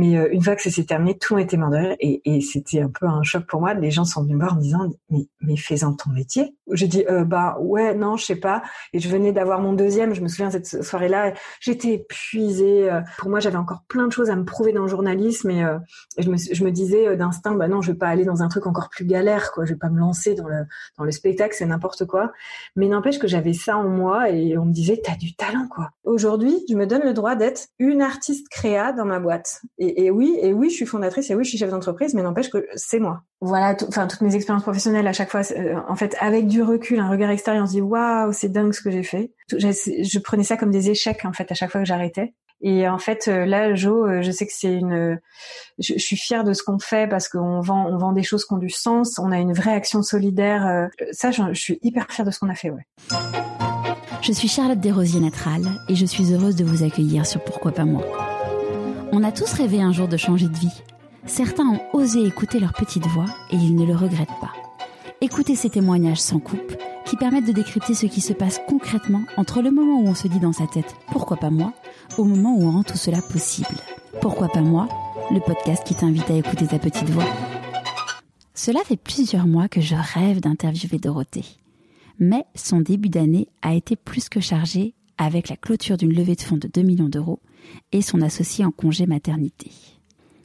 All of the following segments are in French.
Mais euh, une fois que ça s'est terminé, tout était mort de rire et, c'était un peu un choc pour moi. Les gens sont venus me voir en me disant mais mais fais-en ton métier. J'ai dit euh, bah ouais non je sais pas. Et je venais d'avoir mon deuxième. Je me souviens cette soirée-là, j'étais épuisée. Euh, pour moi j'avais encore plein de choses à me prouver dans le journalisme et, euh, je me disais d'instinct bah non je vais pas aller dans un truc encore plus galère quoi. Je vais pas me lancer dans le spectacle c'est n'importe quoi. Mais n'empêche que j'avais ça en moi et on me disait t'as du talent quoi. Aujourd'hui je me donne le droit d'être une artiste créa dans ma boîte et, oui, et oui, je suis fondatrice, et oui, je suis chef d'entreprise, mais n'empêche que c'est moi. Voilà, enfin toutes mes expériences professionnelles à chaque fois, euh, en fait, avec du recul, un regard extérieur, on se dit waouh, c'est dingue ce que j'ai fait. Je, prenais ça comme des échecs en fait à chaque fois que j'arrêtais. Et en fait, euh, là, Jo, euh, je sais que c'est une. Je, suis fière de ce qu'on fait parce qu'on vend, on vend des choses qui ont du sens. On a une vraie action solidaire. Ça, je, je suis hyper fière de ce qu'on a fait, ouais. Je suis Charlotte Desrosiers Natral et je suis heureuse de vous accueillir sur Pourquoi pas moi. On a tous rêvé un jour de changer de vie. Certains ont osé écouter leur petite voix et ils ne le regrettent pas. Écoutez ces témoignages sans coupe qui permettent de décrypter ce qui se passe concrètement entre le moment où on se dit dans sa tête pourquoi pas moi au moment où on rend tout cela possible. Pourquoi pas moi Le podcast qui t'invite à écouter ta petite voix. Cela fait plusieurs mois que je rêve d'interviewer Dorothée. Mais son début d'année a été plus que chargé avec la clôture d'une levée de fonds de 2 millions d'euros et son associé en congé maternité.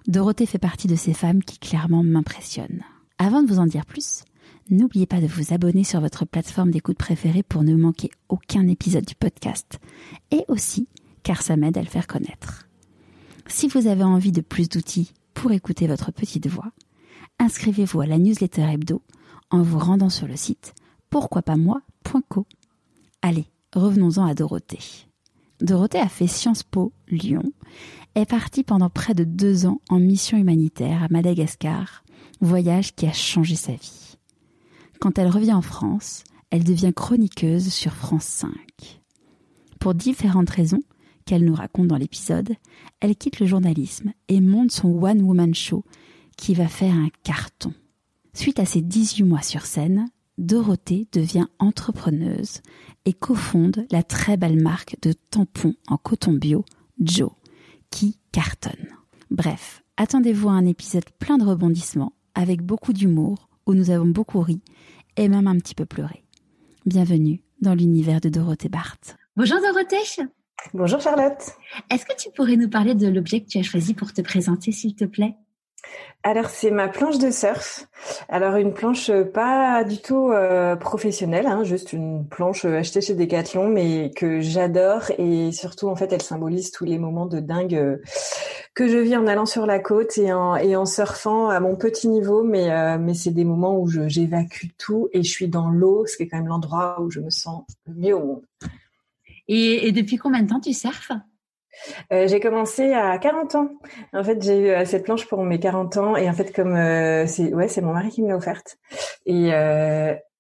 Dorothée fait partie de ces femmes qui clairement m'impressionnent. Avant de vous en dire plus, n'oubliez pas de vous abonner sur votre plateforme d'écoute préférée pour ne manquer aucun épisode du podcast, et aussi car ça m'aide à le faire connaître. Si vous avez envie de plus d'outils pour écouter votre petite voix, inscrivez-vous à la newsletter hebdo en vous rendant sur le site pourquoipasmoi.co. Allez, revenons-en à Dorothée. Dorothée a fait Sciences Po Lyon, est partie pendant près de deux ans en mission humanitaire à Madagascar, voyage qui a changé sa vie. Quand elle revient en France, elle devient chroniqueuse sur France 5. Pour différentes raisons qu'elle nous raconte dans l'épisode, elle quitte le journalisme et monte son One Woman Show qui va faire un carton. Suite à ses 18 mois sur scène, Dorothée devient entrepreneuse et cofonde la très belle marque de tampons en coton bio Joe, qui cartonne. Bref, attendez-vous à un épisode plein de rebondissements, avec beaucoup d'humour, où nous avons beaucoup ri et même un petit peu pleuré. Bienvenue dans l'univers de Dorothée Barthes. Bonjour Dorothée. Bonjour Charlotte. Est-ce que tu pourrais nous parler de l'objet que tu as choisi pour te présenter, s'il te plaît? Alors c'est ma planche de surf. Alors une planche euh, pas du tout euh, professionnelle, hein, juste une planche euh, achetée chez Decathlon, mais que j'adore et surtout en fait elle symbolise tous les moments de dingue que je vis en allant sur la côte et en, surfant à mon petit niveau, mais mais c'est des moments où j'évacue tout et je suis dans l'eau, ce qui est quand même l'endroit où je me sens le mieux au monde. Et, et depuis combien de temps tu surfes? Euh, j'ai commencé à 40 ans. En fait, j'ai eu euh, cette planche pour mes 40 ans et en fait, comme euh, c'est ouais, c'est mon mari qui me l'a offerte. Et,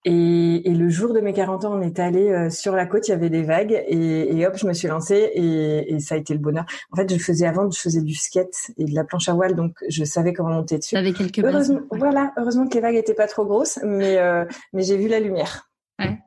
et, et le jour de mes 40 ans, on est allé sur la côte, il y avait des vagues et, et hop, je me suis lancée et, et, ça a été le bonheur. En fait, je faisais avant, je faisais du skate et de la planche à voile, donc je savais comment monter dessus. Avec quelques heureusement, voilà, heureusement que les vagues étaient pas trop grosses, mais mais j'ai vu la lumière. Ouais.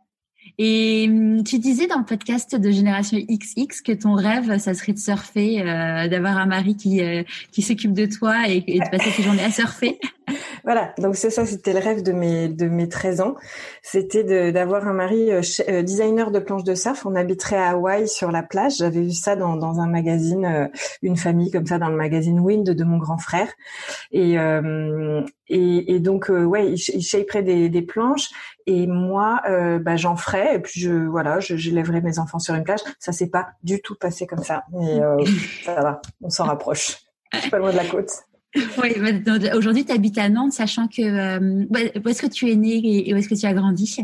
Et hum, tu disais dans le podcast de Génération XX que ton rêve, ça serait de surfer, euh, d'avoir un mari qui euh, qui s'occupe de toi et, et de passer tes journées à surfer. Voilà, donc c'est ça, c'était le rêve de mes de mes 13 ans, c'était d'avoir un mari euh, euh, designer de planches de surf. On habiterait à Hawaï sur la plage. J'avais vu ça dans dans un magazine, euh, une famille comme ça dans le magazine Wind de mon grand frère. Et et, et, donc ouais, il, il shaperait des, des planches et moi bah, j'en ferais et puis je voilà, je, je lèverais mes enfants sur une plage. Ça s'est pas du tout passé comme ça, mais ça va, on s'en rapproche. Je suis pas loin de la côte. Oui, bah, aujourd'hui tu habites à Nantes, sachant que euh, où est-ce que tu es né et où est-ce que tu as grandi?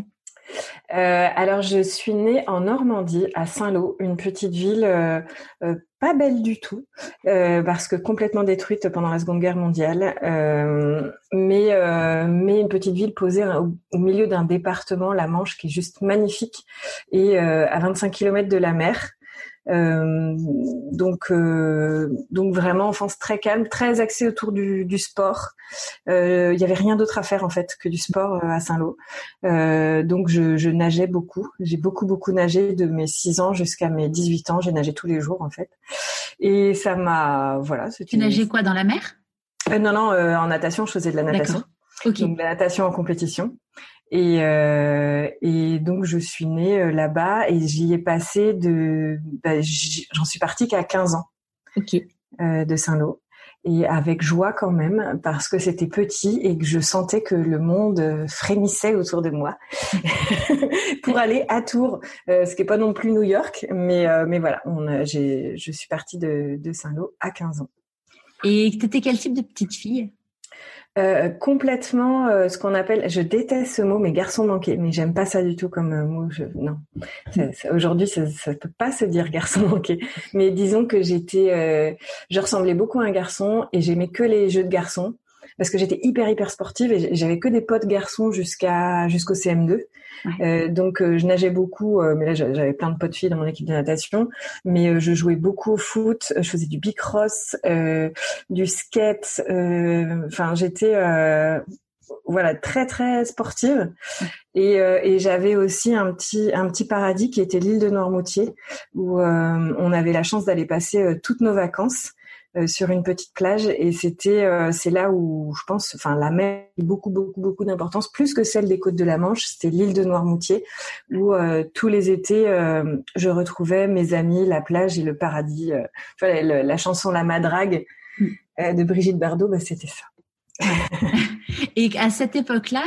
Euh, alors, je suis née en Normandie, à Saint-Lô, une petite ville euh, pas belle du tout, parce que complètement détruite pendant la Seconde Guerre mondiale, mais mais une petite ville posée au, au milieu d'un département, la Manche, qui est juste magnifique, et à 25 km de la mer. Euh, donc donc vraiment enfance très calme, très axée autour du, du sport. Il y avait rien d'autre à faire en fait que du sport à Saint-Lô. donc je, je nageais beaucoup. J'ai beaucoup beaucoup nagé de mes 6 ans jusqu'à mes 18 ans. J'ai nagé tous les jours en fait. Et ça m'a voilà. Tu nageais quoi dans la mer? Non non en natation. Je faisais de la natation. Donc de la natation en compétition. Et, euh, et donc je suis née euh, là-bas et j'y ai passé de, bah, j'en suis partie qu'à 15 ans. Ok. Euh, de Saint-Lô et avec joie quand même parce que c'était petit et que je sentais que le monde frémissait autour de moi pour aller à Tours, euh, ce qui est pas non plus New York, mais euh, mais voilà, on, j'ai, je suis partie de, de Saint-Lô à 15 ans. Et t'étais quel type de petite fille? Euh, complètement euh, ce qu'on appelle, je déteste ce mot, mais garçon manqué, mais j'aime pas ça du tout comme euh, mot. Je, non, aujourd'hui ça, ça peut pas se dire garçon manqué, mais disons que j'étais, je ressemblais beaucoup à un garçon et j'aimais que les jeux de garçons parce que j'étais hyper hyper sportive et j'avais que des potes garçons jusqu'à jusqu'au CM2. Euh, donc euh, je nageais beaucoup, euh, mais là j'avais plein de potes filles dans mon équipe de natation. Mais je jouais beaucoup au foot, je faisais du bicross, du skate. Enfin j'étais voilà très très sportive et, et j'avais aussi un petit un petit paradis qui était l'île de Noirmoutier où on avait la chance d'aller passer toutes nos vacances euh, sur une petite plage et c'était euh, c'est là où je pense enfin la mer a beaucoup beaucoup beaucoup d'importance plus que celle des côtes de la Manche c'était l'île de Noirmoutier où euh, tous les étés je retrouvais mes amis la plage et le paradis enfin, la chanson La Madrague mm. de Brigitte Bardot bah, c'était ça et à cette époque-là,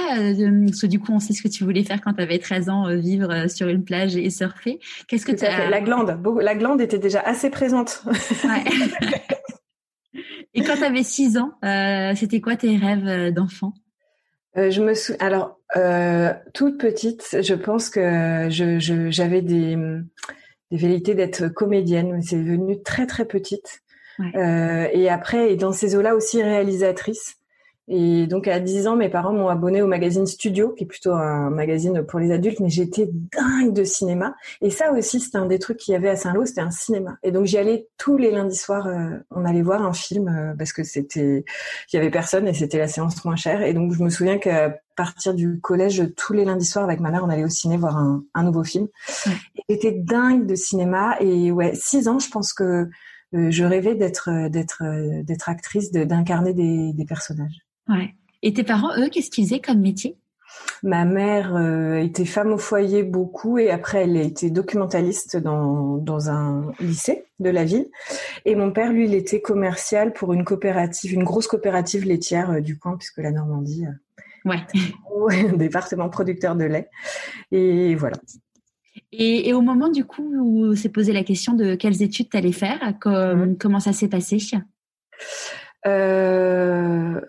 parce que du coup, on sait ce que tu voulais faire quand tu avais 13 ans, vivre sur une plage et surfer. Qu'est-ce que tu as... La glande, la glande était déjà assez présente. Ouais. Et quand tu avais 6 ans, euh, c'était quoi tes rêves euh, d'enfant? Euh, Je me souviens. Alors, euh, toute petite, je pense que je, j'avais des, des velléités d'être comédienne. C'est devenu très très petite. Ouais. et après, et dans ces eaux-là aussi réalisatrice. Et donc à 10 ans, mes parents m'ont abonné au magazine Studio, qui est plutôt un magazine pour les adultes, mais j'étais dingue de cinéma. Et ça aussi, c'était un des trucs qu'il y avait à Saint-Lô, c'était un cinéma. Et donc j'y allais tous les lundis soirs, euh, on allait voir un film euh, parce que c'était, il y avait personne et c'était la séance moins chère. Et donc je me souviens qu'à partir du collège, tous les lundis soirs avec ma mère, on allait au ciné voir un, un nouveau film. J'étais dingue de cinéma et ouais, 6 ans, je pense que euh, je rêvais d'être d'être d'être actrice, d'incarner des, des personnages. Ouais. Et tes parents, eux, qu'est-ce qu'ils faisaient comme métier? Ma mère euh, était femme au foyer beaucoup et après elle a été documentaliste dans, dans un lycée de la ville. Et mon père, lui, il était commercial pour une coopérative, une grosse coopérative laitière euh, du coin, puisque la Normandie, euh, ouais. un département producteur de lait. Et voilà. Et, et, au moment du coup où s'est posé la question de quelles études tu allais faire, mmh. comment ça s'est passé? Euh,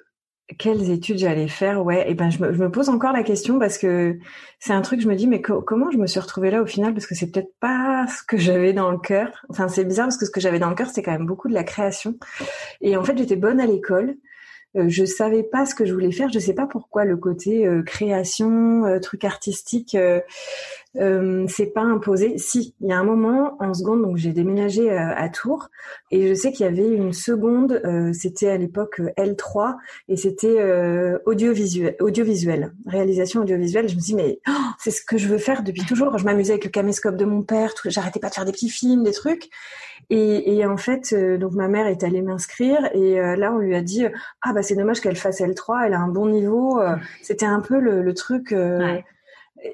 quelles études j'allais faire Ouais, et ben je me, pose encore la question parce que c'est un truc je me dis mais comment je me suis retrouvée là au final? Parce que c'est peut-être pas ce que j'avais dans le cœur. Enfin c'est bizarre parce que ce que j'avais dans le cœur c'est quand même beaucoup de la création. Et en fait j'étais bonne à l'école. Euh, je savais pas ce que je voulais faire. Je sais pas pourquoi le côté euh, création, euh, truc artistique, euh, c'est pas imposé. Si, il y a un moment en seconde, donc j'ai déménagé euh, à Tours et je sais qu'il y avait une seconde, euh, c'était à l'époque L3 et c'était audiovisuel, audiovisuel, réalisation audiovisuelle. Je me suis dit mais oh, c'est ce que je veux faire depuis toujours. Je m'amusais avec le caméscope de mon père, j'arrêtais pas de faire des petits films, des trucs. Et, et en fait, donc ma mère est allée m'inscrire et là on lui a dit ah bah c'est dommage qu'elle fasse L3, elle a un bon niveau. C'était un peu le, le truc.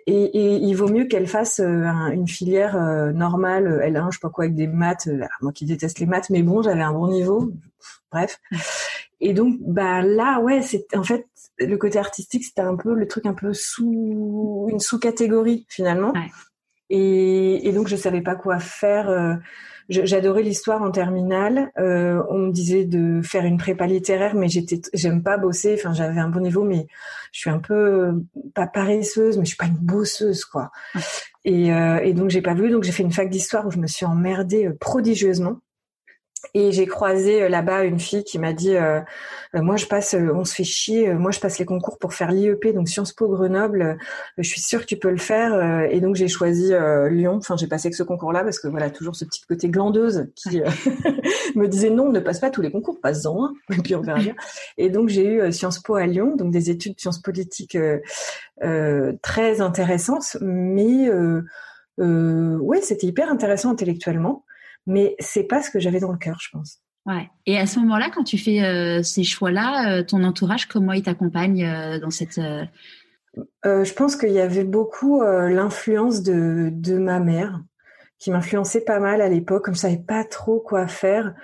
Et, et, il vaut mieux qu'elle fasse euh, une filière euh, normale, euh, L1, je sais pas quoi, avec des maths. moi qui déteste les maths, mais bon, j'avais un bon niveau. Bref. Et donc, bah là, ouais, c'est en fait le côté artistique, c'était un peu le truc un peu sous une sous-catégorie finalement. Et, et, donc, je savais pas quoi faire. J'adorais l'histoire en terminale. Euh, on me disait de faire une prépa littéraire, mais j'étais, j'aime pas bosser. Enfin, j'avais un bon niveau, mais je suis un peu pas paresseuse, mais je suis pas une bosseuse, quoi. Et, euh, et donc j'ai pas voulu. Donc j'ai fait une fac d'histoire où je me suis emmerdée euh, prodigieusement. Et j'ai croisé euh, là-bas une fille qui m'a dit euh, euh, moi je passe on se fait chier moi je passe les concours pour faire l'IEP donc Sciences Po Grenoble je suis sûre que tu peux le faire et donc j'ai choisi Lyon. Enfin j'ai passé que ce concours-là parce que voilà toujours ce petit côté glandeuse qui me disait non ne passe pas tous les concours passe-en et puis on verra bien. Et donc j'ai eu Sciences Po à Lyon donc des études de sciences politiques très intéressantes mais ouais c'était hyper intéressant intellectuellement mais c'est pas ce que j'avais dans le cœur, je pense. Ouais. Et à ce moment-là, quand tu fais euh, ces choix-là, euh, ton entourage, comment il t'accompagne euh, dans cette Je pense qu'il y avait beaucoup l'influence de, de ma mère, qui m'influençait pas mal à l'époque, comme je savais pas trop quoi faire.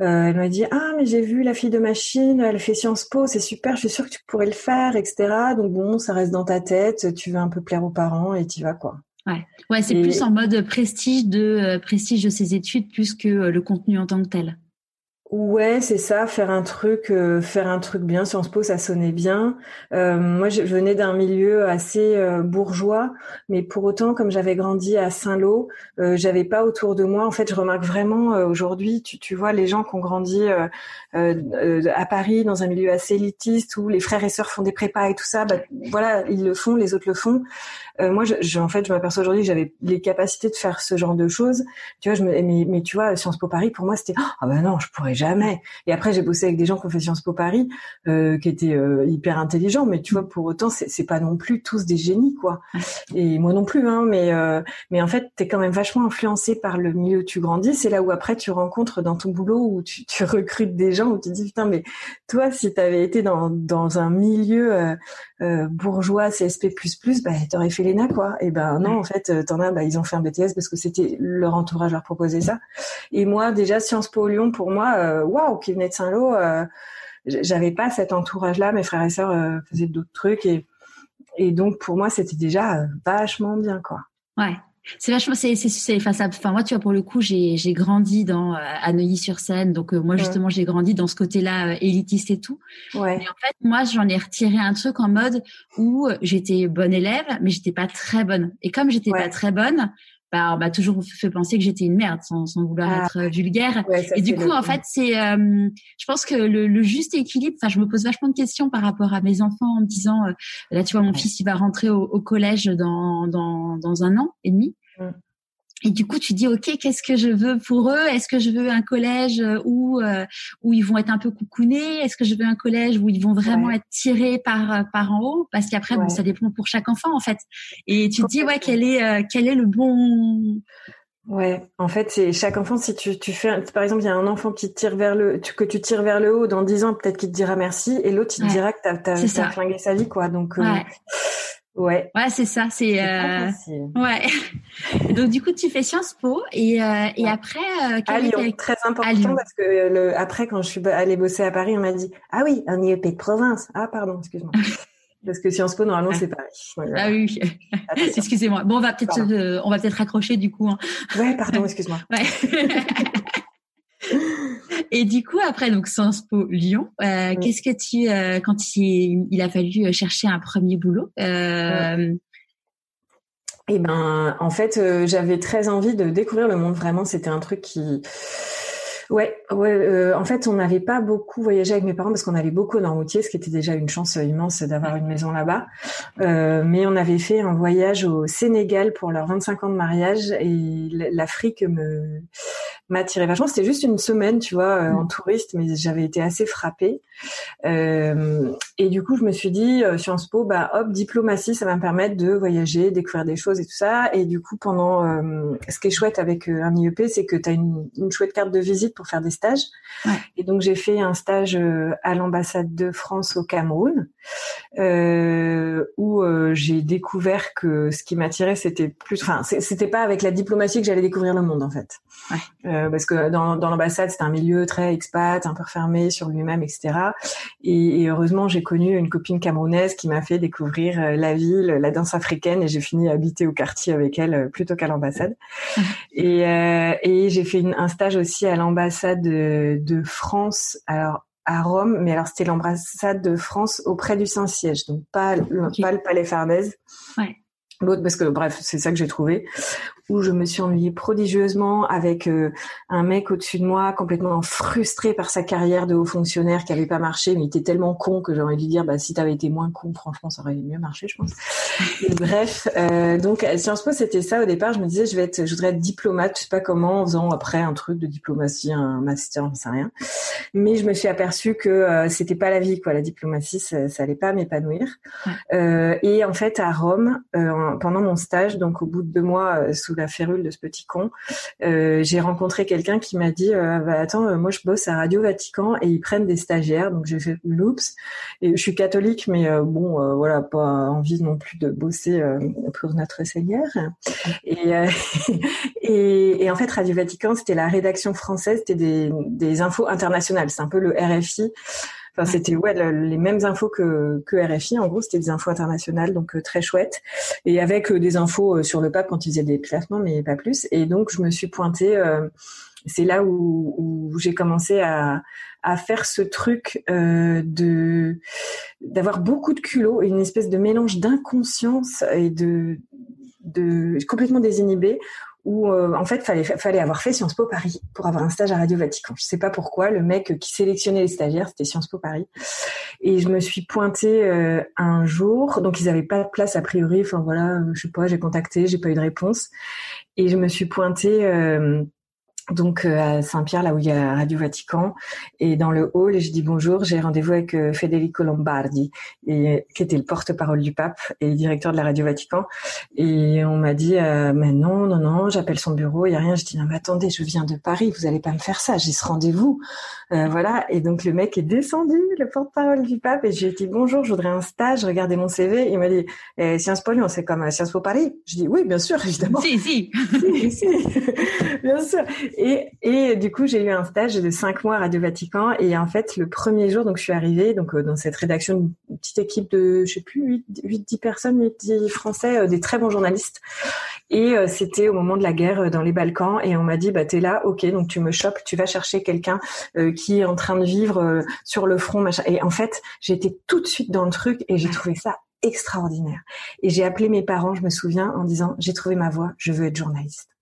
elle m'a dit ah mais j'ai vu la fille de machine, elle fait Sciences Po, c'est super, je suis sûre que tu pourrais le faire, etc. Donc bon, ça reste dans ta tête, tu veux un peu plaire aux parents et tu vas quoi. Ouais, ouais c'est plus en mode prestige de euh, prestige de ses études plus que euh, le contenu en tant que tel. Ouais, c'est ça, faire un truc, euh, faire un truc bien. Sciences Po, ça sonnait bien. moi, je venais d'un milieu assez bourgeois, mais pour autant, comme j'avais grandi à Saint-Lô, j'avais pas autour de moi. En fait, je remarque vraiment aujourd'hui, tu, tu vois, les gens qui ont grandi à Paris dans un milieu assez élitiste où les frères et sœurs font des prépas et tout ça, bah, voilà, ils le font, les autres le font. Euh, moi, je, en fait, je m'aperçois aujourd'hui que j'avais les capacités de faire ce genre de choses. Tu vois, je me, mais, mais tu vois, Sciences Po Paris, pour moi, c'était ah ben non, je pourrais jamais. Et après, j'ai bossé avec des gens qui ont fait Sciences Po Paris, euh, qui étaient euh, hyper intelligents, mais tu vois, pour autant, c'est pas non plus tous des génies, quoi. Et moi non plus, hein. Mais euh, mais en fait, t'es quand même vachement influencé par le milieu où tu grandis. C'est là où après tu rencontres dans ton boulot où tu, tu recrutes des gens où tu te dis putain, mais toi, si t'avais été dans dans un milieu euh, bourgeois CSP++, bah t'aurais fait l'ENA quoi. Et ben non en fait euh, t'en as bah ils ont fait un BTS parce que c'était leur entourage leur proposait ça. Et moi déjà Sciences Po Lyon pour moi euh, waouh qui venait de Saint-Lô j'avais pas cet entourage là mes frères et sœurs faisaient d'autres trucs et et donc pour moi c'était déjà vachement bien quoi. Ouais. C'est vachement, c'est, c'est, c'est, enfin, enfin, moi, tu vois, pour le coup, j'ai, j'ai grandi dans, euh, à Neuilly-sur-Seine. Donc, euh, moi, justement, j'ai grandi dans ce côté-là euh, élitiste et tout. Ouais. Et en fait, moi, j'en ai retiré un truc en mode où j'étais bonne élève, mais j'étais pas très bonne. Et comme j'étais pas très bonne, bah, on m'a toujours fait penser que j'étais une merde sans, sans vouloir ah. être vulgaire. et du coup, en fait, c'est, euh, je pense que le, le juste équilibre. Enfin, je me pose vachement de questions par rapport à mes enfants en me disant, euh, là, tu vois, mon fils, il va rentrer au, au collège dans, dans, dans un an et demi. Et du coup, tu dis, OK, qu'est-ce que je veux pour eux? Est-ce que je veux un collège où euh, où ils vont être un peu coucounés? Est-ce que je veux un collège où ils vont vraiment être tirés par par en haut? Parce qu'après, bon, ça dépend pour chaque enfant en fait. Et tu te dis, ouais, quel est euh, quel est le bon Ouais, en fait, c'est chaque enfant. Si tu, tu fais, par exemple, il y a un enfant qui tire vers le, que tu tires vers le haut, dans dix ans, peut-être qu'il te dira merci, et l'autre, il te dira que t'as, t'as, flingué sa vie, quoi. Donc, euh, Ouais. Ouais, c'est ça. C'est euh... ouais. Donc du coup, tu fais Sciences Po et euh, et après. Euh, à Lyon, très important parce que le après quand je suis allée bosser à Paris, on m'a dit ah oui un IEP de province. Ah pardon, excuse-moi. parce que Sciences Po normalement c'est Paris. Ah oui. Excusez-moi. Bon, on va peut-être euh, on va peut-être raccrocher du coup. Hein. Ouais, pardon, excuse-moi. Ouais. Et du coup, après donc Sciences Po Lyon, euh, qu'est-ce que tu, euh, quand il, il, a fallu chercher un premier boulot euh... Eh ben, en fait, euh, j'avais très envie de découvrir le monde. Vraiment, c'était un truc qui Ouais, ouais. Euh, en fait, on n'avait pas beaucoup voyagé avec mes parents parce qu'on allait beaucoup dans Routier, ce qui était déjà une chance immense d'avoir une maison là-bas. Euh, mais on avait fait un voyage au Sénégal pour leurs 25 ans de mariage et l'Afrique me m'attirait vachement. C'était juste une semaine, tu vois, euh, en mm. touriste, mais j'avais été assez frappée. Euh, et du coup, je me suis dit, euh, Sciences Po, bah hop, diplomatie, ça va me permettre de voyager, découvrir des choses et tout ça. Et du coup, pendant, ce qui est chouette avec un IEP, c'est que tu as une, une chouette carte de visite pour faire des stages. Et donc j'ai fait un stage euh, à l'ambassade de France au Cameroun, euh, où euh, j'ai découvert que ce qui m'attirait c'était plus, enfin c'était pas avec la diplomatie que j'allais découvrir le monde en fait, euh, parce que dans, dans l'ambassade c'est un milieu très expat, un peu fermé sur lui-même, etc. Et, et heureusement j'ai connu une copine camerounaise qui m'a fait découvrir la ville, la danse africaine, et j'ai fini à habiter au quartier avec elle plutôt qu'à l'ambassade. Et, et j'ai fait une, un stage aussi à l'ambassade de, de France, alors à Rome, mais alors c'était l'ambassade de France auprès du Saint-Siège, donc pas le, pas le palais Farnèse. Ouais. L'autre, parce que bref, c'est ça que j'ai trouvé, où je me suis ennuyée prodigieusement avec euh, un mec au-dessus de moi, complètement frustré par sa carrière de haut fonctionnaire qui avait pas marché, mais il était tellement con que j'aurais dû dire, bah si t'avais été moins con, franchement, ça aurait mieux marché, je pense. Et bref, euh, donc Sciences Po, c'était ça au départ. Je me disais, je vais être, je voudrais être diplomate, je sais pas comment, en faisant après un truc de diplomatie, un master, je sais rien. Mais je me suis aperçue que euh, c'était pas la vie, quoi. La diplomatie, ça, ça allait pas m'épanouir. Euh, et en fait, à Rome. Euh, pendant mon stage, donc au bout de deux mois euh, sous la férule de ce petit con, euh, j'ai rencontré quelqu'un qui m'a dit euh, bah, attends, moi je bosse à Radio Vatican et ils prennent des stagiaires, donc j'ai fait l'oups. Et je suis catholique, mais bon, voilà, pas envie non plus de bosser pour notre Seigneur. Et, en fait, Radio Vatican, c'était la rédaction française, c'était des infos internationales, c'est un peu le RFI Enfin, c'était ouais les mêmes infos que, que RFI. En gros, c'était des infos internationales, donc euh, très chouette, et avec euh, des infos euh, sur le pape quand il faisait des classements, mais pas plus. Et donc, je me suis pointée. c'est là où, où j'ai commencé à, à faire ce truc de d'avoir beaucoup de culot et une espèce de mélange d'inconscience et de de complètement désinhibé où euh, en fait fallait fallait avoir fait Sciences Po Paris pour avoir un stage à Radio Vatican. Je sais pas pourquoi le mec qui sélectionnait les stagiaires c'était Sciences Po Paris. Et je me suis pointée euh, un jour. Donc ils avaient pas de place a priori. Enfin voilà je sais pas j'ai contacté j'ai pas eu de réponse. Et je me suis pointée euh, donc euh, à Saint-Pierre, là où il y a Radio Vatican, et dans le hall, je dis bonjour, j'ai rendez-vous avec euh, Federico Lombardi, et, qui était le porte-parole du pape et directeur de la Radio Vatican, et on m'a dit euh, mais non, non, non, j'appelle son bureau, il y a rien. Je dis non mais attendez, je viens de Paris, vous allez pas me faire ça, j'ai ce rendez-vous, voilà. Et donc le mec est descendu, le porte-parole du pape, et j'ai dit bonjour, je voudrais un stage, regardez mon CV, il m'a dit eh, Sciences Po Lyon, c'est comme Sciences Po Paris. Je dis oui, bien sûr, évidemment. Si, si, si, si. bien sûr. Et, du coup, j'ai eu un stage de cinq mois à Radio Vatican. Et en fait, le premier jour, donc je suis arrivée donc euh, dans cette rédaction, une petite équipe de, je sais plus, 8, 10 personnes, 8, 10 Français, euh, des très bons journalistes. Et euh, c'était au moment de la guerre dans les Balkans. Et on m'a dit, bah t'es là, ok, donc tu me chopes, tu vas chercher quelqu'un qui est en train de vivre sur le front, machin. Et en fait, j'étais tout de suite dans le truc et j'ai trouvé ça extraordinaire. Et j'ai appelé mes parents, je me souviens, en disant, j'ai trouvé ma voie, je veux être journaliste.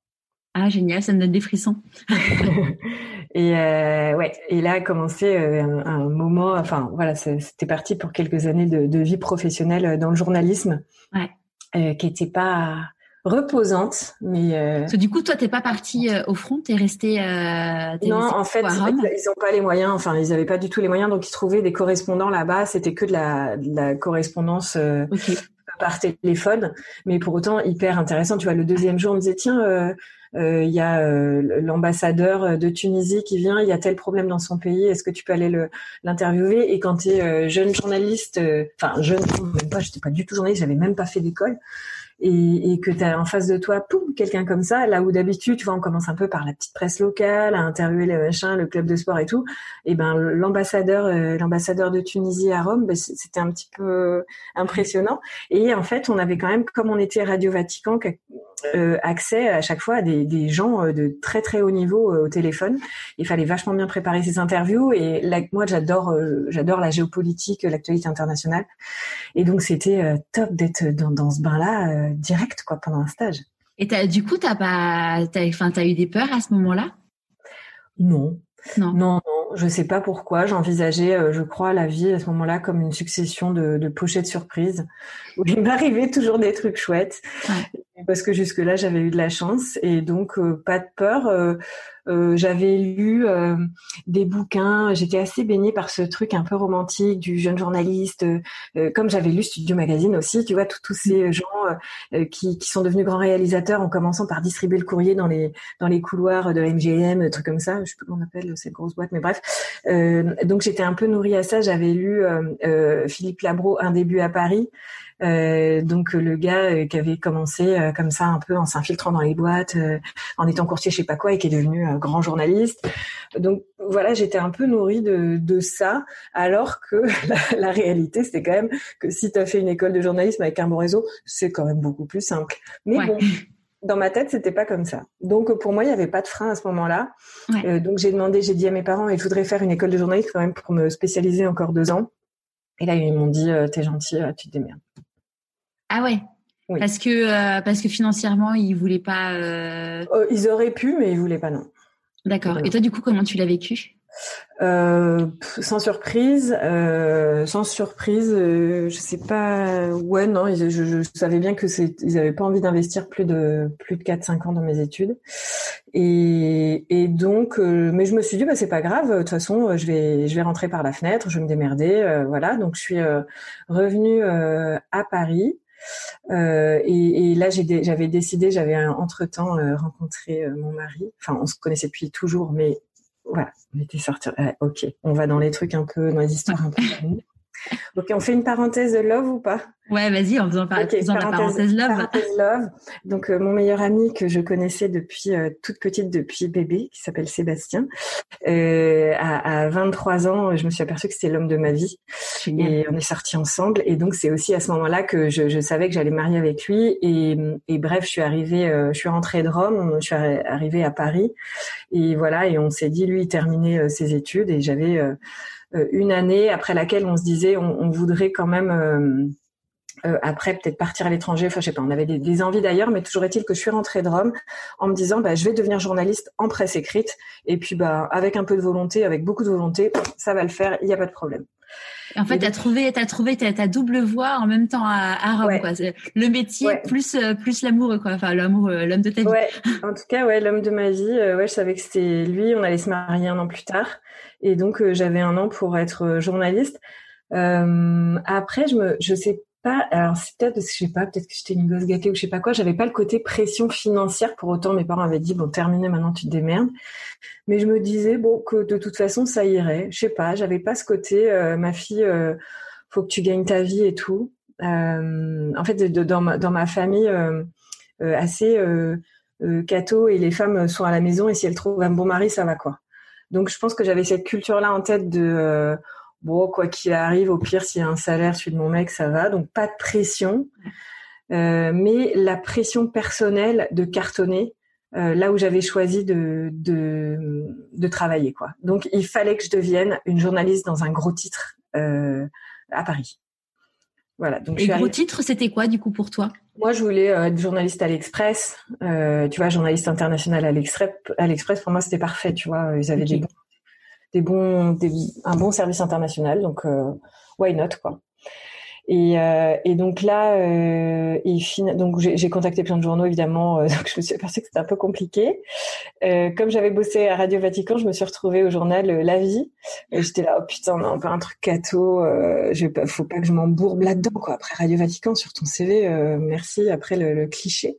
Ah génial, ça me donne des frissons. et euh, ouais, et là a commencé euh, un, moment, enfin voilà, c'était parti pour quelques années de, vie professionnelle euh, dans le journalisme, ouais. qui était pas reposante, mais. du coup, toi, t'es pas parti au front, t'es resté. non, en fait, ils ont pas les moyens. Enfin, ils avaient pas du tout les moyens, donc ils trouvaient des correspondants là-bas. C'était que de la, de la correspondance. par téléphone, mais pour autant hyper intéressant. Tu vois, le deuxième jour, on me disait tiens, euh, il y a euh, l'ambassadeur de Tunisie qui vient, il y a tel problème dans son pays, est-ce que tu peux aller l'interviewer? Et quand tu es euh, jeune journaliste, enfin jeune, même pas, j'étais pas du tout journaliste, j'avais même pas fait d'école, et, et que tu as en face de toi, poum, quelqu'un comme ça, là où d'habitude, tu vois, on commence un peu par la petite presse locale, à interviewer le machin, le club de sport et tout. Et ben l'ambassadeur, l'ambassadeur de Tunisie à Rome, ben, c'était un petit peu impressionnant. Et en fait, on avait quand même, comme on était Radio Vatican, euh, accès à chaque fois à des, des, gens euh, de très très haut niveau euh, au téléphone. Il fallait vachement bien préparer ces interviews et là, moi j'adore j'adore la géopolitique, l'actualité internationale et donc c'était top d'être dans, dans ce bain-là direct quoi pendant un stage. Et as, du coup t'as pas enfin t'as eu des peurs à ce moment-là? Non. Non. non, non, je sais pas pourquoi. J'envisageais, je crois, la vie à ce moment-là comme une succession de, de pochettes surprises où il m'arrivait toujours des trucs chouettes. Ouais parce que jusque-là j'avais eu de la chance et donc euh, pas de peur. Euh, euh, j'avais lu des bouquins, j'étais assez baignée par ce truc un peu romantique du jeune journaliste. comme j'avais lu Studio Magazine aussi, tu vois, tous ces gens qui, qui, sont devenus grands réalisateurs en commençant par distribuer le courrier dans les dans les couloirs de MGM, trucs comme ça. Je sais plus comment on appelle cette grosse boîte, mais bref. Donc j'étais un peu nourrie à ça. J'avais lu Philippe Labro, Un début à Paris. Euh, donc le gars euh, qui avait commencé euh, comme ça un peu en s'infiltrant dans les boîtes, en étant courtier je sais pas quoi et qui est devenu un grand journaliste. Donc voilà, j'étais un peu nourrie de, de ça, alors que la, réalité c'était quand même que si tu as fait une école de journalisme avec un bon réseau, c'est quand même beaucoup plus simple. Mais bon, dans ma tête, c'était pas comme ça. Donc pour moi, il n'y avait pas de frein à ce moment-là. donc j'ai demandé, j'ai dit à mes parents, il faudrait faire une école de journalisme quand même pour me spécialiser encore deux ans. Et là, ils m'ont dit, t'es gentil, tu te démerdes. Ah ouais. Parce que parce que financièrement, ils voulaient pas. ils auraient pu, mais ils voulaient pas non. D'accord. Et toi, du coup, comment tu l'as vécu? Euh, sans surprise, euh, sans surprise, euh, je sais pas. Ouais, non, je, je, savais bien que c'est, ils avaient pas envie d'investir plus de plus de 4-5 ans dans mes études, et, et donc, euh, mais je me suis dit, bah c'est pas grave. De toute façon, je vais je vais rentrer par la fenêtre, je vais me démerder, euh, voilà. Donc, je suis revenue à Paris. Euh, et, là, j'avais décidé, j'avais entre temps rencontré mon mari. Enfin, on se connaissait depuis toujours, mais voilà, on était sortis. ok, on va dans les trucs un peu, dans les histoires un peu. Ok, on fait une parenthèse de love ou pas? Ouais, vas-y, en faisant, parenthèse, la parenthèse love. Parenthèse love. Donc, euh, mon meilleur ami que je connaissais depuis euh, toute petite, depuis bébé, qui s'appelle Sébastien, euh, à, à, 23 ans, je me suis aperçue que c'était l'homme de ma vie. Et on est sortis ensemble. Et donc, c'est aussi à ce moment-là que je, je savais que j'allais marier avec lui. Et, et, bref, je suis arrivée, euh, je suis rentrée de Rome, je suis arrivée à Paris. Et voilà, et on s'est dit, lui, il terminait ses études. Et j'avais une année après laquelle on se disait, on, voudrait quand même euh, après peut-être partir à l'étranger. Enfin, je sais pas. On avait des, envies d'ailleurs, mais toujours est-il que je suis rentrée de Rome en me disant, bah, je vais devenir journaliste en presse écrite. Et puis, bah, avec un peu de volonté, avec beaucoup de volonté, ça va le faire. Il n'y a pas de problème. En fait, tu as trouvé, as trouvé ta, double voie en même temps à, à Rome, quoi. Le métier plus euh, plus l'amour, quoi. Enfin, l'amour, euh, l'homme de ta vie. Ouais. En tout cas, ouais, l'homme de ma vie. ouais, je savais que c'était lui. On allait se marier un an plus tard, et donc j'avais un an pour être journaliste. après, je me, je sais alors c'est peut-être parce que je sais pas, peut-être que j'étais une gosse gâtée ou je sais pas quoi, j'avais pas le côté pression financière. Pour autant, mes parents avaient dit bon, terminé, maintenant tu te démerdes. Mais je me disais bon que de toute façon ça irait. Je sais pas, j'avais pas ce côté euh, ma fille, euh, faut que tu gagnes ta vie et tout. Euh, en fait, dans, ma, dans ma famille assez catho et les femmes sont à la maison et si elles trouvent un bon mari, ça va quoi. Donc je pense que j'avais cette culture là en tête de bon, quoi qu'il arrive, au pire, s'il y a un salaire, celui de mon mec, ça va. Donc, pas de pression. Euh, mais la pression personnelle de cartonner, euh, là où j'avais choisi de, de, de, travailler. quoi. Donc, il fallait que je devienne une journaliste dans un gros titre euh, à Paris. Voilà. Donc, Et gros titre, c'était quoi, du coup, pour toi? Moi, je voulais être journaliste à l'Express. tu vois, journaliste international à l'Express. Pour moi, c'était parfait. Tu vois, ils avaient des bons des bons, un bon service international. Donc, euh, why not quoi. Et, euh, et donc là, euh, donc j'ai contacté plein de journaux évidemment. Euh, donc je me suis aperçue que c'était un peu compliqué. Euh, comme j'avais bossé à Radio Vatican, je me suis retrouvée au journal La Vie. J'étais là, oh putain, on a encore un truc cato. Euh, faut pas que je m'embourbe là-dedans quoi. Après Radio Vatican sur ton CV, merci. Après le, le cliché.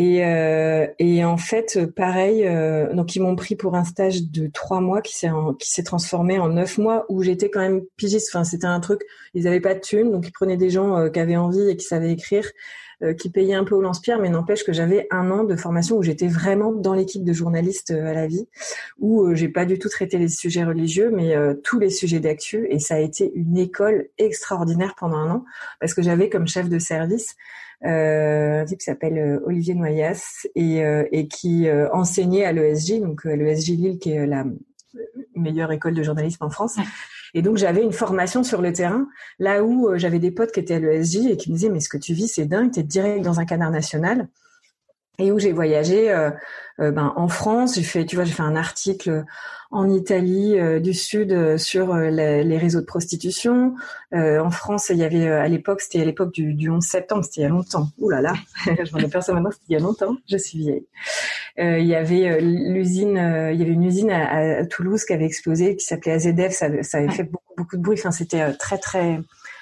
Et, euh, et en fait, pareil, euh, donc ils m'ont pris pour un stage de trois mois qui s'est qui s'est transformé en neuf mois où j'étais quand même pigiste. Enfin, c'était un truc, ils avaient pas de thunes, donc ils prenaient des gens euh, qui avaient envie et qui savaient écrire, euh, qui payaient un peu au lance-pierre, mais n'empêche que j'avais un an de formation où j'étais vraiment dans l'équipe de journalistes à la vie, où j'ai pas du tout traité les sujets religieux, mais tous les sujets d'actu, et ça a été une école extraordinaire pendant un an parce que j'avais comme chef de service euh, un type qui s'appelle euh, Olivier Noyas et, euh, et qui enseignait à l'ESJ, donc l'ESJ Lille qui est la meilleure école de journalisme en France. Et donc j'avais une formation sur le terrain, là où j'avais des potes qui étaient à l'ESJ et qui me disaient mais ce que tu vis c'est dingue, t'es direct dans un canard national. Et où j'ai voyagé ben, en France, j'ai fait, tu vois, j'ai fait un article en Italie euh, du Sud euh, sur euh, les, réseaux de prostitution. en France, il y avait à l'époque, c'était à l'époque du, du 11 septembre, c'était il y a longtemps. Ouh là là, je m'en aperçois maintenant, c'était il y a longtemps. Je suis vieille. il y avait l'usine, il y avait une usine à, Toulouse qui avait explosé, qui s'appelait AZF. Ça, ça avait fait beaucoup, beaucoup de bruit. Enfin, c'était très très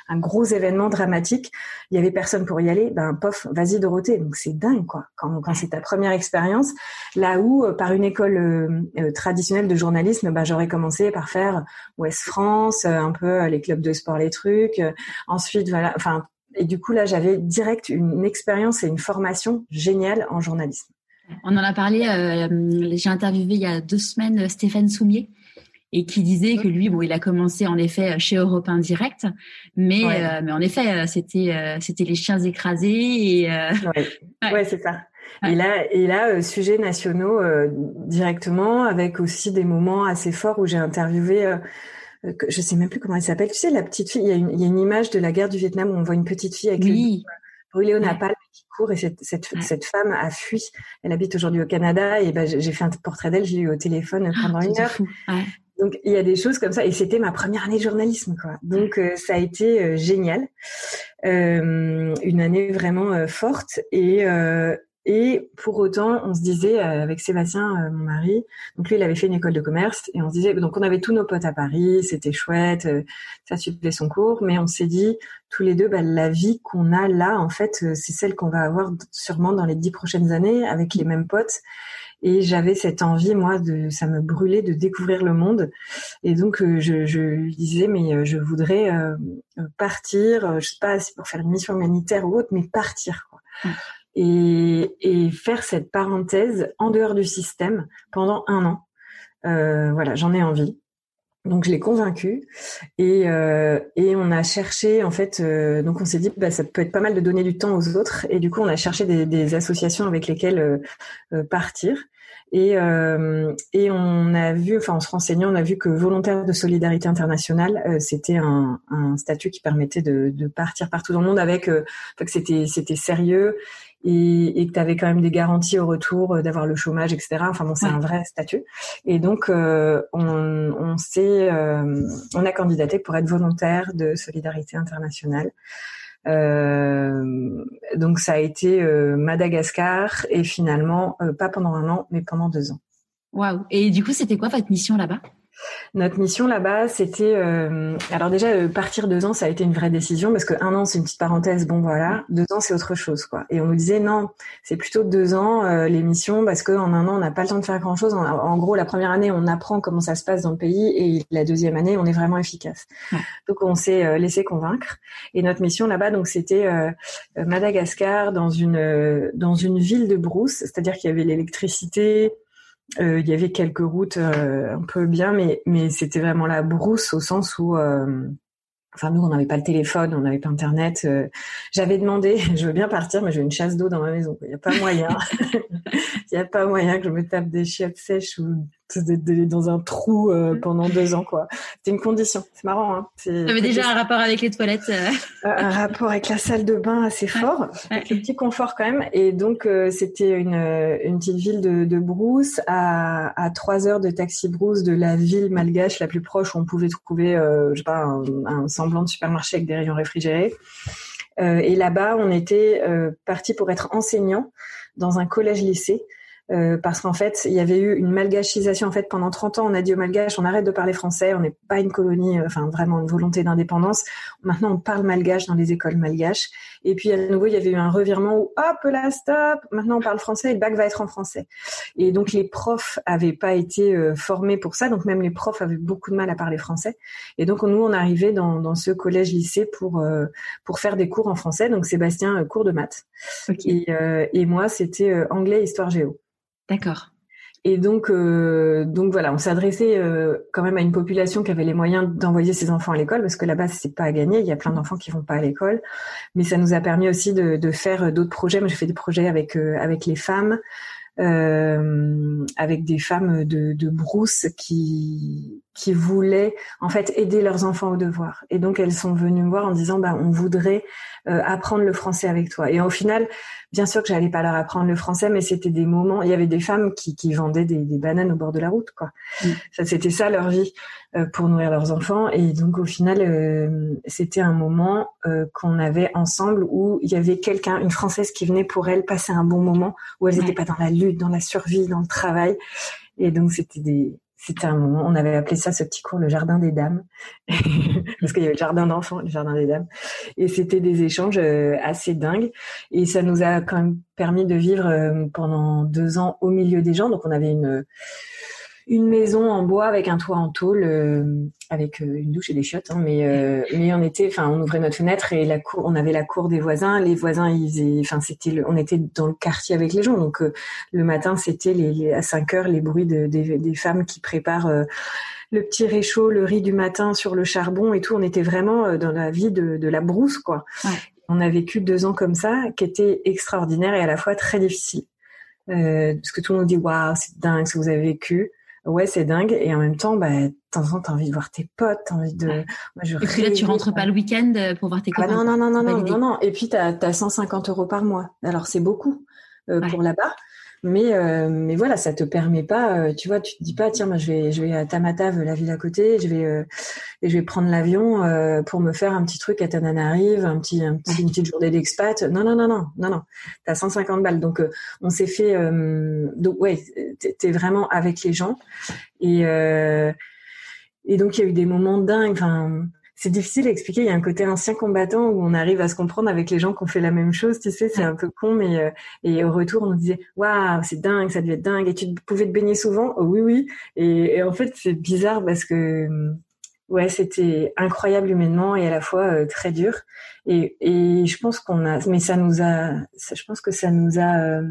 un gros événement dramatique. Il y avait personne pour y aller. Ben, pof, vas-y Dorothée. Donc c'est dingue, quoi. Quand, quand c'est ta première expérience, là où euh, par une école euh, euh, traditionnelle de journalisme, ben, j'aurais commencé par faire Ouest France, un peu les clubs de sport, les trucs. ensuite, voilà. Enfin, et du coup là, j'avais direct une expérience et une formation géniale en journalisme. On en a parlé. J'ai interviewé il y a deux semaines Stéphane Soumier et qui disait que lui, bon, il a commencé en effet chez Europe 1 Direct, mais euh, mais en effet, euh, c'était euh, c'était les chiens écrasés et ouais, ouais. c'est ça. Et là, et là, sujets nationaux directement, avec aussi des moments assez forts où j'ai interviewé. que, je sais même plus comment elle s'appelle. Tu sais, la petite fille. Il y, a une, il y a une image de la guerre du Vietnam où on voit une petite fille avec oui brûlé au napalm qui court et cette, cette, cette, femme a fui. Elle habite aujourd'hui au Canada et ben, j'ai fait un portrait d'elle, j'ai eu au téléphone ah, pendant une heure. Donc il y a des choses comme ça. Et c'était ma première année de journalisme quoi. Donc euh, ça a été euh, génial, euh, une année vraiment euh, forte. Et et pour autant on se disait avec Sébastien mon mari, donc lui il avait fait une école de commerce et on se disait donc on avait tous nos potes à Paris, c'était chouette, ça suivait son cours, mais on s'est dit tous les deux bah, la vie qu'on a là en fait c'est celle qu'on va avoir sûrement dans les dix prochaines années avec les mêmes potes et j'avais cette envie moi de ça me brûlait de découvrir le monde. Et donc euh, je, je lui disais mais euh, je voudrais euh, partir je sais pas si pour faire une mission humanitaire ou autre mais partir quoi. Et, et faire cette parenthèse en dehors du système pendant un an. Euh, voilà j'en ai envie donc je l'ai convaincu et, euh, et on a cherché en fait euh, donc on s'est dit bah ça peut être pas mal de donner du temps aux autres et du coup on a cherché des, associations avec lesquelles euh, euh partir et euh, et on a vu enfin en se renseignant on a vu que volontaire de solidarité internationale c'était un, un, statut qui permettait de, de, partir partout dans le monde avec que c'était c'était sérieux et, et que tu avais quand même des garanties au retour euh, d'avoir le chômage, etc. Enfin bon, c'est un vrai statut. Et donc, euh, on, on s'est, euh, on a candidaté pour être volontaire de solidarité internationale. Euh, donc ça a été Madagascar et finalement pas pendant un an, mais pendant deux ans. Waouh Et du coup, c'était quoi votre mission là-bas? Notre mission là-bas, c'était euh, alors déjà euh, partir deux ans, ça a été une vraie décision parce que un an c'est une petite parenthèse, bon voilà, deux ans c'est autre chose quoi. Et on nous disait non, c'est plutôt deux ans euh, les missions parce qu'en un an on n'a pas le temps de faire grand chose. En, gros, la première année on apprend comment ça se passe dans le pays et la deuxième année on est vraiment efficace. Donc on s'est laissé convaincre et notre mission là-bas donc c'était Madagascar dans une dans une ville de brousse, c'est-à-dire qu'il y avait l'électricité, euh, il y avait quelques routes euh, un peu bien, mais mais c'était vraiment la brousse au sens où euh, Enfin, nous, on n'avait pas le téléphone, on n'avait pas Internet. J'avais demandé, je veux bien partir, mais j'ai une chasse d'eau dans ma maison. Il n'y a pas moyen. Il n'y a pas moyen que je me tape des chiottes sèches ou dans un trou euh, mm. pendant deux ans quoi. C'était une condition. C'est marrant. Hein. avait déjà un rapport avec les toilettes. Euh. un rapport avec la salle de bain assez fort, avec le petit confort quand même. Et donc euh, c'était une, une petite ville de, de Brousse à, à trois heures de taxi Brousse de la ville malgache la plus proche où on pouvait trouver je sais pas un, un, semblant de supermarché avec des rayons réfrigérés. et là-bas on était parti pour être enseignant dans un collège-lycée euh, parce qu'en fait, il y avait eu une malgachisation. En fait, pendant 30 ans, on a dit aux malgaches, on arrête de parler français, on n'est pas une colonie, euh, enfin vraiment une volonté d'indépendance. Maintenant, on parle malgache dans les écoles malgaches. Et puis, à nouveau, il y avait eu un revirement où, hop là, stop, maintenant on parle français et le bac va être en français. Et donc, les profs avaient pas été euh, formés pour ça. Donc, même les profs avaient beaucoup de mal à parler français. Et donc, nous, on arrivait dans, dans ce collège-lycée pour, pour faire des cours en français. Donc, Sébastien, cours de maths. Et, et moi, c'était anglais, histoire, géo. D'accord. Et donc, euh, donc voilà, on adressé euh, quand même à une population qui avait les moyens d'envoyer ses enfants à l'école, parce que là-bas c'est pas à gagner. Il y a plein d'enfants qui vont pas à l'école, mais ça nous a permis aussi de, faire d'autres projets. Moi, j'ai fait des projets avec euh, avec les femmes, euh, avec des femmes de, de brousse qui qui voulaient en fait aider leurs enfants au devoir. Et donc elles sont venues me voir en disant bah on voudrait euh, apprendre le français avec toi. Et au final, bien sûr que j'allais pas leur apprendre le français, mais c'était des moments. Il y avait des femmes qui, qui vendaient des, des bananes au bord de la route, quoi. Mm. Ça c'était ça leur vie euh, pour nourrir leurs enfants. Et donc au final, euh, c'était un moment qu'on avait ensemble où il y avait quelqu'un, une française qui venait pour elles passer un bon moment où elles n'étaient pas dans la lutte, dans la survie, dans le travail. Et donc c'était des c'était un moment, on avait appelé ça ce petit cours le jardin des dames, parce qu'il y avait le jardin d'enfants, le jardin des dames, et c'était des échanges euh, assez dingues, et ça nous a quand même permis de vivre euh, pendant deux ans au milieu des gens, donc on avait une une maison en bois avec un toit en tôle, euh, avec euh, une douche et des chiottes. Hein, mais euh, mais on était, enfin, on ouvrait notre fenêtre et la cour, on avait la cour des voisins. Les voisins, ils, enfin, c'était, on était dans le quartier avec les gens. Donc le matin, c'était les, à 5 heures les bruits de, des, des femmes qui préparent le petit réchaud, le riz du matin sur le charbon et tout. On était vraiment dans la vie de, de la brousse, quoi. On a vécu deux ans comme ça, qui étaient extraordinaires et à la fois très difficiles. Euh, parce que tout le monde dit waouh, c'est dingue ce que vous avez vécu ouais, c'est dingue. Et en même temps, bah, temps en temps, t'as envie de voir tes potes, t'as envie de. Moi, je et puis là, tu rentres pas le week-end pour voir tes ah, copains. non, non, non, non, non, non, non. Et puis t'as as 150 euros par mois. Alors c'est beaucoup pour là-bas. Mais euh, mais voilà, ça te permet pas. Euh, tu vois, tu te dis pas tiens, moi je vais je vais à Tamatave, la ville à côté, je vais euh, et je vais prendre l'avion pour me faire un petit truc à Tananarive, un petit un petit une petite journée d'expat. Non non non non non non. T'as 150 balles. Donc on s'est fait donc ouais, t'es vraiment avec les gens et et donc il y a eu des moments dingues. Enfin c'est difficile à expliquer. Il y a un côté ancien combattant où on arrive à se comprendre avec les gens qui ont fait la même chose. Tu sais, c'est un peu con, mais euh, et au retour, on disait waouh, c'est dingue, ça devait être dingue. Et tu pouvais te baigner souvent oh, Oui, oui. Et, en fait, c'est bizarre parce que ouais, c'était incroyable humainement et à la fois euh, très dur. Et, et je pense qu'on a, mais ça nous a, je pense que ça nous a euh,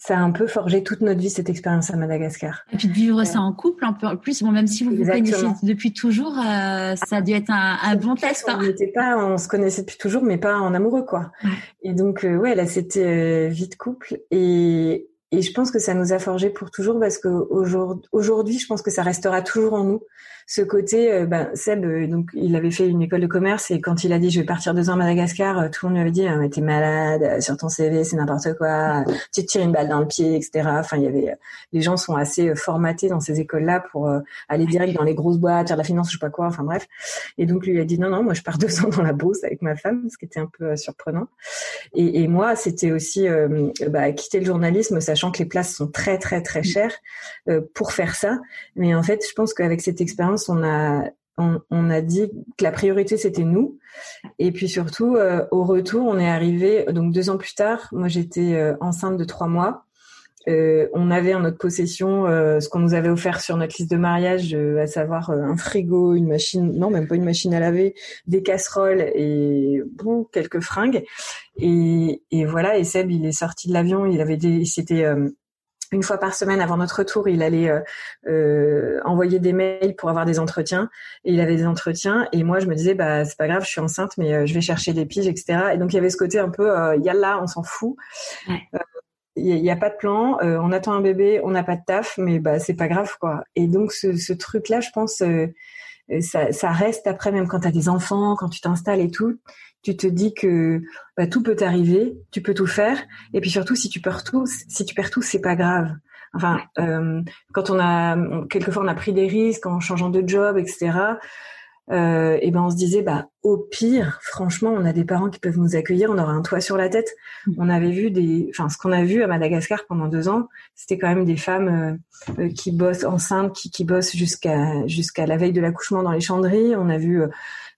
ça a un peu forgé toute notre vie cette expérience à Madagascar. Et puis de vivre ça en couple, un peu en plus, bon, même si vous vous connaissiez depuis toujours, euh, ça a dû être un, un bon test. Hein. On n'était pas, on se connaissait depuis toujours, mais pas en amoureux, quoi. Et donc, euh, ouais, là, c'était euh, vie de couple. Et, et je pense que ça nous a forgé pour toujours parce que aujourd'hui, je pense que ça restera toujours en nous ce côté, euh, ben, Seb, euh, donc il avait fait une école de commerce et quand il a dit je vais partir deux ans à Madagascar, euh, tout le monde lui avait dit mais t'es malade, sur ton CV c'est n'importe quoi, tu te tires une balle dans le pied, etc. Enfin il y avait, les gens sont assez formatés dans ces écoles-là pour aller direct dans les grosses boîtes, faire de la finance, je sais pas quoi, enfin bref. Et donc lui il a dit non non moi je pars deux ans dans la bourse avec ma femme, ce qui était un peu surprenant. Et, et moi c'était aussi bah, quitter le journalisme, sachant que les places sont très très très chères pour faire ça. Mais en fait je pense qu'avec cette expérience on a on, a dit que la priorité c'était nous. Et puis surtout, euh, au retour, on est arrivé donc deux ans plus tard. Moi, j'étais euh, enceinte de trois mois. Euh, on avait en notre possession ce qu'on nous avait offert sur notre liste de mariage, à savoir un frigo, une machine, non même pas une machine à laver, des casseroles et bon quelques fringues. Et, voilà. Et Seb, il est sorti de l'avion. Il avait des, c'était une fois par semaine avant notre retour, il allait euh, euh, envoyer des mails pour avoir des entretiens. Et il avait des entretiens. Et moi, je me disais, bah c'est pas grave, je suis enceinte, mais euh, je vais chercher des piges, etc. Et donc il y avait ce côté un peu, yalla, on s'en fout. Il n'y a, pas de plan, on attend un bébé, on n'a pas de taf, mais bah c'est pas grave quoi. Et donc ce, ce truc-là, je pense, ça, ça reste après même quand tu as des enfants, quand tu t'installes et tout tu te dis que bah, tout peut t'arriver, tu peux tout faire, et puis surtout si tu perds tout, si tu perds tout, c'est pas grave. Enfin, euh, quand on a quelquefois on a pris des risques en changeant de job, etc. Euh, et ben on se disait bah au pire, franchement, on a des parents qui peuvent nous accueillir, on aura un toit sur la tête. Mm. On avait vu des, enfin ce qu'on a vu à Madagascar pendant deux ans, c'était quand même des femmes euh, qui bossent enceintes, qui, qui bossent jusqu'à jusqu'à la veille de l'accouchement dans les chandries. On a vu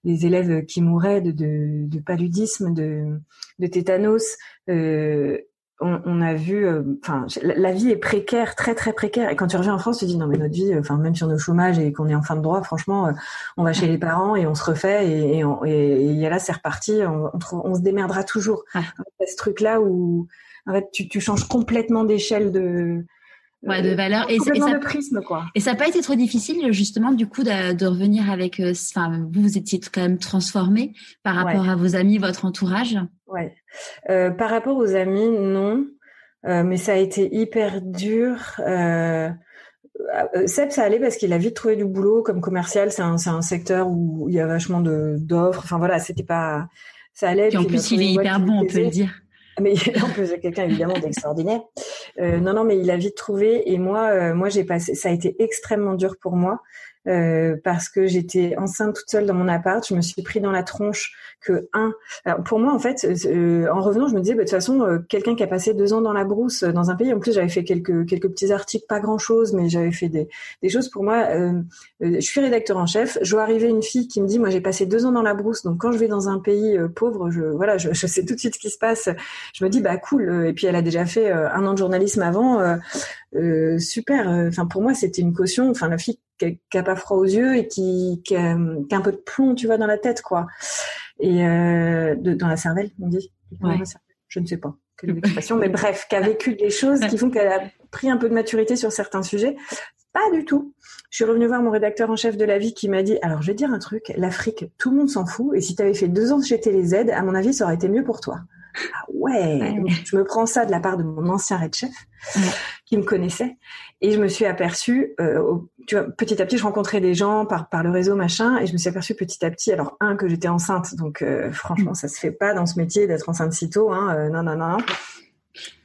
des élèves qui mouraient de, de, de paludisme, de, de tétanos. Euh, on, on, a vu, euh, enfin, la, vie est précaire, très très précaire. Et quand tu reviens en France, tu te dis non mais notre vie, enfin même si on est au chômage et qu'on est en fin de droit, franchement, euh, on va chez les parents et on se refait et, et, et, là c'est reparti. On, on, se démerdera toujours. Ah. ce truc là où en fait tu, tu changes complètement d'échelle de ouais, de euh, valeur et, et ça, prisme quoi. Et ça n'a pas été trop difficile justement du coup de, de revenir avec, euh, enfin vous vous étiez quand même transformé par rapport à vos amis, votre entourage? Ouais. Euh, par rapport aux amis, non, euh, mais ça a été hyper dur. Euh, Seb, ça allait parce qu'il a vite trouvé du boulot comme commercial. C'est un, c'est un secteur où il y a vachement de d'offres. Enfin voilà, c'était pas, ça allait. Et en plus, il, est hyper bon, on peut le dire. Mais en plus, quelqu'un évidemment d'extraordinaire. Euh, non, non, mais il a vite trouvé. Et moi, euh, moi, j'ai passé. Ça a été extrêmement dur pour moi euh, parce que j'étais enceinte toute seule dans mon appart. Je me suis pris dans la tronche que un. Pour moi, en fait, euh, en revenant, je me disais, bah, de toute façon, euh, quelqu'un qui a passé deux ans dans la brousse dans un pays. En plus, j'avais fait quelques quelques petits articles, pas grand chose, mais j'avais fait des des choses pour moi. je suis rédacteur en chef. Je vois arriver une fille qui me dit, moi, j'ai passé deux ans dans la brousse, donc quand je vais dans un pays pauvre, je voilà, je, je, sais tout de suite ce qui se passe. Je me dis, bah cool. Et puis elle a déjà fait un an de journalisme avant. Euh, super. Enfin, pour moi, c'était une caution. Enfin, la fille qui a, pas froid aux yeux et qui, qui, a, qui, a, un peu de plomb, tu vois, dans la tête, quoi. Et euh, de, dans la cervelle, on dit. Je ne sais pas quelle expression, mais bref, qui a vécu des choses qui font qu'elle a pris un peu de maturité sur certains sujets. Pas du tout. Je suis revenue voir mon rédacteur en chef de la vie qui m'a dit, alors je vais dire un truc, l'Afrique, tout le monde s'en fout, et si tu avais fait deux ans chez TéléZ, à mon avis, ça aurait été mieux pour toi. Ah ouais, je me prends ça de la part de mon ancien red chef qui me connaissait et je me suis aperçue, euh, tu vois, petit à petit, je rencontrais des gens par par le réseau machin et je me suis aperçue petit à petit, alors un que j'étais enceinte, donc euh, franchement ça se fait pas dans ce métier d'être enceinte si tôt, hein, euh, non non non.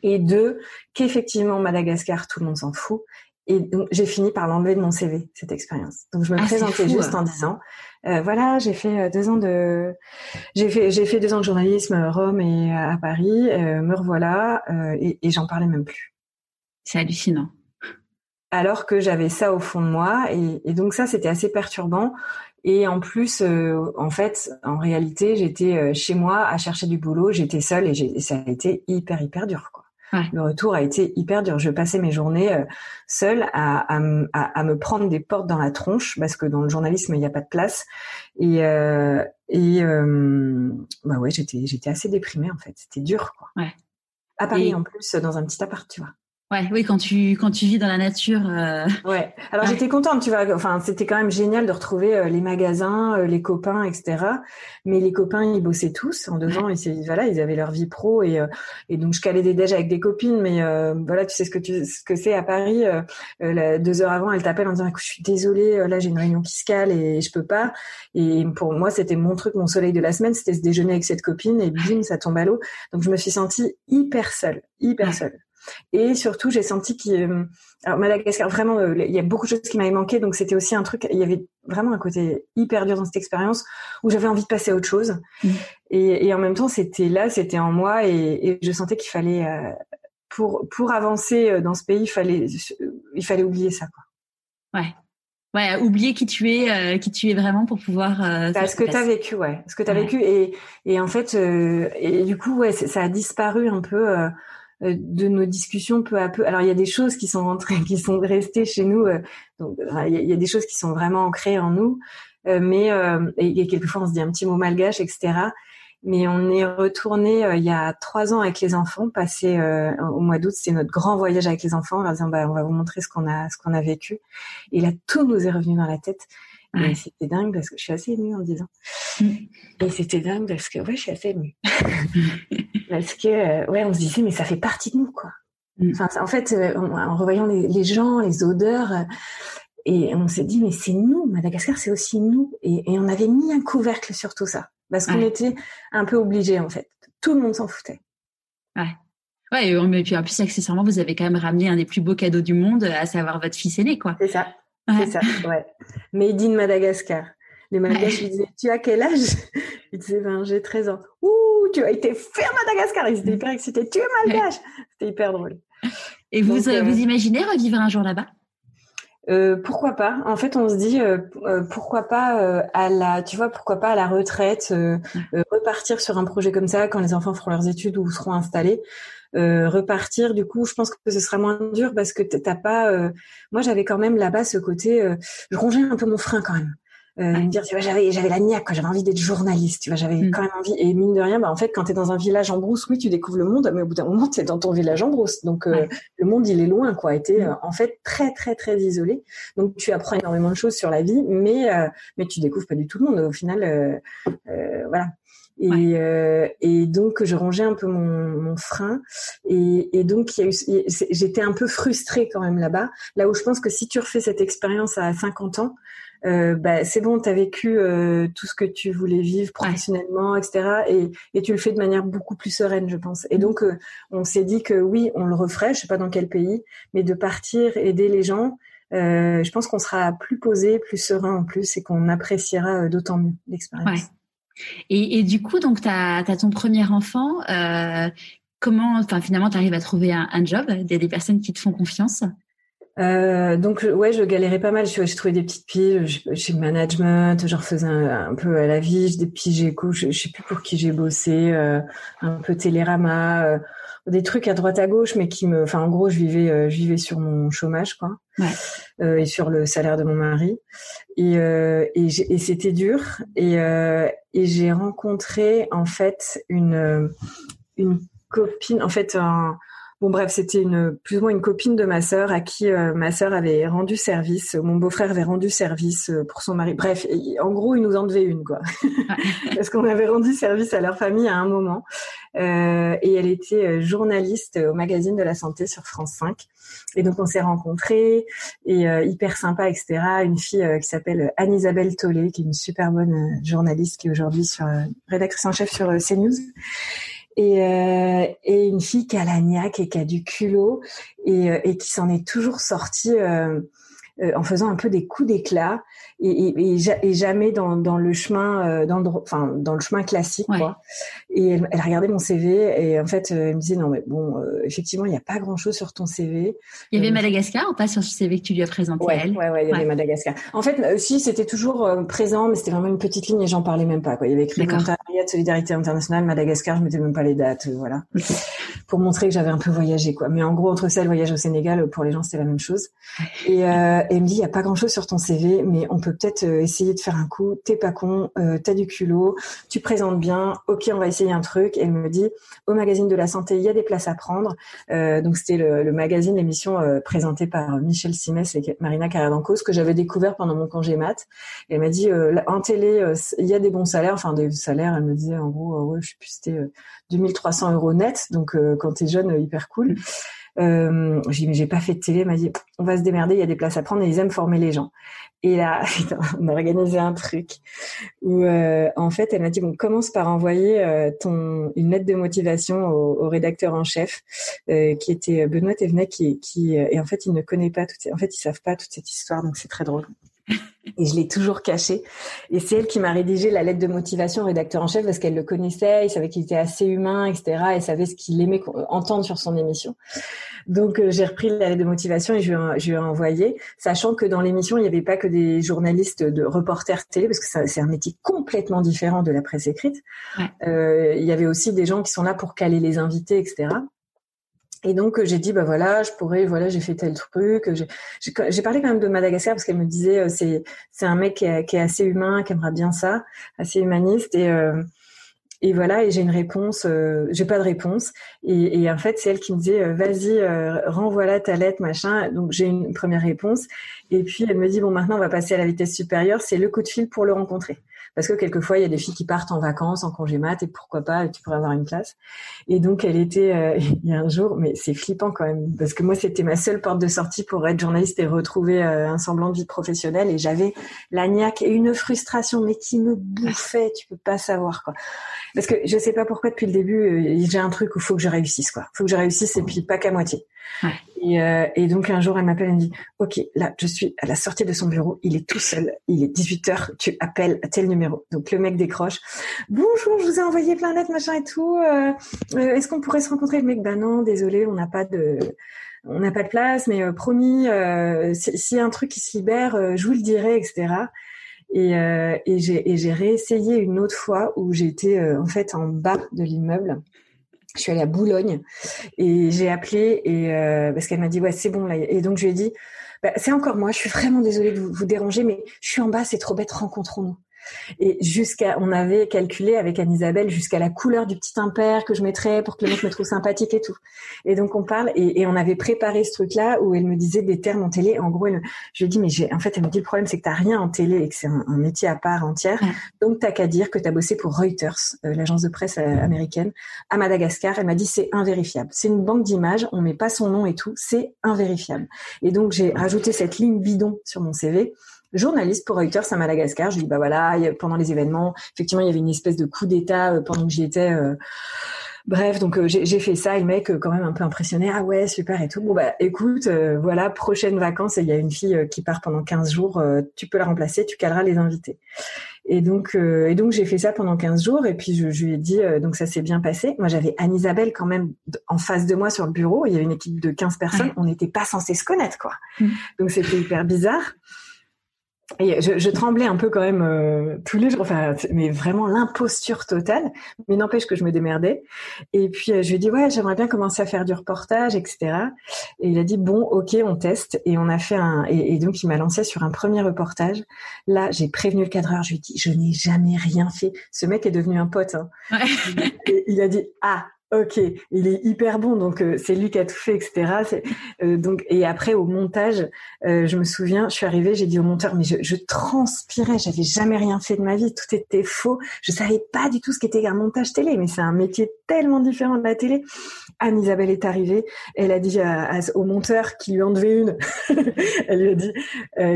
Et deux, qu'effectivement Madagascar, tout le monde s'en fout et donc, j'ai fini par l'enlever de mon CV, cette expérience. Donc, je me ah, présentais juste en disant, euh, voilà, j'ai fait euh, deux ans de, j'ai fait, j'ai fait deux ans de journalisme à Rome et à Paris. Euh, me revoilà et, et j'en parlais même plus. C'est hallucinant. Alors que j'avais ça au fond de moi et, et donc ça, c'était assez perturbant. Et en plus, en fait, en réalité, j'étais chez moi à chercher du boulot. J'étais seule et, et ça a été hyper hyper dur, quoi. Le retour a été hyper dur. Je passais mes journées euh, seule à, à, me prendre des portes dans la tronche parce que dans le journalisme il n'y a pas de place. Et, euh, et euh, bah ouais, j'étais j'étais assez déprimée en fait. C'était dur quoi. Ouais. À Paris en plus, dans un petit appart, tu vois. Ouais, oui, quand tu quand tu vis dans la nature. Euh... Ouais. Alors j'étais contente, tu vois. Enfin, c'était quand même génial de retrouver euh, les magasins, euh, les copains, etc. Mais les copains, ils bossaient tous en deux ans. Et voilà, ils avaient leur vie pro et euh, et donc je calais des déj avec des copines. Mais voilà, tu sais ce que tu ce que c'est à Paris. deux heures avant, elle t'appelle en disant écoute, je suis désolée, là j'ai une réunion fiscale et je peux pas. Et pour moi, c'était mon truc, mon soleil de la semaine, c'était se déjeuner avec cette copine et bim, ça tombe à l'eau. Donc je me suis sentie hyper seule, hyper seule. Et surtout, j'ai senti qu'il, euh, alors Madagascar, vraiment, euh, il y a beaucoup de choses qui m'avaient manqué, donc c'était aussi un truc. Il y avait vraiment un côté hyper dur dans cette expérience où j'avais envie de passer à autre chose. Mmh. Et, et, en même temps, c'était là, c'était en moi, et, et je sentais qu'il fallait, euh, pour pour avancer dans ce pays, il fallait il fallait oublier ça, quoi. Ouais. Ouais, oublier qui tu es, qui tu es vraiment pour pouvoir. Euh, ce que tu as vécu, ouais. Ce que tu as vécu et et en fait et du coup ouais, ça a disparu un peu de nos discussions peu à peu. Alors il y a des choses qui sont rentrées, qui sont restées chez nous. Euh, donc il y, a, des choses qui sont vraiment ancrées en nous. Euh, mais et, et, quelquefois on se dit un petit mot malgache, etc. Mais on est retourné il y a trois ans avec les enfants, passé au mois d'août. C'est notre grand voyage avec les enfants, en leur disant bah on va vous montrer ce qu'on a ce qu'on a vécu. Et là tout nous est revenu dans la tête. Et c'était dingue parce que je suis assez émue en disant. Mm. Et c'était dingue parce que ouais, je suis assez émue. parce que euh, ouais, on se disait mais ça fait partie de nous quoi. Mm. Enfin, en fait, euh, en, revoyant les, gens, les odeurs, euh, et on s'est dit mais c'est nous, Madagascar, c'est aussi nous. Et, on avait mis un couvercle sur tout ça parce qu'on était un peu obligés en fait. Tout le monde s'en foutait. Ouais. Ouais, et puis en plus accessoirement, vous avez quand même ramené un des plus beaux cadeaux du monde, à savoir votre fils aîné, quoi. C'est ça. C'est ça, ouais. Made in Madagascar. Les Malgaches lui disaient, tu as quel âge? Il disait, ben, j'ai 13 ans. Ouh, tu as été fait à Madagascar. Ils étaient hyper excités. Tu es malgache. C'était hyper drôle. Et vous, euh, vous imaginez revivre un jour là-bas? Euh, pourquoi pas? En fait, on se dit euh, euh pourquoi pas euh, à la, tu vois, pourquoi pas à la retraite, repartir sur un projet comme ça quand les enfants feront leurs études ou seront installés. Euh, repartir. Du coup, je pense que ce sera moins dur parce que t'as pas. Euh, moi, j'avais quand même là-bas ce côté. Euh, je rongeais un peu mon frein quand même. me dire, tu vois, j'avais j'avais la niaque, j'avais envie d'être journaliste, tu vois, j'avais mm. quand même envie. Et mine de rien, bah en fait, quand t'es dans un village en brousse, oui, tu découvres le monde, mais au bout d'un moment, t'es dans ton village en brousse, donc le monde il est loin, quoi. Et t'es mm. en fait très très très isolé. Donc tu apprends énormément de choses sur la vie, mais mais tu découvres pas du tout le monde. Au final, voilà. Et, euh, et donc je rangeais un peu mon, mon frein et, et donc il y a eu, j'étais un peu frustrée quand même là-bas. Là où je pense que si tu refais cette expérience à 50 ans, euh, bah, c'est bon, tu as vécu euh, tout ce que tu voulais vivre professionnellement, etc. Et, et, tu le fais de manière beaucoup plus sereine, je pense. Et donc, euh, on s'est dit que oui, on le referait, je sais pas dans quel pays, mais de partir, aider les gens, euh, je pense qu'on sera plus posé, plus serein en plus, et qu'on appréciera euh, d'autant mieux l'expérience. Et, et, du coup, donc, tu as, ton premier enfant. Euh, comment, finalement, tu arrives à trouver un, job? Des personnes qui te font confiance? Euh, donc ouais, je galérais pas mal. Je, trouvais des petites piges chez management, je refaisais un, peu à la vie, des piges éco. Je, je sais plus pour qui j'ai bossé, euh, un peu Télérama, euh, des trucs à droite à gauche, mais qui me, enfin en gros, je vivais, euh, je vivais sur mon chômage quoi, ouais. Euh, et sur le salaire de mon mari. Et, et, et c'était dur. Et, et j'ai rencontré en fait une une copine, en fait un Bon bref, c'était une plus ou moins une copine de ma sœur à qui euh, ma sœur avait rendu service, mon beau-frère avait rendu service euh, pour son mari. Bref, en gros, ils nous en devaient une quoi, parce qu'on avait rendu service à leur famille à un moment. Euh, et elle était journaliste au magazine de la santé sur France 5. Et donc on s'est rencontrés et hyper sympa, etc. Une fille qui s'appelle Anne-Isabelle Tollet, qui est une super bonne journaliste qui est aujourd'hui sur rédactrice en chef sur CNews et, euh, et une fille qui a la niaque et qui a du culot et, euh, et qui s'en est toujours sortie euh, euh, en faisant un peu des coups d'éclat et, et, et, jamais dans, dans le chemin euh, dans le enfin dans le chemin classique quoi. Et elle, elle, regardait mon CV et en fait elle me disait non mais bon effectivement il n'y a pas grand chose sur ton CV. Il y avait Madagascar ou pas sur ce CV que tu lui as présenté ouais, elle Ouais ouais il y avait Madagascar. En fait si c'était toujours présent mais c'était vraiment une petite ligne et j'en parlais même pas quoi. Il y avait écrit volontariat de solidarité internationale Madagascar je mettais même pas les dates voilà pour montrer que j'avais un peu voyagé quoi. Mais en gros entre ça et le voyage au Sénégal pour les gens c'était la même chose. Et euh, et elle me dit, il n'y a pas grand-chose sur ton CV, mais on peut peut-être euh, essayer de faire un coup. T'es pas con, euh, t'as du culot, tu présentes bien. Ok, on va essayer un truc. Elle me dit, au magazine de la santé, il y a des places à prendre. Euh, donc c'était le, le, magazine, l'émission euh, présentée par Michel Simès et Marina carrère que j'avais découvert pendant mon congé mat. Et elle m'a dit, euh, en télé, il y a des bons salaires, enfin des salaires. Elle me disait en gros, ouais, je sais plus, c'était 2300 euros net. Donc quand t'es jeune, hyper cool. Euh, j'ai mais j'ai pas fait de télé. Elle m'a dit, on va se démerder, il y a des places à prendre et ils aiment former les gens. Et là, on a organisé un truc où, euh, en fait, elle m'a dit, bon, commence par envoyer euh, ton une lettre de motivation au, au rédacteur en chef, euh, qui était Benoît Thévenet, qui, qui et en fait, il ne connaît pas toute, en fait, ils savent pas toute cette histoire, donc c'est très drôle. Et je l'ai toujours caché. Et c'est elle qui m'a rédigé la lettre de motivation au rédacteur en chef parce qu'elle le connaissait, il savait qu'il était assez humain, etc. Et savait ce qu'il aimait entendre sur son émission. Donc euh, j'ai repris la lettre de motivation et je lui, ai, envoyé, sachant que dans l'émission il n'y avait pas que des journalistes de reporters télé parce que c'est un métier complètement différent de la presse écrite. Euh, il y avait aussi des gens qui sont là pour caler les invités, etc. Et donc j'ai dit bah voilà, je pourrais voilà, j'ai fait tel truc. J'ai parlé quand même de Madagascar parce qu'elle me disait euh, c'est c'est un mec qui est, qui est, assez humain, qui aimerait bien ça, assez humaniste et euh, et voilà, et j'ai une réponse, euh, j'ai pas de réponse. Et, et en fait, c'est elle qui me disait, euh, vas-y, euh, renvoie-la ta lettre, machin. Donc j'ai une première réponse. Et puis elle me dit, bon, maintenant on va passer à la vitesse supérieure, c'est le coup de fil pour le rencontrer parce que quelquefois il y a des filles qui partent en vacances, en congé mat, et pourquoi pas, tu pourrais avoir une place. Et donc elle était, euh, il y a un jour, mais c'est flippant quand même, parce que moi c'était ma seule porte de sortie pour être journaliste et retrouver euh, un semblant de vie professionnelle, et j'avais la niaque et une frustration, mais qui me bouffait, tu peux pas savoir quoi. Parce que je sais pas pourquoi depuis le début, euh, j'ai un truc où faut que je réussisse quoi, faut que je réussisse et puis pas qu'à moitié. Et, euh, et, donc un jour, elle m'appelle et me dit, OK, là, je suis à la sortie de son bureau, il est tout seul, il est 18 heures, tu appelles tel numéro. Donc le mec décroche. Bonjour, je vous ai envoyé plein de machin et tout. Euh, euh, Est-ce qu'on pourrait se rencontrer? Le mec, bah non, désolé, on n'a pas de on n'a pas de place, mais euh, promis, euh, s'il y a un truc qui se libère, euh, je vous le dirai, etc. Et, et j'ai réessayé une autre fois où j'étais en fait en bas de l'immeuble je suis allée à Boulogne et j'ai appelé et euh, parce qu'elle m'a dit ouais c'est bon là. Et donc je lui ai dit bah, c'est encore moi. Je suis vraiment désolée de vous déranger mais je suis en bas c'est trop bête rencontrons-nous et jusqu'à, on avait calculé avec Anne-Isabelle jusqu'à la couleur du petit impair que je mettrais pour que le mec me trouve sympathique et tout. Et donc on parle et, et on avait préparé ce truc-là où elle me disait des termes en télé. En gros, elle, je lui ai dit mais j'ai, en fait, elle me dit le problème c'est que t'as rien en télé et que c'est un, métier à part entière. Donc t'as qu'à dire que t'as bossé pour Reuters, euh, l'agence de presse euh, américaine, à Madagascar. Elle m'a dit c'est invérifiable. C'est une banque d'images, on met pas son nom et tout, c'est invérifiable. Et donc j'ai rajouté cette ligne bidon sur mon CV journaliste pour Reuters à Madagascar. Je dis bah voilà, pendant les événements, effectivement, il y avait une espèce de coup d'état euh, pendant que j'y étais. Euh, bref, donc euh, j'ai fait ça, et le mec quand même un peu impressionné. Ah ouais, super et tout. Bon bah écoute, voilà, prochaine vacances, il y a une fille qui part pendant 15 jours, tu peux la remplacer, tu caleras les invités. Et donc, et donc j'ai fait ça pendant 15 jours et puis je, je lui ai dit, donc ça s'est bien passé. Moi j'avais Anne-Isabelle quand même en face de moi sur le bureau. Il y avait une équipe de 15 personnes. On n'était pas censé se connaître quoi. Mmh. Donc c'était hyper bizarre. Et je, je, tremblais un peu quand même euh, tous les jours, enfin, mais vraiment l'imposture totale. Mais n'empêche que je me démerdais. Et puis euh, je lui ai dit ouais, j'aimerais bien commencer à faire du reportage, etc. Et il a dit bon, ok, on teste. Et on a fait un. Et, donc il m'a lancé sur un premier reportage. Là, j'ai prévenu le cadreur. Je lui ai dit je n'ai jamais rien fait. Ce mec est devenu un pote. Hein. Ouais. Et il a dit ah Ok, il est hyper bon, donc euh, c'est lui qui a tout fait, etc. Euh, donc et après au montage, euh, je me souviens, je suis arrivée, j'ai dit au monteur, mais je, je transpirais, j'avais jamais rien fait de ma vie, tout était faux, je savais pas du tout ce qu'était un montage télé, mais c'est un métier tellement différent de la télé. Anne-Isabelle est arrivée, elle a dit au monteur qui lui en devait une, elle lui a dit,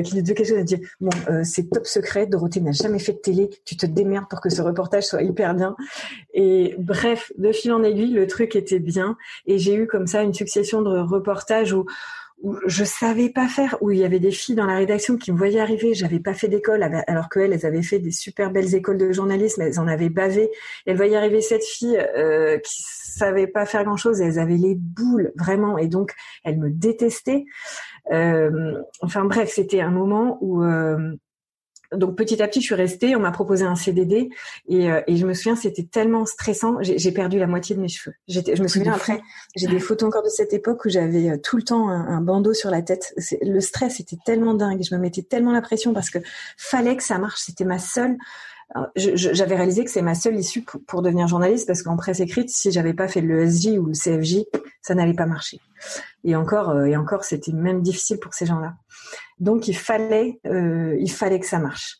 qui lui dit quelque chose, elle a dit bon, c'est top secret, Dorothée n'a jamais fait de télé, tu te démerdes pour que ce reportage soit hyper bien. Et bref, de fil en aiguille le truc était bien. Et j'ai eu comme ça une succession de reportages où, où je savais pas faire, où il y avait des filles dans la rédaction qui me voyaient arriver, j'avais pas fait d'école, alors qu'elles, elles avaient fait des super belles écoles de journalisme, elles en avaient bavé. elles voyaient arriver cette fille euh, qui savait pas faire grand chose, et elles avaient les boules vraiment, et donc elles me détestaient. Euh, enfin bref, c'était un moment où euh, donc petit à petit, je suis restée. On m'a proposé un CDD et, euh, et je me souviens, c'était tellement stressant. J'ai perdu la moitié de mes cheveux. Je me souviens après, j'ai des photos encore de cette époque où j'avais euh, tout le temps un, bandeau sur la tête. Le stress était tellement dingue. Je me mettais tellement la pression parce que fallait que ça marche. C'était ma seule. J'avais réalisé que c'est ma seule issue pour, devenir journaliste parce qu'en presse écrite, si j'avais pas fait le SJ ou le CFJ, ça n'allait pas marcher. Et encore, euh, et encore, c'était même difficile pour ces gens-là. Donc il fallait, euh, il fallait que ça marche.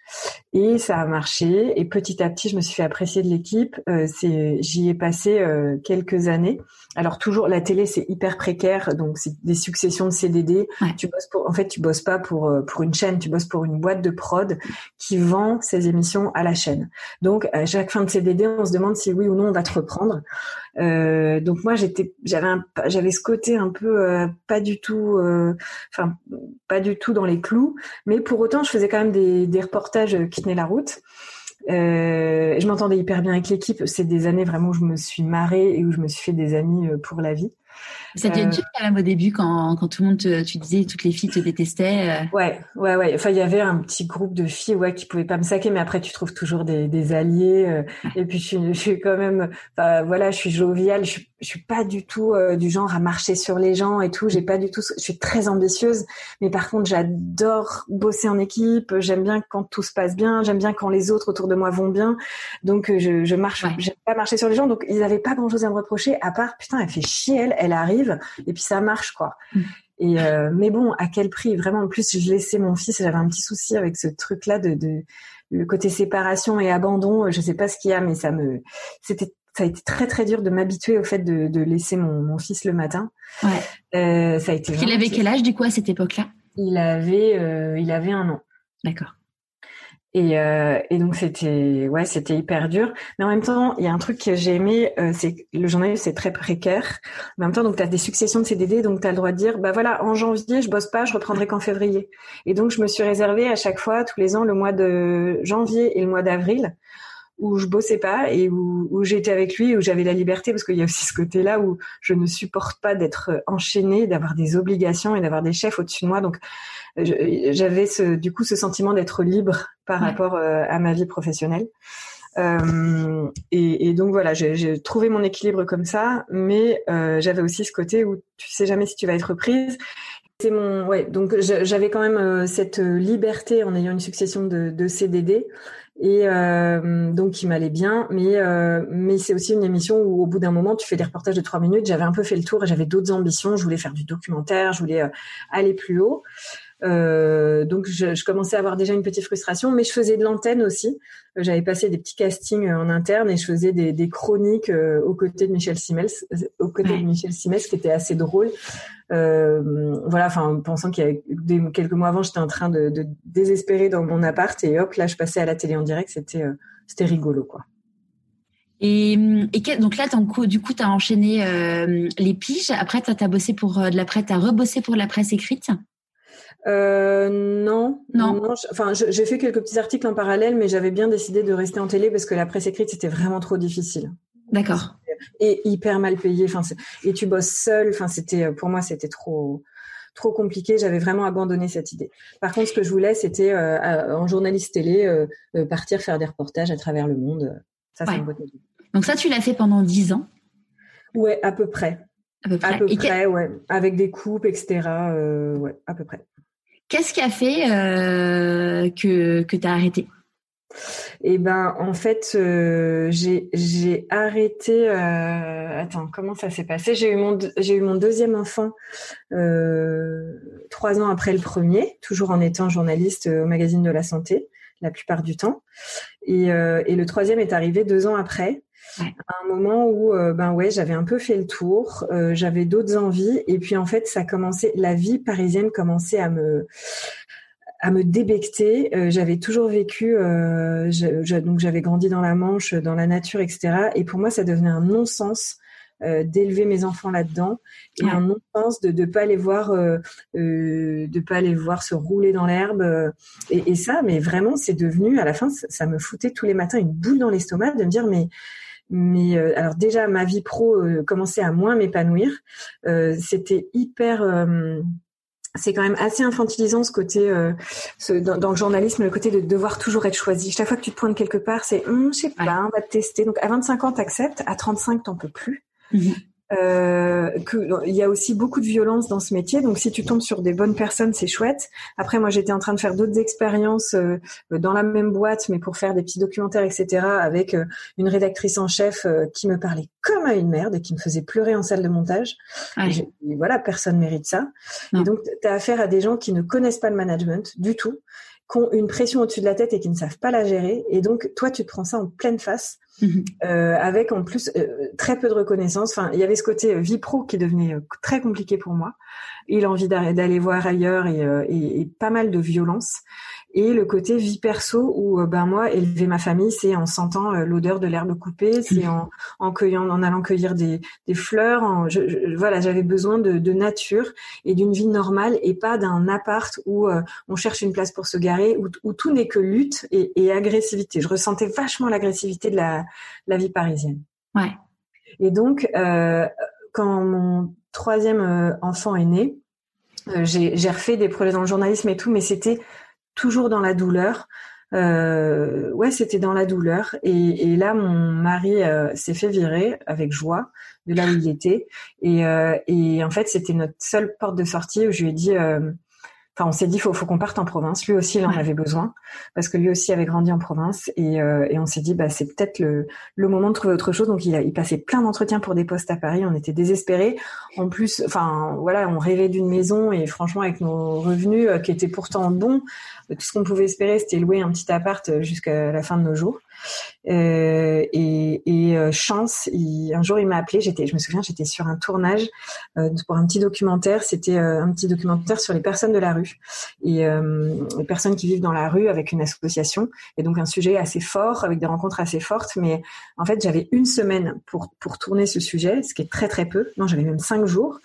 Et ça a marché. Et petit à petit, je me suis fait apprécier de l'équipe. Euh, c'est, j'y ai passé euh, quelques années. Alors toujours, la télé c'est hyper précaire, donc c'est des successions de CDD. Tu bosses pour, en fait, tu bosses pas pour euh, pour une chaîne, tu bosses pour une boîte de prod qui vend ses émissions à la chaîne. Donc à chaque fin de CDD, on se demande si oui ou non on va te reprendre. Euh, donc moi j'étais, j'avais j'avais ce côté un peu euh, pas du tout, enfin pas du tout dans les clous, mais pour autant je faisais quand même des, des reportages qui tenaient la route. Euh, je m'entendais hyper bien avec l'équipe. C'est des années vraiment où je me suis marrée et où je me suis fait des amis euh, pour la vie. Ça devient dur quand même au début quand, quand tout le monde te, tu disais toutes les filles te détestaient. Euh. Ouais, ouais, ouais. Enfin, il y avait un petit groupe de filles ouais qui pouvaient pas me saquer, mais après tu trouves toujours des, des alliés. Euh. et puis je suis, je suis quand même, voilà, je suis joviale. Je, je suis pas du tout euh, du genre à marcher sur les gens et tout. J'ai pas du tout. Je suis très ambitieuse, mais par contre j'adore bosser en équipe. J'aime bien quand tout se passe bien. J'aime bien quand les autres autour de moi vont bien. Donc je, je marche. J'aime pas marcher sur les gens. Donc ils avaient pas grand chose à me reprocher à part putain elle fait chier elle. Elle arrive et puis ça marche quoi. Mm. Et euh, mais bon, à quel prix? Vraiment, en plus, je laissais mon fils. J'avais un petit souci avec ce truc-là de, de, le côté séparation et abandon. Je sais pas ce qu'il y a, mais ça me, c'était, ça a été très très dur de m'habituer au fait de, de laisser mon, mon, fils le matin. Ouais. Euh, ça a été. Il avait quel âge du coup à cette époque-là? Il avait, euh, il avait un an. D'accord. Et, euh, et donc c'était ouais c'était hyper dur mais en même temps il y a un truc que j'ai aimé euh, c'est que le journalisme c'est très précaire en même temps donc tu as des successions de CDD donc tu as le droit de dire bah voilà en janvier je bosse pas je reprendrai qu'en février et donc je me suis réservé à chaque fois tous les ans le mois de janvier et le mois d'avril où je bossais pas et où, où j'étais avec lui, où j'avais la liberté, parce qu'il y a aussi ce côté-là où je ne supporte pas d'être enchaînée, d'avoir des obligations et d'avoir des chefs au-dessus de moi. Donc j'avais ce, du coup ce sentiment d'être libre par rapport euh, à ma vie professionnelle. Euh, et, et, donc voilà, j'ai trouvé mon équilibre comme ça, mais euh, j'avais aussi ce côté où tu sais jamais si tu vas être prise. C'est mon ouais, donc j'avais quand même euh, cette liberté en ayant une succession de, de CDD et euh, donc qui m'allait bien, mais euh, mais c'est aussi une émission où au bout d'un moment tu fais des reportages de trois minutes. J'avais un peu fait le tour et j'avais d'autres ambitions. Je voulais faire du documentaire, je voulais aller plus haut. Euh, donc je, je, commençais à avoir déjà une petite frustration, mais je faisais de l'antenne aussi. Euh, j'avais passé des petits castings euh, en interne et je faisais des, des chroniques euh, aux côtés de Michel Simels, aux côtés de Michel Simels, qui était assez drôle. Euh, voilà, enfin pensant qu'il y a quelques mois avant, j'étais en train de, de, désespérer dans mon appart et hop là, je passais à la télé en direct. C'était c'était rigolo quoi. Et, et donc là, du coup, tu as enchaîné euh, les piges. Après, tu as, bossé pour de la presse, tu as rebossé pour la presse écrite euh, non, non. enfin, j'ai fait quelques petits articles en parallèle, mais j'avais bien décidé de rester en télé parce que la presse écrite c'était vraiment trop difficile. D'accord. Et hyper mal payé. Enfin, et tu bosses seul. Enfin, c'était pour moi c'était trop trop compliqué. J'avais vraiment abandonné cette idée. Par contre, ce que je voulais, c'était euh, en journaliste télé euh, partir faire des reportages à travers le monde. Ça, c'est. Donc ça, tu l'as fait pendant dix ans? Ouais, à peu près. À peu près, à peu près ouais. Avec des coupes, etc. ouais, à peu près. Qu'est-ce qui a fait euh, que, que tu as arrêté? Et ben en fait j'ai j'ai arrêté. attends, comment ça s'est passé? J'ai eu mon eu mon deuxième enfant trois ans après le premier, toujours en étant journaliste au magazine de la santé la plupart du temps. Et, et le troisième est arrivé deux ans après à un moment où euh, ben ouais j'avais un peu fait le tour euh, j'avais d'autres envies et puis en fait ça commençait la vie parisienne commençait à me à me débecter. Euh, j'avais toujours vécu, donc j'avais grandi dans la Manche, dans la nature, etc. Et pour moi, ça devenait un non-sens d'élever mes enfants là-dedans et un non-sens de ne pas les voir, de pas les voir se rouler dans l'herbe. Et, et, ça, mais vraiment, c'est devenu à la fin, ça, ça, me foutait tous les matins une boule dans l'estomac de me dire mais mais euh, alors déjà ma vie pro euh, commençait à moins m'épanouir. Euh, c'était hyper c'est quand même assez infantilisant ce côté ce, dans, le journalisme le côté de devoir toujours être choisi. Chaque fois que tu te pointes quelque part c'est hum, je sais pas on va te tester. Donc à 25 ans t'acceptes. À 35 t'en peux plus. Mmh euh, que il y a aussi beaucoup de violence dans ce métier. Donc si tu tombes sur des bonnes personnes, c'est chouette. Après, moi, j'étais en train de faire d'autres expériences euh, dans la même boîte, mais pour faire des petits documentaires, etc. Avec euh, une rédactrice en chef euh, qui me parlait comme à une merde et qui me faisait pleurer en salle de montage. Et voilà, personne mérite ça. Et donc, tu as affaire à des gens qui ne connaissent pas le management du tout, qui ont une pression au-dessus de la tête et qui ne savent pas la gérer. Et donc, toi, tu te prends ça en pleine face Euh, avec en plus euh, très peu de reconnaissance. Enfin, il y avait ce côté euh, vie pro qui devenait très compliqué pour moi. Il a envie d'aller voir ailleurs et, et, et, pas mal de violence et le côté vie perso où euh, ben moi élever ma famille c'est en sentant euh, l'odeur de l'herbe coupée c'est en, en cueillant en allant cueillir des, des fleurs en, je, voilà j'avais besoin de, de, nature et d'une vie normale et pas d'un appart où euh, on cherche une place pour se garer où, où tout n'est que lutte et, et, agressivité. Je ressentais vachement l'agressivité de la, la vie parisienne. Ouais. Et donc euh, quand mon troisième enfant est né j'ai refait des projets dans le journalisme et tout mais c'était toujours dans la douleur. Euh, ouais, c'était dans la douleur. Et, là, mon mari euh, s'est fait virer avec joie de là où il était. Et, euh, et en fait, c'était notre seule porte de sortie où je lui ai dit, euh, Enfin, on s'est dit faut faut qu'on parte en province. Lui aussi, il en avait besoin parce que lui aussi avait grandi en province et, euh, et on s'est dit bah c'est peut-être le, le moment de trouver autre chose. Donc il, a, il passait plein d'entretiens pour des postes à Paris. On était désespérés. En plus, enfin voilà, on rêvait d'une maison et franchement avec nos revenus euh, qui étaient pourtant bons, tout ce qu'on pouvait espérer c'était louer un petit appart euh, jusqu'à la fin de nos jours. Euh, et, euh, chance, un jour il m'a appelé. J'étais, je me souviens, j'étais sur un tournage euh, pour un petit documentaire. C'était un petit documentaire sur les personnes de la rue et les personnes qui vivent dans la rue avec une association. Et donc un sujet assez fort, avec des rencontres assez fortes. Mais en fait, j'avais une semaine pour pour tourner ce sujet, ce qui est très très peu. Non, j'avais même cinq jours.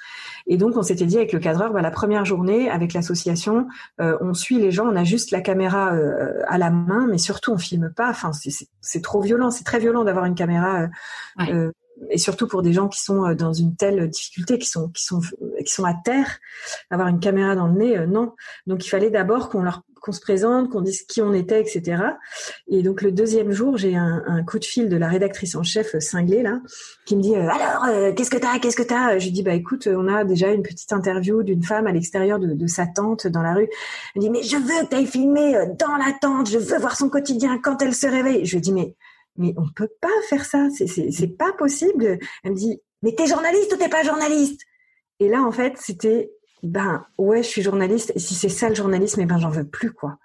Et donc, on s'était dit avec le cadreur, bah, la première journée, avec l'association, euh, on suit les gens, on a juste la caméra euh, à la main, mais surtout, on filme pas. Enfin, c'est trop violent, c'est très violent d'avoir une caméra. Euh, et surtout pour des gens qui sont dans une telle difficulté, qui sont qui sont qui sont à terre, avoir une caméra dans le nez, non. Donc il fallait d'abord qu'on leur qu'on se présente, qu'on dise qui on était, etc. Et donc le deuxième jour, j'ai un, coup de fil de la rédactrice en chef euh, cinglée là, qui me dit euh, alors euh, qu'est-ce que t'as, qu'est-ce que t'as? Je lui dis bah écoute, on a déjà une petite interview d'une femme à l'extérieur de, sa tante dans la rue. Elle me dit mais je veux que t'ailles filmer dans la tente, je veux voir son quotidien quand elle se réveille. Je lui dis mais mais on peut pas faire ça, c'est pas possible. Elle me dit mais t'es journaliste ou t'es pas journaliste? Et là en fait c'était ben ouais, je suis journaliste. Et si c'est ça le journalisme, eh ben j'en veux plus quoi.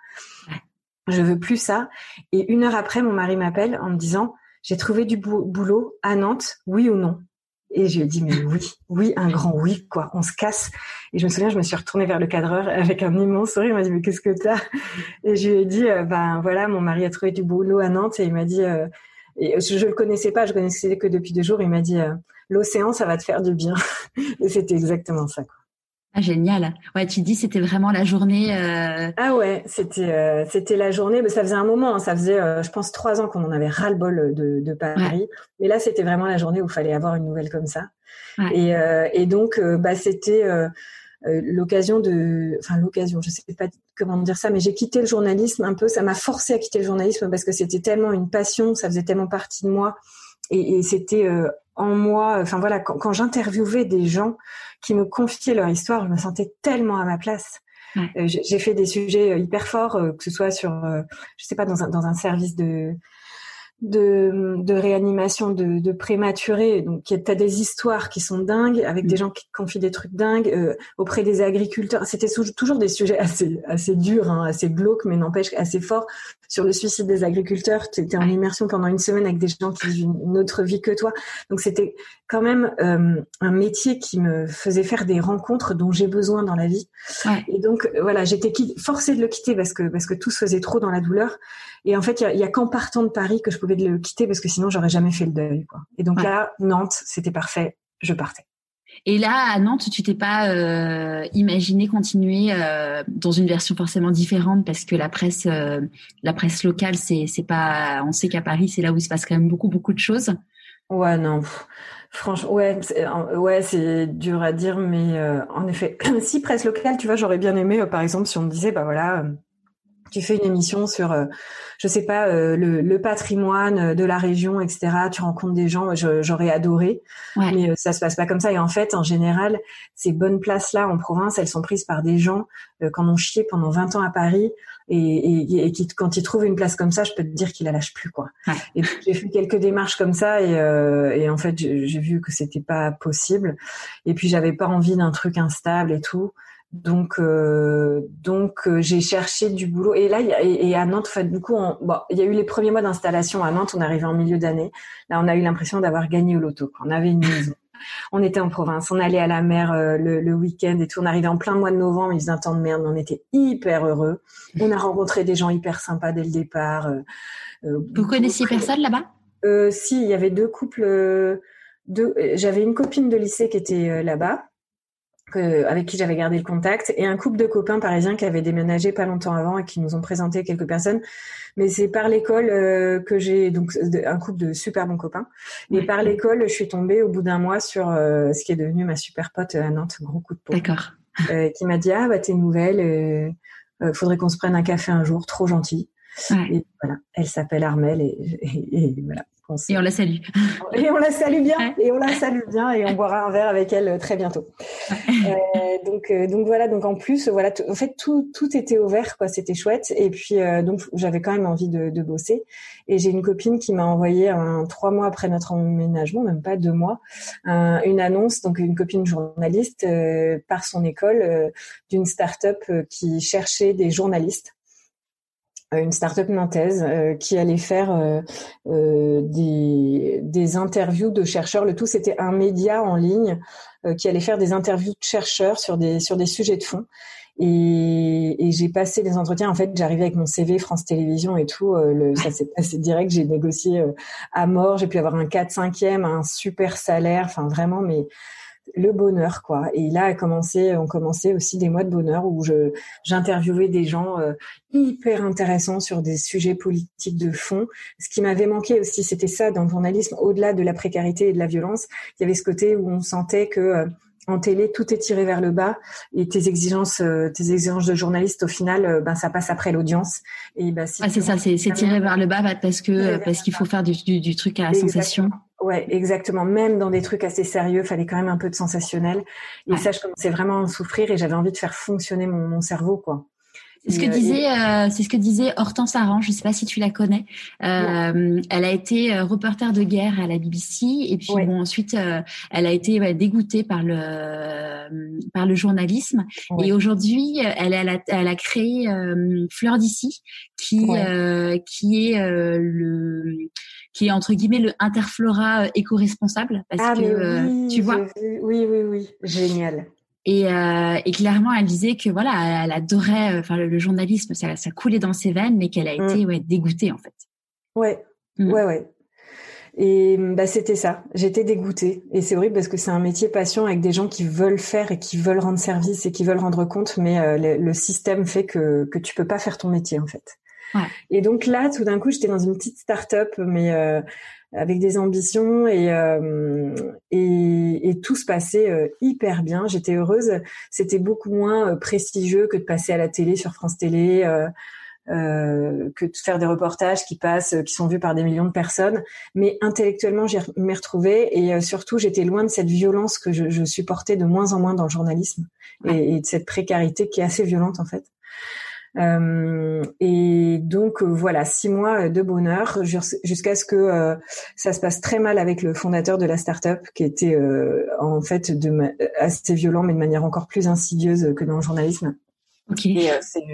Je veux plus ça. Et une heure après, mon mari m'appelle en me disant j'ai trouvé du boulot à Nantes, oui ou non? Et je lui ai dit mais oui, oui, un grand oui quoi. On se casse. Et je me souviens, je me suis retournée vers le cadreur avec un immense sourire. Il m'a dit mais qu'est-ce que t'as? Et je lui ai dit euh, ben voilà, mon mari a trouvé du boulot à Nantes et il m'a dit euh, et je, le connaissais pas, je connaissais que depuis deux jours. Il m'a dit euh, l'océan, ça va te faire du bien. et c'était exactement ça. Quoi. Ah, génial. Ouais, tu dis c'était vraiment la journée. Euh... Ah ouais, c'était euh, c'était la journée. Mais ça faisait un moment. Hein, ça faisait, euh, je pense, trois ans qu'on en avait ras le bol de, de Paris. Mais là, c'était vraiment la journée où il fallait avoir une nouvelle comme ça. Ouais. Et, euh, et donc, bah, c'était l'occasion de, enfin l'occasion. Je sais pas comment dire ça, mais j'ai quitté le journalisme un peu. Ça m'a forcé à quitter le journalisme parce que c'était tellement une passion. Ça faisait tellement partie de moi. Et, et c'était en moi. Enfin voilà, quand, quand j'interviewais des gens qui me confiaient leur histoire, je me sentais tellement à ma place. J'ai fait des sujets hyper forts, que ce soit sur, je sais pas, dans un, dans un service de de, de réanimation de, de prématurés. Donc, tu as des histoires qui sont dingues, avec des mm. gens qui confient des trucs dingues euh, auprès des agriculteurs. C'était toujours des sujets assez assez durs, hein, assez glauques, mais n'empêche assez forts. Sur le suicide des agriculteurs, tu étais en immersion pendant une semaine avec des gens qui vivent une autre vie que toi. Donc, c'était quand même euh, un métier qui me faisait faire des rencontres dont j'ai besoin dans la vie. Et donc, voilà, j'étais forcée de le quitter parce que parce que tout se faisait trop dans la douleur. Et en fait, il y a, qu'en partant de Paris que je pouvais le quitter parce que sinon j'aurais jamais fait le deuil. Quoi. Et donc là, Nantes, c'était parfait, je partais. Et là, à Nantes, tu t'es pas euh, imaginé continuer euh, dans une version forcément différente parce que la presse, euh, la presse locale, c'est c'est pas. On sait qu'à Paris, c'est là où il se passe quand même beaucoup beaucoup de choses. Ouais, non. Franchement, ouais, ouais, c'est dur à dire, mais en effet, si presse locale, tu vois, j'aurais bien aimé, par exemple, si on me disait, bah voilà tu fais une émission sur, euh, je sais pas, euh, le, le, patrimoine euh, de la région, etc. Tu rencontres des gens, j'aurais adoré, mais ça se passe pas comme ça. Et en fait, en général, ces bonnes places-là en province, elles sont prises par des gens euh, en ont chié pendant 20 ans à Paris et, et, et qui, quand ils trouvent une place comme ça, je peux te dire qu'ils la lâchent plus, quoi. Et j'ai fait quelques démarches comme ça et, et en fait, j'ai vu que c'était pas possible. Et puis, j'avais pas envie d'un truc instable et tout. Donc, euh, donc euh, j'ai cherché du boulot. Et là, et, à Nantes, en fait, du coup, bon, il y a eu les premiers mois d'installation à Nantes. On arrivait en milieu d'année. Là, on a eu l'impression d'avoir gagné au loto. On avait une maison. On était en province, on allait à la mer euh, le, week-end et tout. On arrivait en plein mois de novembre, il faisait un temps de merde, on était hyper heureux. On a rencontré des gens hyper sympas dès le départ. Vous connaissiez personne là-bas? Si, il y avait deux couples. deux. J'avais une copine de lycée qui était là-bas avec qui j'avais gardé le contact, et un couple de copains parisiens qui avaient déménagé pas longtemps avant et qui nous ont présenté quelques personnes. Mais c'est par l'école euh, que j'ai donc un couple de super bons copains. Et par l'école, je suis tombée au bout d'un mois sur euh, ce qui est devenu ma super pote à Nantes, gros coup de peau. D'accord. Euh, qui m'a dit ah bah t'es nouvelle, faudrait qu'on se prenne un café un jour, trop gentil. Et voilà, elle s'appelle Armelle et, et voilà et on la salue. Et on la salue bien. Et on la salue bien. Et on boira un verre avec elle euh, très bientôt. Euh, donc, euh, donc voilà. Donc en plus, voilà. En fait, tout, tout était ouvert, quoi. C'était chouette. Et puis, donc, j'avais quand même envie de, de bosser. Et j'ai une copine qui m'a envoyé un trois mois après notre emménagement, même pas deux mois, une annonce. Donc, une copine journaliste par son école d'une start-up qui cherchait des journalistes une start-up nantaise euh, qui allait faire euh, euh, des, des, interviews de chercheurs. Le tout, c'était un média en ligne qui allait faire des interviews de chercheurs sur des sur des sujets de fond. Et, et j'ai passé des entretiens. En fait, j'arrivais avec mon CV France Télévisions et tout. le, ça s'est passé direct. J'ai négocié à mort. J'ai pu avoir un 4 5 e un super salaire. Enfin, vraiment, mais le bonheur quoi et là a commencé ont commencé aussi des mois de bonheur où je j'interviewais des gens euh, hyper intéressants sur des sujets politiques de fond ce qui m'avait manqué aussi c'était ça dans le journalisme au-delà de la précarité et de la violence il y avait ce côté où on sentait que euh, en télé, tout est tiré vers le bas et tes exigences, euh, tes exigences de journaliste, au final, ben ça passe après l'audience. Et ben si ah, c'est ça, c'est tiré vers le bas parce que parce qu'il faut faire du, du, du truc à la sensation. Ouais, exactement. Même dans des trucs assez sérieux, fallait quand même un peu de sensationnel. Et ça, je commençais vraiment à souffrir et j'avais envie de faire fonctionner mon, mon cerveau, quoi. C'est ce que euh, disait, euh, c'est ce que disait Hortense Aran. Je ne sais pas si tu la connais. Euh, elle a été euh, reporter de guerre à la BBC et puis bon ensuite elle a été dégoûtée par le par le journalisme et aujourd'hui elle, elle, a, elle a créé Fleur d'ici qui qui est le qui est entre guillemets le interflora éco-responsable parce ah, que tu vois. Oui oui oui génial. Et, euh, et, clairement, elle disait que voilà, elle adorait, euh, enfin le, journalisme, ça, ça, coulait dans ses veines, mais qu'elle a été mm. ouais, dégoûtée en fait. Ouais, mm. ouais, ouais. Et bah c'était ça. J'étais dégoûtée. Et c'est horrible parce que c'est un métier passion avec des gens qui veulent faire et qui veulent rendre service et qui veulent rendre compte, mais euh, le, système fait que que tu peux pas faire ton métier en fait. Ouais. Et donc là, tout d'un coup, j'étais dans une petite start-up, mais euh, avec des ambitions et, euh, et, et, tout se passait euh, hyper bien. J'étais heureuse. C'était beaucoup moins euh, prestigieux que de passer à la télé sur France Télé. que de faire des reportages qui passent, qui sont vus par des millions de personnes. Mais intellectuellement, j'y m'y retrouvée et surtout, j'étais loin de cette violence que je, je, supportais de moins en moins dans le journalisme et, et de cette précarité qui est assez violente en fait. Euh, et donc euh, voilà, six mois de bonheur jusqu'à ce que euh, ça se passe très mal avec le fondateur de la startup, qui était en fait assez violent, mais de manière encore plus insidieuse que dans le journalisme. Ok.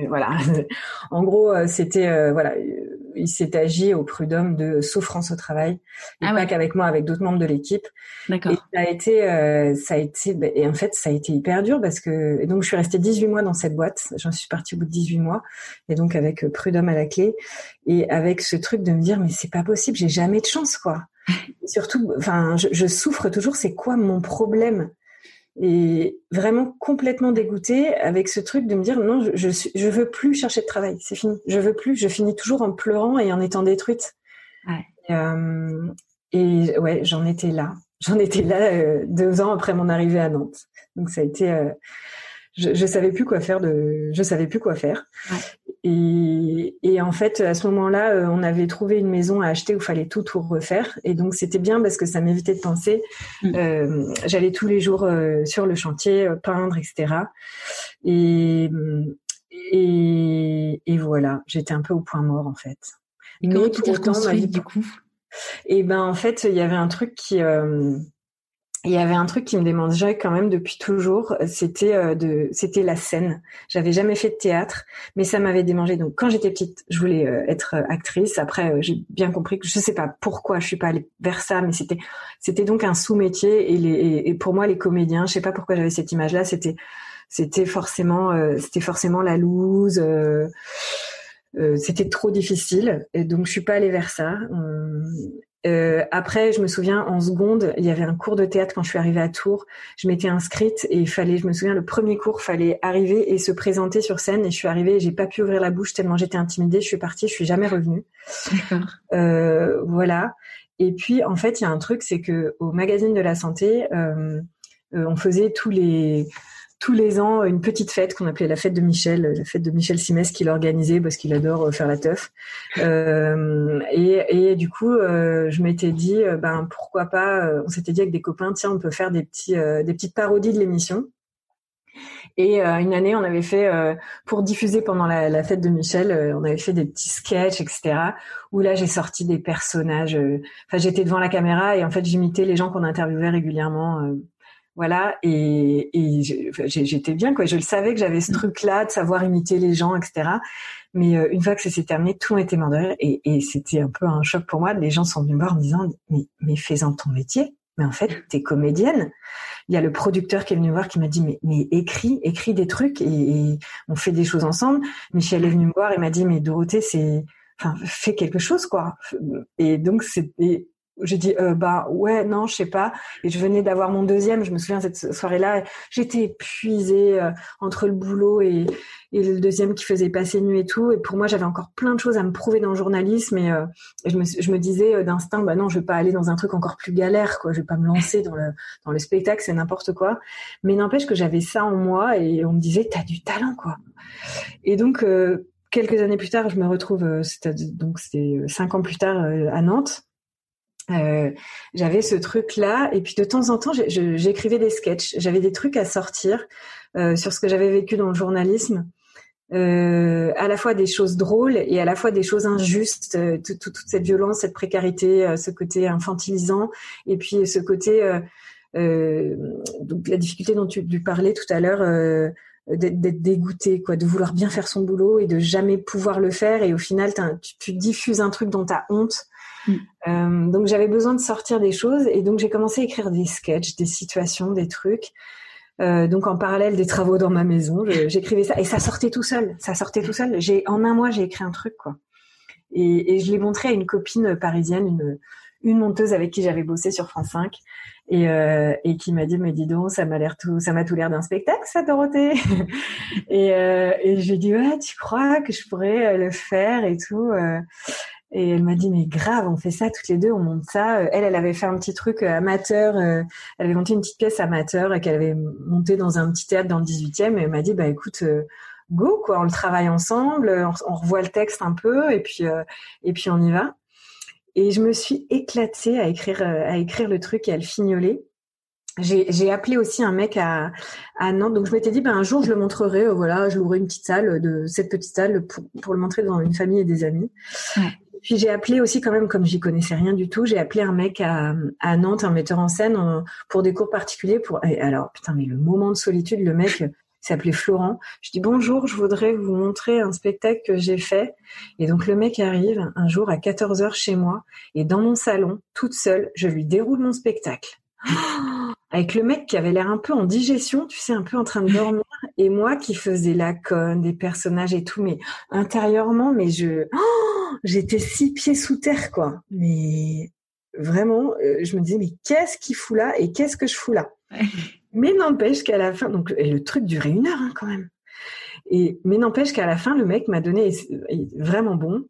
voilà. en gros, c'était voilà, il s'est agi au prud'homme de souffrance au travail, et ah pas qu'avec moi, avec d'autres membres de l'équipe. D'accord. Et ça a été, euh, ça a été, bah, et en fait, ça a été hyper dur parce que, donc je suis restée 18 mois dans cette boîte. J'en suis partie au bout de 18 mois, et donc avec euh, prud'homme à la clé, et avec ce truc de me dire, mais c'est pas possible, j'ai jamais de chance, quoi. surtout, enfin, je, je souffre toujours. C'est quoi mon problème? Et vraiment complètement dégoûtée avec ce truc de me dire non, je, je, je veux plus chercher de travail, c'est fini, je veux plus, je finis toujours en pleurant et en étant détruite. Ouais. Et, euh, et ouais, j'en étais là, j'en étais là euh, deux ans après mon arrivée à Nantes. Donc ça a été, euh, je, je savais plus quoi faire de, je savais plus quoi faire. Ouais. Et, et, en fait, à ce moment-là, euh, on avait trouvé une maison à acheter où il fallait tout tout refaire. Et donc, c'était bien parce que ça m'évitait de penser. Mm. Euh, J'allais tous les jours euh, sur le chantier, peindre, etc. Et, et, et voilà, j'étais un peu au point mort en fait. Et comment tu t'es reconstruite du coup? Et ben en fait, il y avait un truc qui il y avait un truc qui me démangeait quand même depuis toujours, c'était euh, de, c'était la scène. J'avais jamais fait de théâtre, mais ça m'avait démangé. Donc quand j'étais petite, je voulais euh, être actrice. Après, euh, j'ai bien compris que je sais pas pourquoi je suis pas allée vers ça, mais c'était, c'était donc un sous-métier. Et, les, et, pour moi, les comédiens, je sais pas pourquoi j'avais cette image-là. C'était, c'était forcément, c'était forcément la loose. c'était trop difficile et donc je suis pas allée vers ça. Euh, après, je me souviens en seconde, il y avait un cours de théâtre quand je suis arrivée à Tours. Je m'étais inscrite et il fallait, je me souviens, le premier cours, fallait arriver et se présenter sur scène. Et je suis arrivée, j'ai pas pu ouvrir la bouche tellement j'étais intimidée. Je suis partie, je suis jamais revenue. Euh, voilà. Et puis, en fait, il y a un truc, c'est que au magazine de la santé, euh, euh on faisait tous les tous les ans une petite fête qu'on appelait la fête de Michel, la fête de Michel Simès qu'il organisait parce qu'il adore euh, faire la teuf. Euh, et, et, du coup, euh, je m'étais dit, euh, ben pourquoi pas, on s'était dit avec des copains, tiens, on peut faire des petits, des petites parodies de l'émission. Et une année, on avait fait pour diffuser pendant la, fête de Michel, on avait fait des petits sketchs, etc. Où là, j'ai sorti des personnages. Enfin, j'étais devant la caméra et en fait, j'imitais les gens qu'on interviewait régulièrement voilà, et, et j'étais bien, quoi. Je le savais que j'avais ce mm. truc-là de savoir imiter les gens, etc. Mais euh, une fois que ça s'est terminé, tout était mort de rire. Et, et c'était un peu un choc pour moi. Les gens sont venus me voir en me disant, mais, mais fais-en ton métier. Mais en fait, t'es comédienne. Il y a le producteur qui est venu me voir qui m'a dit, mais, mais écris, écris des trucs et, on fait des choses ensemble. Michel est venu me voir et m'a dit, mais Dorothée, c'est, enfin, fais quelque chose, quoi. Et donc, c'était j'ai dit euh, bah ouais non je sais pas. Et je venais d'avoir mon deuxième. Je me souviens cette soirée là j'étais épuisée euh, entre le boulot et, et le deuxième qui faisait passer nuit et tout. Et pour moi j'avais encore plein de choses à me prouver dans le journalisme. Et, euh, je, me, je me disais euh, d'instinct bah non je vais pas aller dans un truc encore plus galère quoi. Je vais pas me lancer dans le dans le spectacle c'est n'importe quoi. Mais n'empêche que j'avais ça en moi et on me disait t'as du talent quoi. Et donc quelques années plus tard je me retrouve c'était donc c'était cinq ans plus tard à Nantes euh, j'avais ce truc là et puis de temps en temps j'écrivais des sketchs j'avais des trucs à sortir euh, sur ce que j'avais vécu dans le journalisme euh, à la fois des choses drôles et à la fois des choses injustes euh, toute, cette violence cette précarité euh, ce côté infantilisant et puis ce côté donc la difficulté dont tu, tu parlais tout à l'heure d'être dégoûté, quoi, de vouloir bien faire son boulot et de jamais pouvoir le faire. Et au final, tu, tu diffuses un truc dont tu as honte Mm. Euh, donc j'avais besoin de sortir des choses et donc j'ai commencé à écrire des sketchs, des situations, des trucs. Euh, donc en parallèle des travaux dans ma maison, j'écrivais ça et ça sortait tout seul. Ça sortait tout seul. J'ai en un mois j'ai écrit un truc quoi. Et, et je l'ai montré à une copine parisienne, une, une monteuse avec qui j'avais bossé sur France 5 et, euh, et qui m'a dit mais dis donc ça m'a l'air tout ça m'a tout l'air d'un spectacle ça Dorothée et, euh, et dit ouais tu crois que je pourrais euh, le faire et tout. Et elle m'a dit mais grave, on fait ça toutes les deux, on monte ça. Elle, elle avait fait un petit truc euh, amateur, euh, elle avait monté une petite pièce amateur qu'elle avait montée dans un petit théâtre dans le 18e. Et elle m'a dit bah écoute, euh, go quoi, on le travaille ensemble, on, revoit le texte un peu et puis et puis on y va. Et je me suis éclatée à écrire à écrire le truc et à le fignoler j'ai appelé aussi un mec à, à Nantes. Donc je m'étais dit, ben un jour je le montrerai. Euh, voilà, je louerai une petite salle de cette petite salle pour, pour le montrer dans une famille et des amis. Puis j'ai appelé aussi quand même, comme j'y connaissais rien du tout, j'ai appelé un mec à, à Nantes, un metteur en scène, pour des cours particuliers. Pour alors putain, mais le moment de solitude, le mec s'appelait Florent. Je dis bonjour, je voudrais vous montrer un spectacle que j'ai fait. Et donc le mec arrive un jour à 14 h chez moi et dans mon salon, toute seule, je lui déroule mon spectacle. avec le mec qui avait l'air un peu en digestion, tu sais, un peu en train de dormir, et moi qui faisais la conne, des personnages et tout, mais intérieurement, mais je, oh, j'étais six pieds sous terre, quoi. Mais vraiment, euh, je me disais, mais qu'est-ce qu'il fout là et qu'est-ce que je fous là? Mais n'empêche qu'à la fin, donc et le truc durait une heure hein, quand même. Et mais n'empêche qu'à la fin, le mec m'a donné vraiment bon.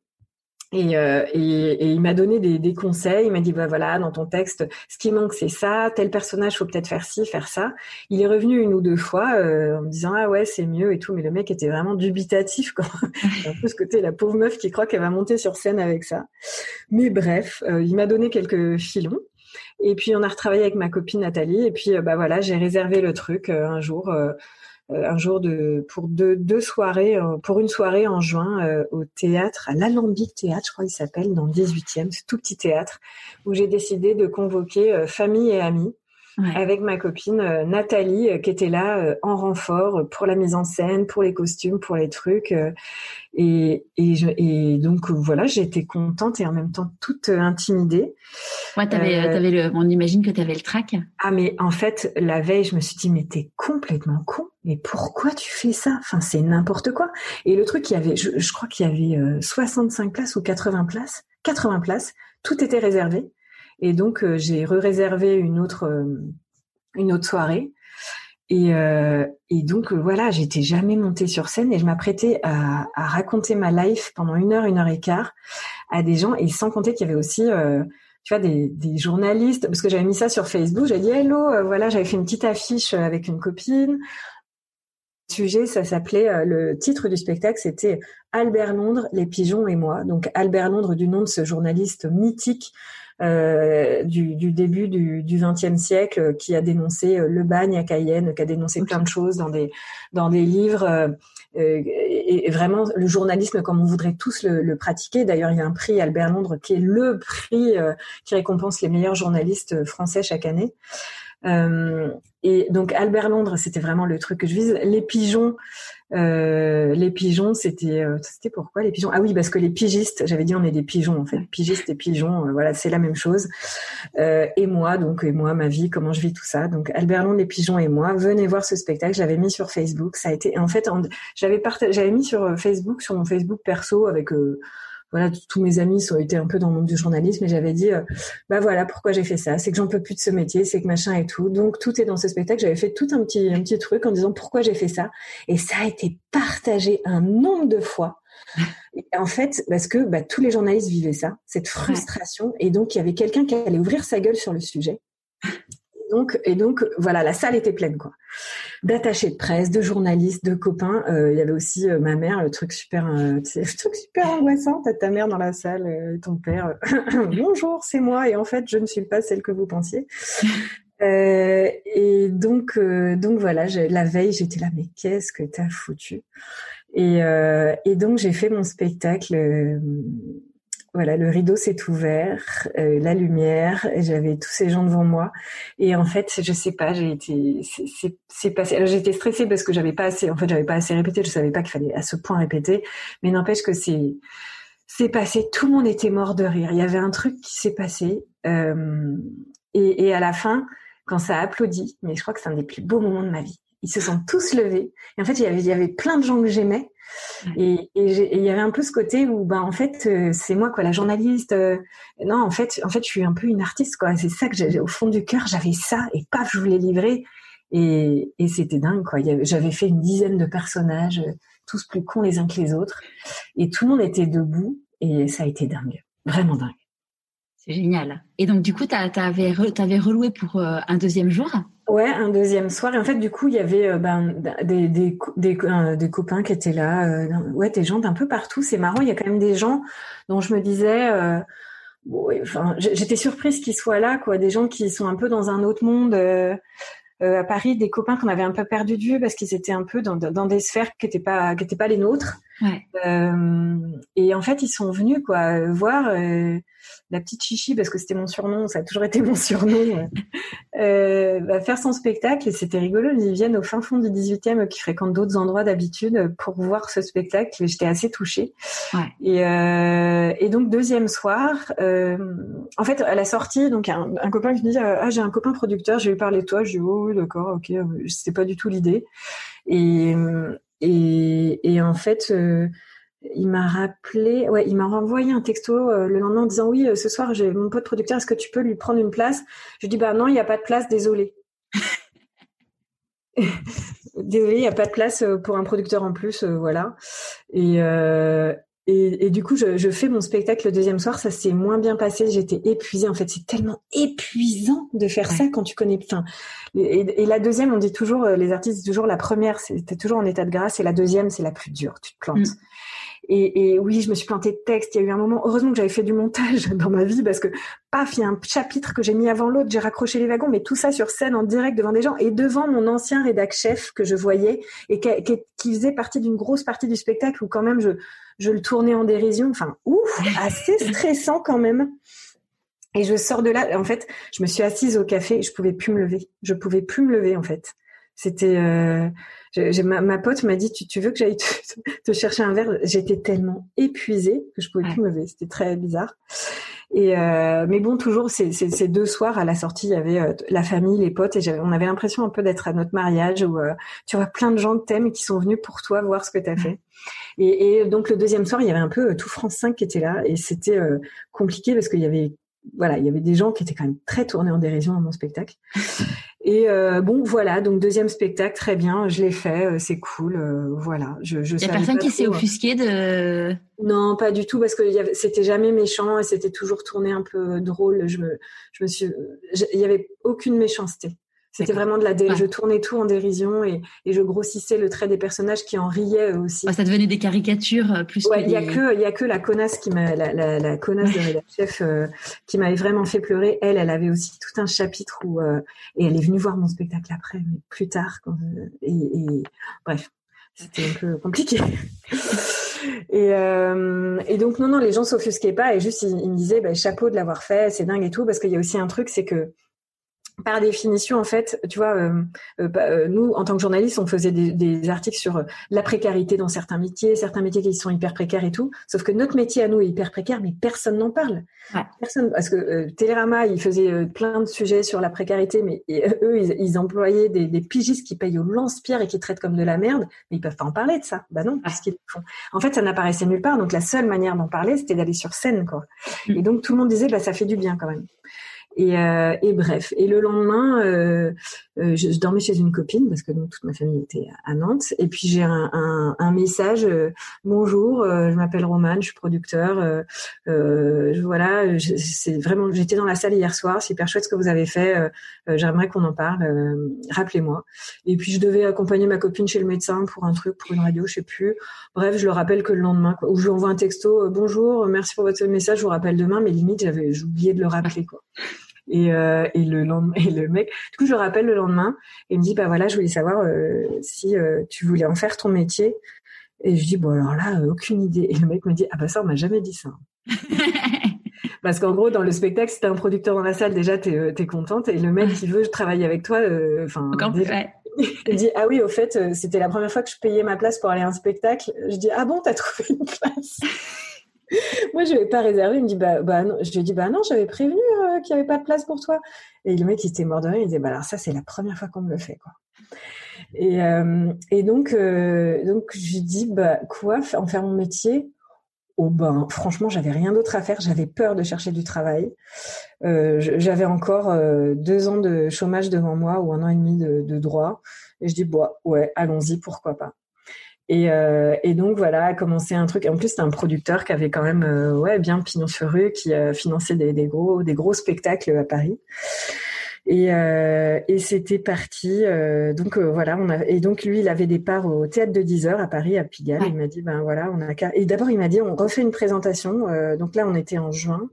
Et, euh, et, et, il m'a donné des, des, conseils. Il m'a dit bah voilà, dans ton texte, ce qui manque c'est ça. Tel personnage, faut peut-être faire ci, faire ça. Il est revenu une ou deux fois euh, en me disant ah ouais c'est mieux et tout. Mais le mec était vraiment dubitatif. Quoi. un peu ce côté la pauvre meuf qui croit qu'elle va monter sur scène avec ça. Mais bref, euh, il m'a donné quelques filons. Et puis on a retravaillé avec ma copine Nathalie. Et puis bah voilà, j'ai réservé le truc un jour euh, un jour de pour deux, deux soirées euh, pour une soirée en juin euh, au théâtre à l'Alambic Théâtre je crois il s'appelle dans le 18e c'est tout petit théâtre où j'ai décidé de convoquer famille et amis avec ma copine Nathalie qui était là en renfort pour la mise en scène, pour les costumes, pour les trucs. et, et, je, et donc voilà, j'étais contente et en même temps toute intimidée. Ouais, t'avais, avais le, on imagine que tu avais le trac. Ah mais en fait la veille, je me suis dit mais t'es complètement con mais pourquoi tu fais ça? Enfin, c'est n'importe quoi. Et le truc, il y avait, je, crois qu'il y avait 65 euh, places ou 80 places, 80 places, tout était réservé. Et donc, euh, j'ai re-réservé une autre, euh, une autre soirée. Et, et donc, voilà, j'étais jamais montée sur scène et je m'apprêtais à, à, raconter ma life pendant une heure, une heure et quart à des gens. Et sans compter qu'il y avait aussi tu vois, des, des, journalistes, parce que j'avais mis ça sur Facebook, j'ai dit hello, voilà, j'avais fait une petite affiche avec une copine, sujet, ça s'appelait, euh, le titre du spectacle, c'était Albert Londres, les pigeons et moi. Donc Albert Londres, du nom de ce journaliste mythique euh, du, du, début du XXe siècle, euh, qui a dénoncé le bagne à Cayenne, qui a dénoncé plein de choses dans des dans des livres. et, vraiment le journalisme comme on voudrait tous le, le pratiquer. D'ailleurs, il y a un prix Albert Londres qui est le prix qui récompense les meilleurs journalistes français chaque année. Euh, et donc Albert Londres, c'était vraiment le truc que je vise. Les pigeons, euh, les pigeons, c'était euh, c'était pourquoi les pigeons? Ah oui, parce que les pigistes, j'avais dit on est des pigeons en fait, pigistes et pigeons, voilà, c'est la même chose. et moi, donc et moi, ma vie, comment je vis tout ça. Donc Albert Londres, les pigeons et moi, venez voir ce spectacle. J'avais mis sur Facebook. Ça a été en fait, j'avais j'avais mis sur Facebook, sur mon Facebook perso avec voilà, tous mes amis ont été un peu dans le monde du journalisme et j'avais dit, euh, bah voilà, pourquoi j'ai fait ça, c'est que j'en peux plus de ce métier, c'est que machin et tout. Donc tout est dans ce spectacle. J'avais fait tout un petit un petit truc en disant pourquoi j'ai fait ça et ça a été partagé un nombre de fois. en fait, parce que bah, tous les journalistes vivaient ça, cette frustration, et donc il y avait quelqu'un qui allait ouvrir sa gueule sur le sujet donc, et donc, voilà, la salle était pleine, quoi. D'attachés de presse, de journalistes, de copains. Euh, il y avait aussi euh, ma mère, le truc super, euh, le truc super angoissant. T'as ta mère dans la salle, et ton père. Bonjour, c'est moi. Et en fait, je ne suis pas celle que vous pensiez. et donc, donc voilà, la veille, j'étais là, mais qu'est-ce que t'as foutu? Et, et donc, j'ai fait mon spectacle voilà, le rideau s'est ouvert, euh, la lumière, j'avais tous ces gens devant moi, et en fait, je sais pas, j'ai été, c'est passé. Alors j'étais stressée parce que j'avais pas assez, en fait, j'avais pas assez répété, je savais pas qu'il fallait à ce point répéter, mais n'empêche que c'est, c'est passé, tout le monde était mort de rire. Il y avait un truc qui s'est passé, euh, et, à la fin, quand ça a applaudi, mais je crois que c'est un des plus beaux moments de ma vie. Ils se sont tous levés, et en fait, il y avait, il y avait plein de gens que j'aimais et il y avait un peu ce côté où, ben, en fait, euh, c'est moi, quoi, la journaliste. Euh, non, en fait, en fait, je suis un peu une artiste, quoi. C'est ça que j'ai au fond du cœur, j'avais ça, et paf, je voulais livrer. Et, et c'était dingue, quoi. J'avais fait une dizaine de personnages, tous plus cons les uns que les autres, et tout le monde était debout, et ça a été dingue, vraiment dingue. C'est génial. Et donc, du coup, tu avais, avais reloué pour euh, un deuxième jour? Ouais, un deuxième soir. Et en fait, du coup, il y avait euh, ben, des, des, des, des, copains qui étaient là. Euh, ouais, des gens d'un peu partout. C'est marrant. Il y a quand même des gens dont je me disais. Euh, enfin, j'étais surprise qu'ils soient là, quoi. Des gens qui sont un peu dans un autre monde. à Paris, des copains qu'on avait un peu perdu de vue parce qu'ils étaient un peu dans, dans des sphères qui n'étaient pas qui étaient pas les nôtres. Ouais. et en fait, ils sont venus quoi voir la petite chichi parce que c'était mon surnom, ça a toujours été mon surnom, euh, va faire son spectacle et c'était rigolo. Ils viennent au fin fond du 18e qui fréquentent d'autres endroits d'habitude pour voir ce spectacle et j'étais assez touchée. Ouais. Et, euh, et, donc deuxième soir, euh, en fait à la sortie, donc un, un copain qui me dit ah j'ai un copain producteur, j'ai eu parler de toi, je dis oh d'accord ok, c'était pas du tout l'idée et et, et en fait euh, il m'a rappelé, ouais, il m'a renvoyé un texto euh, le lendemain en disant oui, euh, ce soir j'ai mon pote producteur, est-ce que tu peux lui prendre une place? Je dis bah non, il n'y a pas de place, désolé. désolé, il n'y a pas de place euh, pour un producteur en plus, voilà. Et, et, du coup, je, fais mon spectacle le deuxième soir, ça s'est moins bien passé, j'étais épuisée. En fait, c'est tellement épuisant de faire ça quand tu connais. Enfin, et, la deuxième, on dit toujours, les artistes disent toujours la première, c'était toujours en état de grâce, et la deuxième, c'est la plus dure, tu te plantes. Mm. Et, et, oui, je me suis plantée de texte. Il y a eu un moment, heureusement que j'avais fait du montage dans ma vie parce que paf, il y a un chapitre que j'ai mis avant l'autre, j'ai raccroché les wagons, mais tout ça sur scène en direct devant des gens et devant mon ancien rédac chef que je voyais et qui, qui, faisait partie d'une grosse partie du spectacle où quand même je, je le tournais en dérision. Enfin, ouf, assez stressant quand même. Et je sors de là. En fait, je me suis assise au café. Je pouvais plus me lever. Je pouvais plus me lever en fait. C'était euh, ma, ma, pote m'a dit tu, tu, veux que j'aille te, chercher un verre? J'étais tellement épuisée que je pouvais plus me lever. C'était très bizarre. Et euh, mais bon, toujours ces, ces, ces, deux soirs à la sortie, il y avait euh, la famille, les potes, et on avait l'impression un peu d'être à notre mariage où euh, tu vois plein de gens que t'aimes qui sont venus pour toi voir ce que tu as fait. Et, et, donc le deuxième soir, il y avait un peu tout France 5 qui était là, et c'était compliqué parce qu'il y avait voilà, il y avait des gens qui étaient quand même très tournés en dérision à mon spectacle. Et euh, bon, voilà, donc deuxième spectacle, très bien, je l'ai fait, euh, c'est cool, euh, voilà. Je, je il personne qui s'est hein. offusqué de. Non, pas du tout, parce que c'était jamais méchant et c'était toujours tourné un peu drôle. Je me, je me suis, il y avait aucune méchanceté. C'était vraiment de la Je tournais tout en dérision et, et, je grossissais le trait des personnages qui en riaient aussi. ça devenait des caricatures euh, plus. Ouais, il y a que il y a que la connasse qui m'a la, la, la, connasse de la chef euh, qui m'avait vraiment fait pleurer. Elle, elle avait aussi tout un chapitre où euh, et elle est venue voir mon spectacle après, mais plus tard quand, et, et, bref, c'était un peu compliqué. Et, euh, et, donc non non les gens s'offusquaient pas et juste ils, me disaient bah, chapeau de l'avoir fait c'est dingue et tout parce qu'il y a aussi un truc c'est que par définition, en fait, tu vois, euh, euh, bah, euh, nous, en tant que journalistes, on faisait des, des articles sur la précarité dans certains métiers, certains métiers qui sont hyper précaires et tout. Sauf que notre métier à nous est hyper précaire, mais personne n'en parle. Personne, parce que Télérama, ils faisaient plein de sujets sur la précarité, mais eux, ils, ils employaient des, des, pigistes qui payent au lance-pierre et qui traitent comme de la merde, mais ils peuvent pas en parler de ça. Bah non, parce qu'ils font. En fait, ça n'apparaissait nulle part. Donc la seule manière d'en parler, c'était d'aller sur scène, quoi. Mm. Et donc tout le monde disait, bah ça fait du bien quand même. Et, euh, et, bref. Et le lendemain, euh, euh, je, dormais chez une copine parce que donc, toute ma famille était à Nantes. Et puis j'ai un, un, un, message euh, bonjour, je m'appelle Romane, je suis producteur. voilà, c'est vraiment. J'étais dans la salle hier soir. C'est hyper chouette ce que vous avez fait. J'aimerais qu'on en parle. Rappelez-moi. Et puis je devais accompagner ma copine chez le médecin pour un truc, pour une radio, je sais plus. Bref, je le rappelle que le lendemain, quoi, ou je lui envoie un texto. bonjour, merci pour votre message. Je vous rappelle demain. Mais limite, j'avais oublié de le rappeler quoi. Et, euh, et le lendemain, et le mec, du coup, je le rappelle le lendemain et il me dit, bah voilà, je voulais savoir euh, si euh, tu voulais en faire ton métier. Et je dis, bon alors là, aucune idée. Et le mec me dit, ah bah ça, on m'a jamais dit ça. Parce qu'en gros, dans le spectacle, si t'as un producteur dans la salle, déjà, t'es es contente. Et le mec qui veut travailler avec toi, enfin, il dit, ah oui, au fait, c'était la première fois que je payais ma place pour aller à un spectacle. Je dis, ah bon, t'as trouvé une place? Moi, je n'avais pas réservé. Il me dit, bah, bah non. Je lui dit, bah non, j'avais prévenu euh, qu'il n'y avait pas de place pour toi. Et le mec, il était mort de rire. Il disait, bah alors ça, c'est la première fois qu'on me le fait. Et, euh, euh, donc, je lui dis, bah quoi, en faire mon métier? Oh ben, franchement, j'avais rien d'autre à faire. J'avais peur de chercher du travail. j'avais encore deux ans de chômage devant moi ou un an et demi de, de droit. Et je dis, bah ouais, allons-y, pourquoi pas. Et, euh, et, donc voilà, a commencé un truc. En plus, c'était un producteur qui avait quand même euh, ouais bien pignon sur rue, qui a financé des, des, gros des gros spectacles à Paris. Et, euh, et c'était parti. Euh, donc euh, voilà, on a, et donc lui, il avait des parts au théâtre de 10 heures à Paris, à Pigalle. Il m'a dit, ben voilà, on a et d'abord il m'a dit, on refait une présentation. donc là, on était en juin.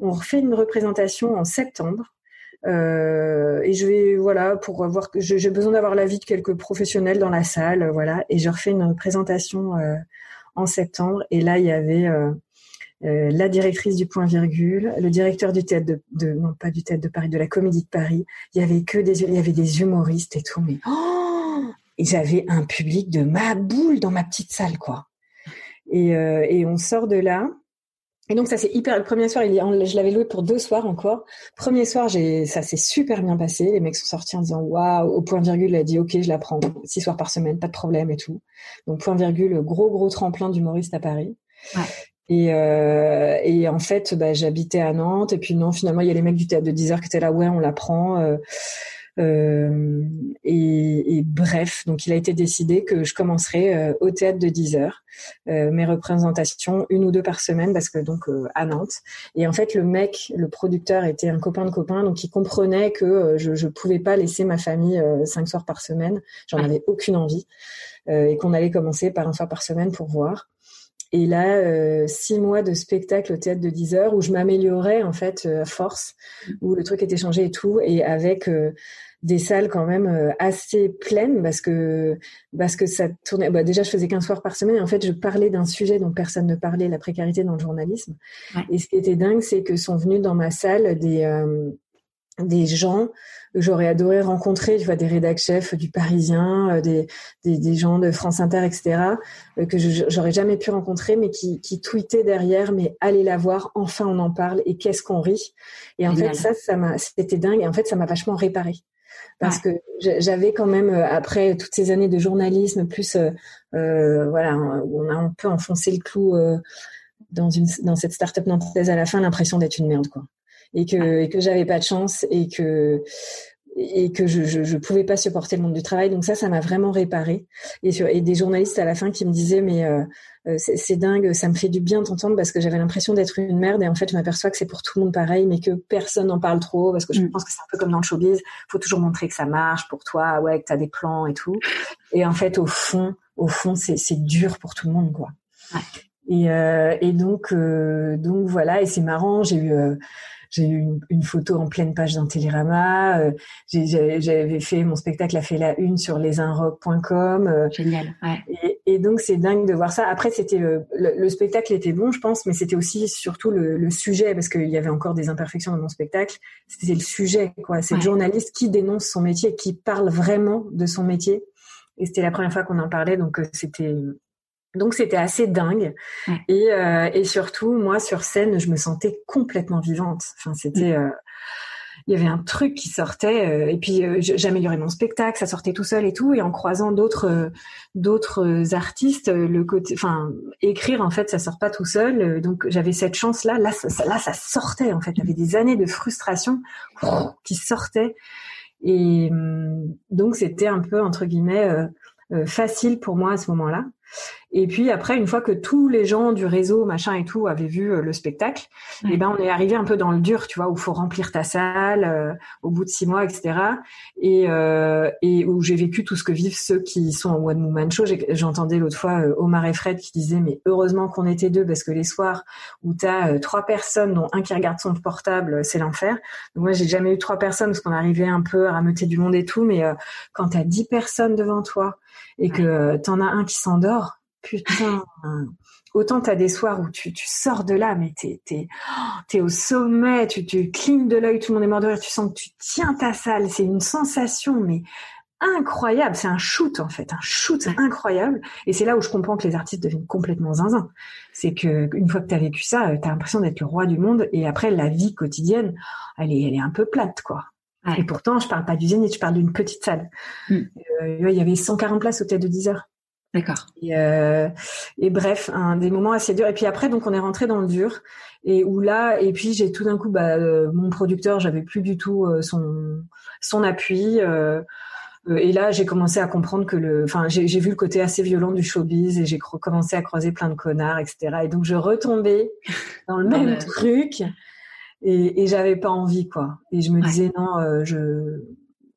On refait une représentation en septembre. Et je vais voilà pour avoir j'ai besoin d'avoir l'avis de quelques professionnels dans la salle voilà et je refais une présentation en septembre et là il y avait euh, la directrice du point virgule, le directeur du théâtre de, non pas du théâtre de Paris, de la Comédie de Paris. Il y avait que des, il y avait des humoristes et tout, mais oh et j'avais un public de ma boule dans ma petite salle, quoi. Et, euh, et on sort de là. Et donc ça c'est hyper. Le premier soir, il, je l'avais loué pour deux soirs encore. Premier soir, j'ai, ça s'est super bien passé. Les mecs sont sortis en disant waouh. Au point virgule, il a dit ok, je la prends six soirs par semaine, pas de problème et tout. Donc point virgule, gros gros tremplin d'humoriste à Paris. Ouais. Et, euh, et en fait, bah, j'habitais à Nantes. Et puis non, finalement, il y a les mecs du théâtre de 10 heures qui étaient là, ouais, on la prend. Euh, euh, et, et, bref, donc il a été décidé que je commencerai euh, au théâtre de 10 heures euh, mes représentations une ou deux par semaine parce que donc euh, à Nantes. Et en fait, le mec, le producteur était un copain de copain, donc il comprenait que je je pouvais pas laisser ma famille cinq soirs par semaine. J'en avais aucune envie et qu'on allait commencer par un soir par semaine pour voir. Et là, euh, six mois de spectacle au théâtre de 10 heures où je m'améliorais en fait euh, à force, où le truc était changé et tout, et avec euh, des salles quand même assez pleines parce que parce que ça tournait. Bah, déjà, je faisais 15 soirs par semaine. Et en fait, je parlais d'un sujet dont personne ne parlait, la précarité dans le journalisme. Et ce qui était dingue, c'est que sont venus dans ma salle des des gens j'aurais adoré rencontrer, tu vois, des rédac chefs du Parisien, euh, des, des, des, gens de France Inter, etc., euh, que j'aurais jamais pu rencontrer, mais qui, qui tweetaient derrière, mais allez la voir, enfin on en parle, et qu'est-ce qu'on rit. Et en fait, ça, ça m'a, c'était dingue, et en fait, ça m'a vachement réparé. Parce que j'avais quand même, euh, après toutes ces années de journalisme, plus, euh, voilà, on a un peu enfoncé le clou dans, une, dans cette start-up nantaise à la fin, l'impression d'être une merde, quoi. Et que et que j'avais pas de chance et que et que je, je, je pouvais pas supporter le monde du travail. Donc ça ça m'a vraiment réparé. Et sur, et des journalistes à la fin qui me disaient mais euh, euh c'est dingue ça me fait du bien d'entendre parce que j'avais l'impression d'être une merde et en fait je m'aperçois que c'est pour tout le monde pareil mais que personne n'en parle trop parce que je mm. pense que c'est un peu comme dans le showbiz. Faut toujours montrer que ça marche pour toi ouais que tu as des plans et tout. Et en fait au fond au fond c'est c'est dur pour tout le monde quoi. Ouais. et euh, et donc euh, donc voilà. Et c'est marrant j'ai eu euh, j'ai eu une, une, photo en pleine page d'un Télérama. Euh, J'avais fait mon spectacle a fait la une sur lesinrock.com. Euh, Génial. Ouais. Et, et, donc c'est dingue de voir ça. Après c'était le, le, spectacle était bon, je pense, mais c'était aussi surtout le, le sujet parce qu'il y avait encore des imperfections dans mon spectacle. C'était le sujet, quoi. C'est le journaliste qui dénonce son métier, qui parle vraiment de son métier. Et c'était la première fois qu'on en parlait, donc euh, c'était donc c'était assez dingue. Et, euh, et surtout moi sur scène je me sentais complètement vivante. Enfin c'était mm. euh, il y avait un truc qui sortait euh, et puis euh, j'améliorais mon spectacle, ça sortait tout seul et tout. Et en croisant d'autres euh, d'autres artistes le côté enfin écrire en fait ça sort pas tout seul. Donc j'avais cette chance là là ça, là ça sortait en fait, il y avait des années de frustration qui sortaient. Et hum, donc c'était un peu entre guillemets facile pour moi à ce moment-là. Et puis après, une fois que tous les gens du réseau, machin et tout, avaient vu euh, le spectacle, et eh ben on est arrivé un peu dans le dur, tu vois, où faut remplir ta salle euh, au bout de six mois, etc. Et, euh, et où j'ai vécu tout ce que vivent ceux qui sont en one woman show. J'entendais l'autre fois Omar et Fred qui disaient mais heureusement qu'on était deux parce que les soirs où tu as trois personnes dont un qui regarde son portable, c'est l'enfer. Donc moi j'ai jamais eu trois personnes parce qu'on arrivait un peu à rameuter du monde et tout, mais quand tu as dix personnes devant toi et que tu en as un qui s'endort putain. Autant t'as des soirs où tu, tu sors de là, mais t'es t'es es au sommet, tu tu clignes de l'œil, tout le monde est mort de rire, tu sens que tu tiens ta salle, c'est une sensation mais incroyable, c'est un shoot en fait, un shoot incroyable. Et c'est là où je comprends que les artistes deviennent complètement zinzin. C'est que une fois que t'as vécu ça, t'as l'impression d'être le roi du monde. Et après, la vie quotidienne, elle est, elle est un peu plate, quoi. Et pourtant, je parle pas du zénith, je parle d'une petite salle. Mm. Euh, il y avait 140 places au théâtre de 10 heures. D'accord. Et, euh, et, bref, un des moments assez durs. Et puis après, donc on est rentré dans le dur. Et où là, et puis j'ai tout d'un coup, bah, euh, mon producteur, j'avais plus du tout euh, son son appui. Euh, et là, j'ai commencé à comprendre que le, enfin, j'ai vu le côté assez violent du showbiz et j'ai commencé à croiser plein de connards, etc. Et donc je retombais dans le même truc. et, et j'avais pas envie quoi. Et je me disais non, euh, je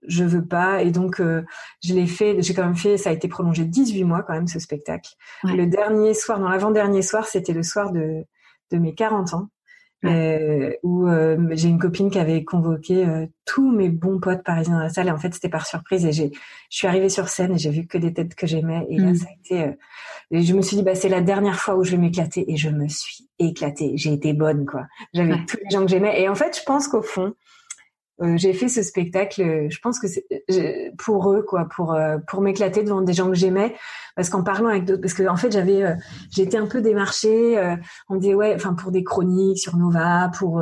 je veux pas. Et donc euh, je l'ai fait. J'ai quand même fait. Ça a été prolongé 18 mois quand même ce spectacle. Le dernier soir, dans l'avant-dernier soir, c'était le soir de de mes 40 ans. Euh, où euh, j'ai une copine qui avait convoqué euh, tous mes bons potes parisiens dans la salle et en fait c'était par surprise et j'ai je suis arrivée sur scène et j'ai vu que des têtes que j'aimais et là mm. ça a été et je me suis dit bah c'est la dernière fois où je vais m'éclater et je me suis éclatée j'ai été bonne quoi j'avais tous les gens que j'aimais et en fait je pense qu'au fond euh, j'ai fait ce spectacle, je pense que c'est pour eux, quoi, pour euh, pour m'éclater devant des gens que j'aimais, parce qu'en parlant avec d'autres, parce que en fait j'avais, euh, j'étais un peu démarchée, on me disait ouais, enfin pour des chroniques sur Nova, pour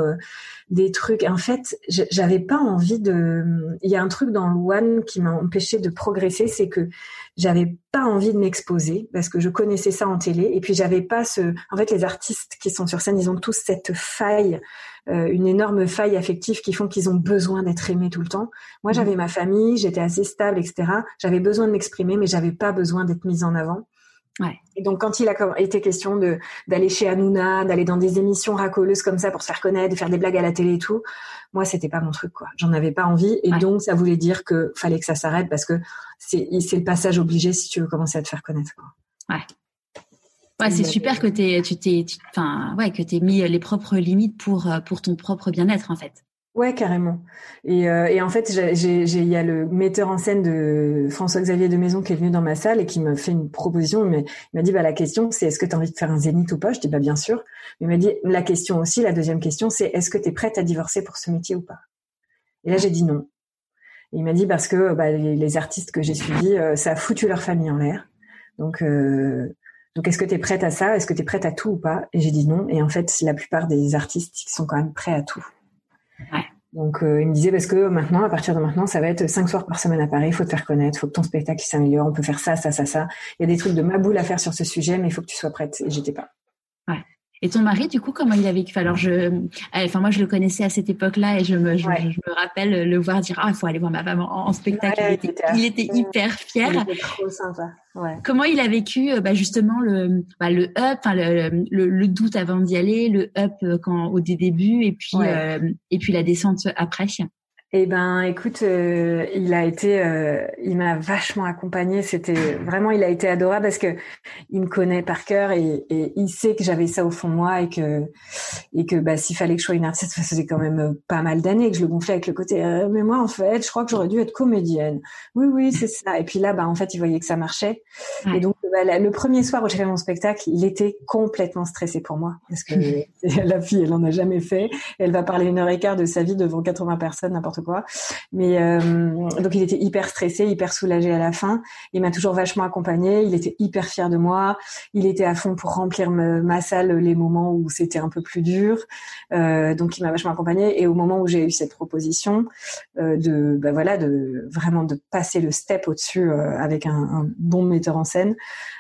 des trucs. En fait, j'avais pas envie de. Il y a un truc dans le One qui m'a empêché de progresser, c'est que j'avais pas envie de m'exposer parce que je connaissais ça en télé et puis j'avais pas ce. En fait, les artistes qui sont sur scène, ils ont tous cette faille euh, une énorme faille affective qui font qu'ils ont besoin d'être aimés tout le temps. Moi, j'avais mhm. ma famille, j'étais assez stable, etc. J'avais besoin de m'exprimer, mais j'avais pas besoin d'être mise en avant. Ouais. Et donc, quand il a été question de d'aller chez Hanouna, d'aller dans des émissions racoleuses comme ça pour se faire connaître, de faire des blagues à la télé et tout, moi, c'était pas mon truc, quoi. J'en avais pas envie, et donc ça voulait dire que fallait que ça s'arrête parce que c'est c'est le passage obligé si tu veux commencer à te faire connaître. Quoi. Ouais. Ouais, c'est super que t'es, tu t'es, enfin, ouais, que t'aies mis les propres limites pour euh, pour ton propre bien-être en fait. Ouais, carrément. Et, euh, et en fait, il y a le metteur en scène de François-Xavier de Maison qui est venu dans ma salle et qui m'a fait une proposition. Mais il m'a dit, bah la question, c'est est-ce que tu as envie de faire un zénith ou pas? Je dis, bah bien sûr. Mais il m'a dit, la question aussi, la deuxième question, c'est est-ce que tu es prête à divorcer pour ce métier ou pas? Et là, j'ai dit non. Et il m'a dit parce que bah, les, artistes que j'ai suivis, euh, ça a foutu leur famille en l'air. Donc euh, donc, est-ce que tu es prête à ça? Est-ce que tu es prête à tout ou pas? Et j'ai dit non. Et en fait, la plupart des artistes sont quand même prêts à tout. Ouais. Donc, euh, il me disait parce que maintenant, à partir de maintenant, ça va être cinq soirs par semaine à Paris. Il faut te faire connaître, il faut que ton spectacle s'améliore. On peut faire ça, ça, ça, ça. Il y a des trucs de ma boule à faire sur ce sujet, mais il faut que tu sois prête. Et j'étais pas. Ouais. Et ton mari, du coup, comment il a vécu? Alors, je, euh, enfin, moi, je le connaissais à cette époque-là et je me, je, me rappelle le voir dire, ah, il faut aller voir ma femme en, spectacle. il, était, il, était, hyper fier. Il était trop sympa. Ouais. Comment il a vécu, euh, bah, justement, le, bah, le up, le, le, le, doute avant d'y aller, le up euh, quand au début et puis, et puis la descente après? Eh ben, écoute, euh, il a été, euh, il m'a vachement accompagné. C'était vraiment, il a été adorable parce que il me connaît par cœur et, et il sait que j'avais ça au fond de moi et que et que bah s'il fallait que je sois une artiste, ça faisait quand même euh, pas mal d'années que je le gonflais avec le côté. mais moi, en fait, je crois que j'aurais dû être comédienne. Oui, oui, c'est ça. Et puis là, bah en fait, il voyait que ça marchait. Et donc, bah, le premier soir où j'ai fait mon spectacle, il était complètement stressé pour moi parce que la fille, elle en a jamais fait. Elle va parler une heure et quart de sa vie devant 80 personnes, n'importe quoi. Mais euh, donc il était hyper stressé, hyper soulagé à la fin. Il m'a toujours vachement accompagné. Il était hyper fier de moi. Il était à fond pour remplir ma salle les moments où c'était un peu plus dur. Euh, donc il m'a vachement accompagné. Et au moment où j'ai eu cette proposition euh, de, bah voilà, de vraiment de passer le step au-dessus avec un, bon metteur en scène,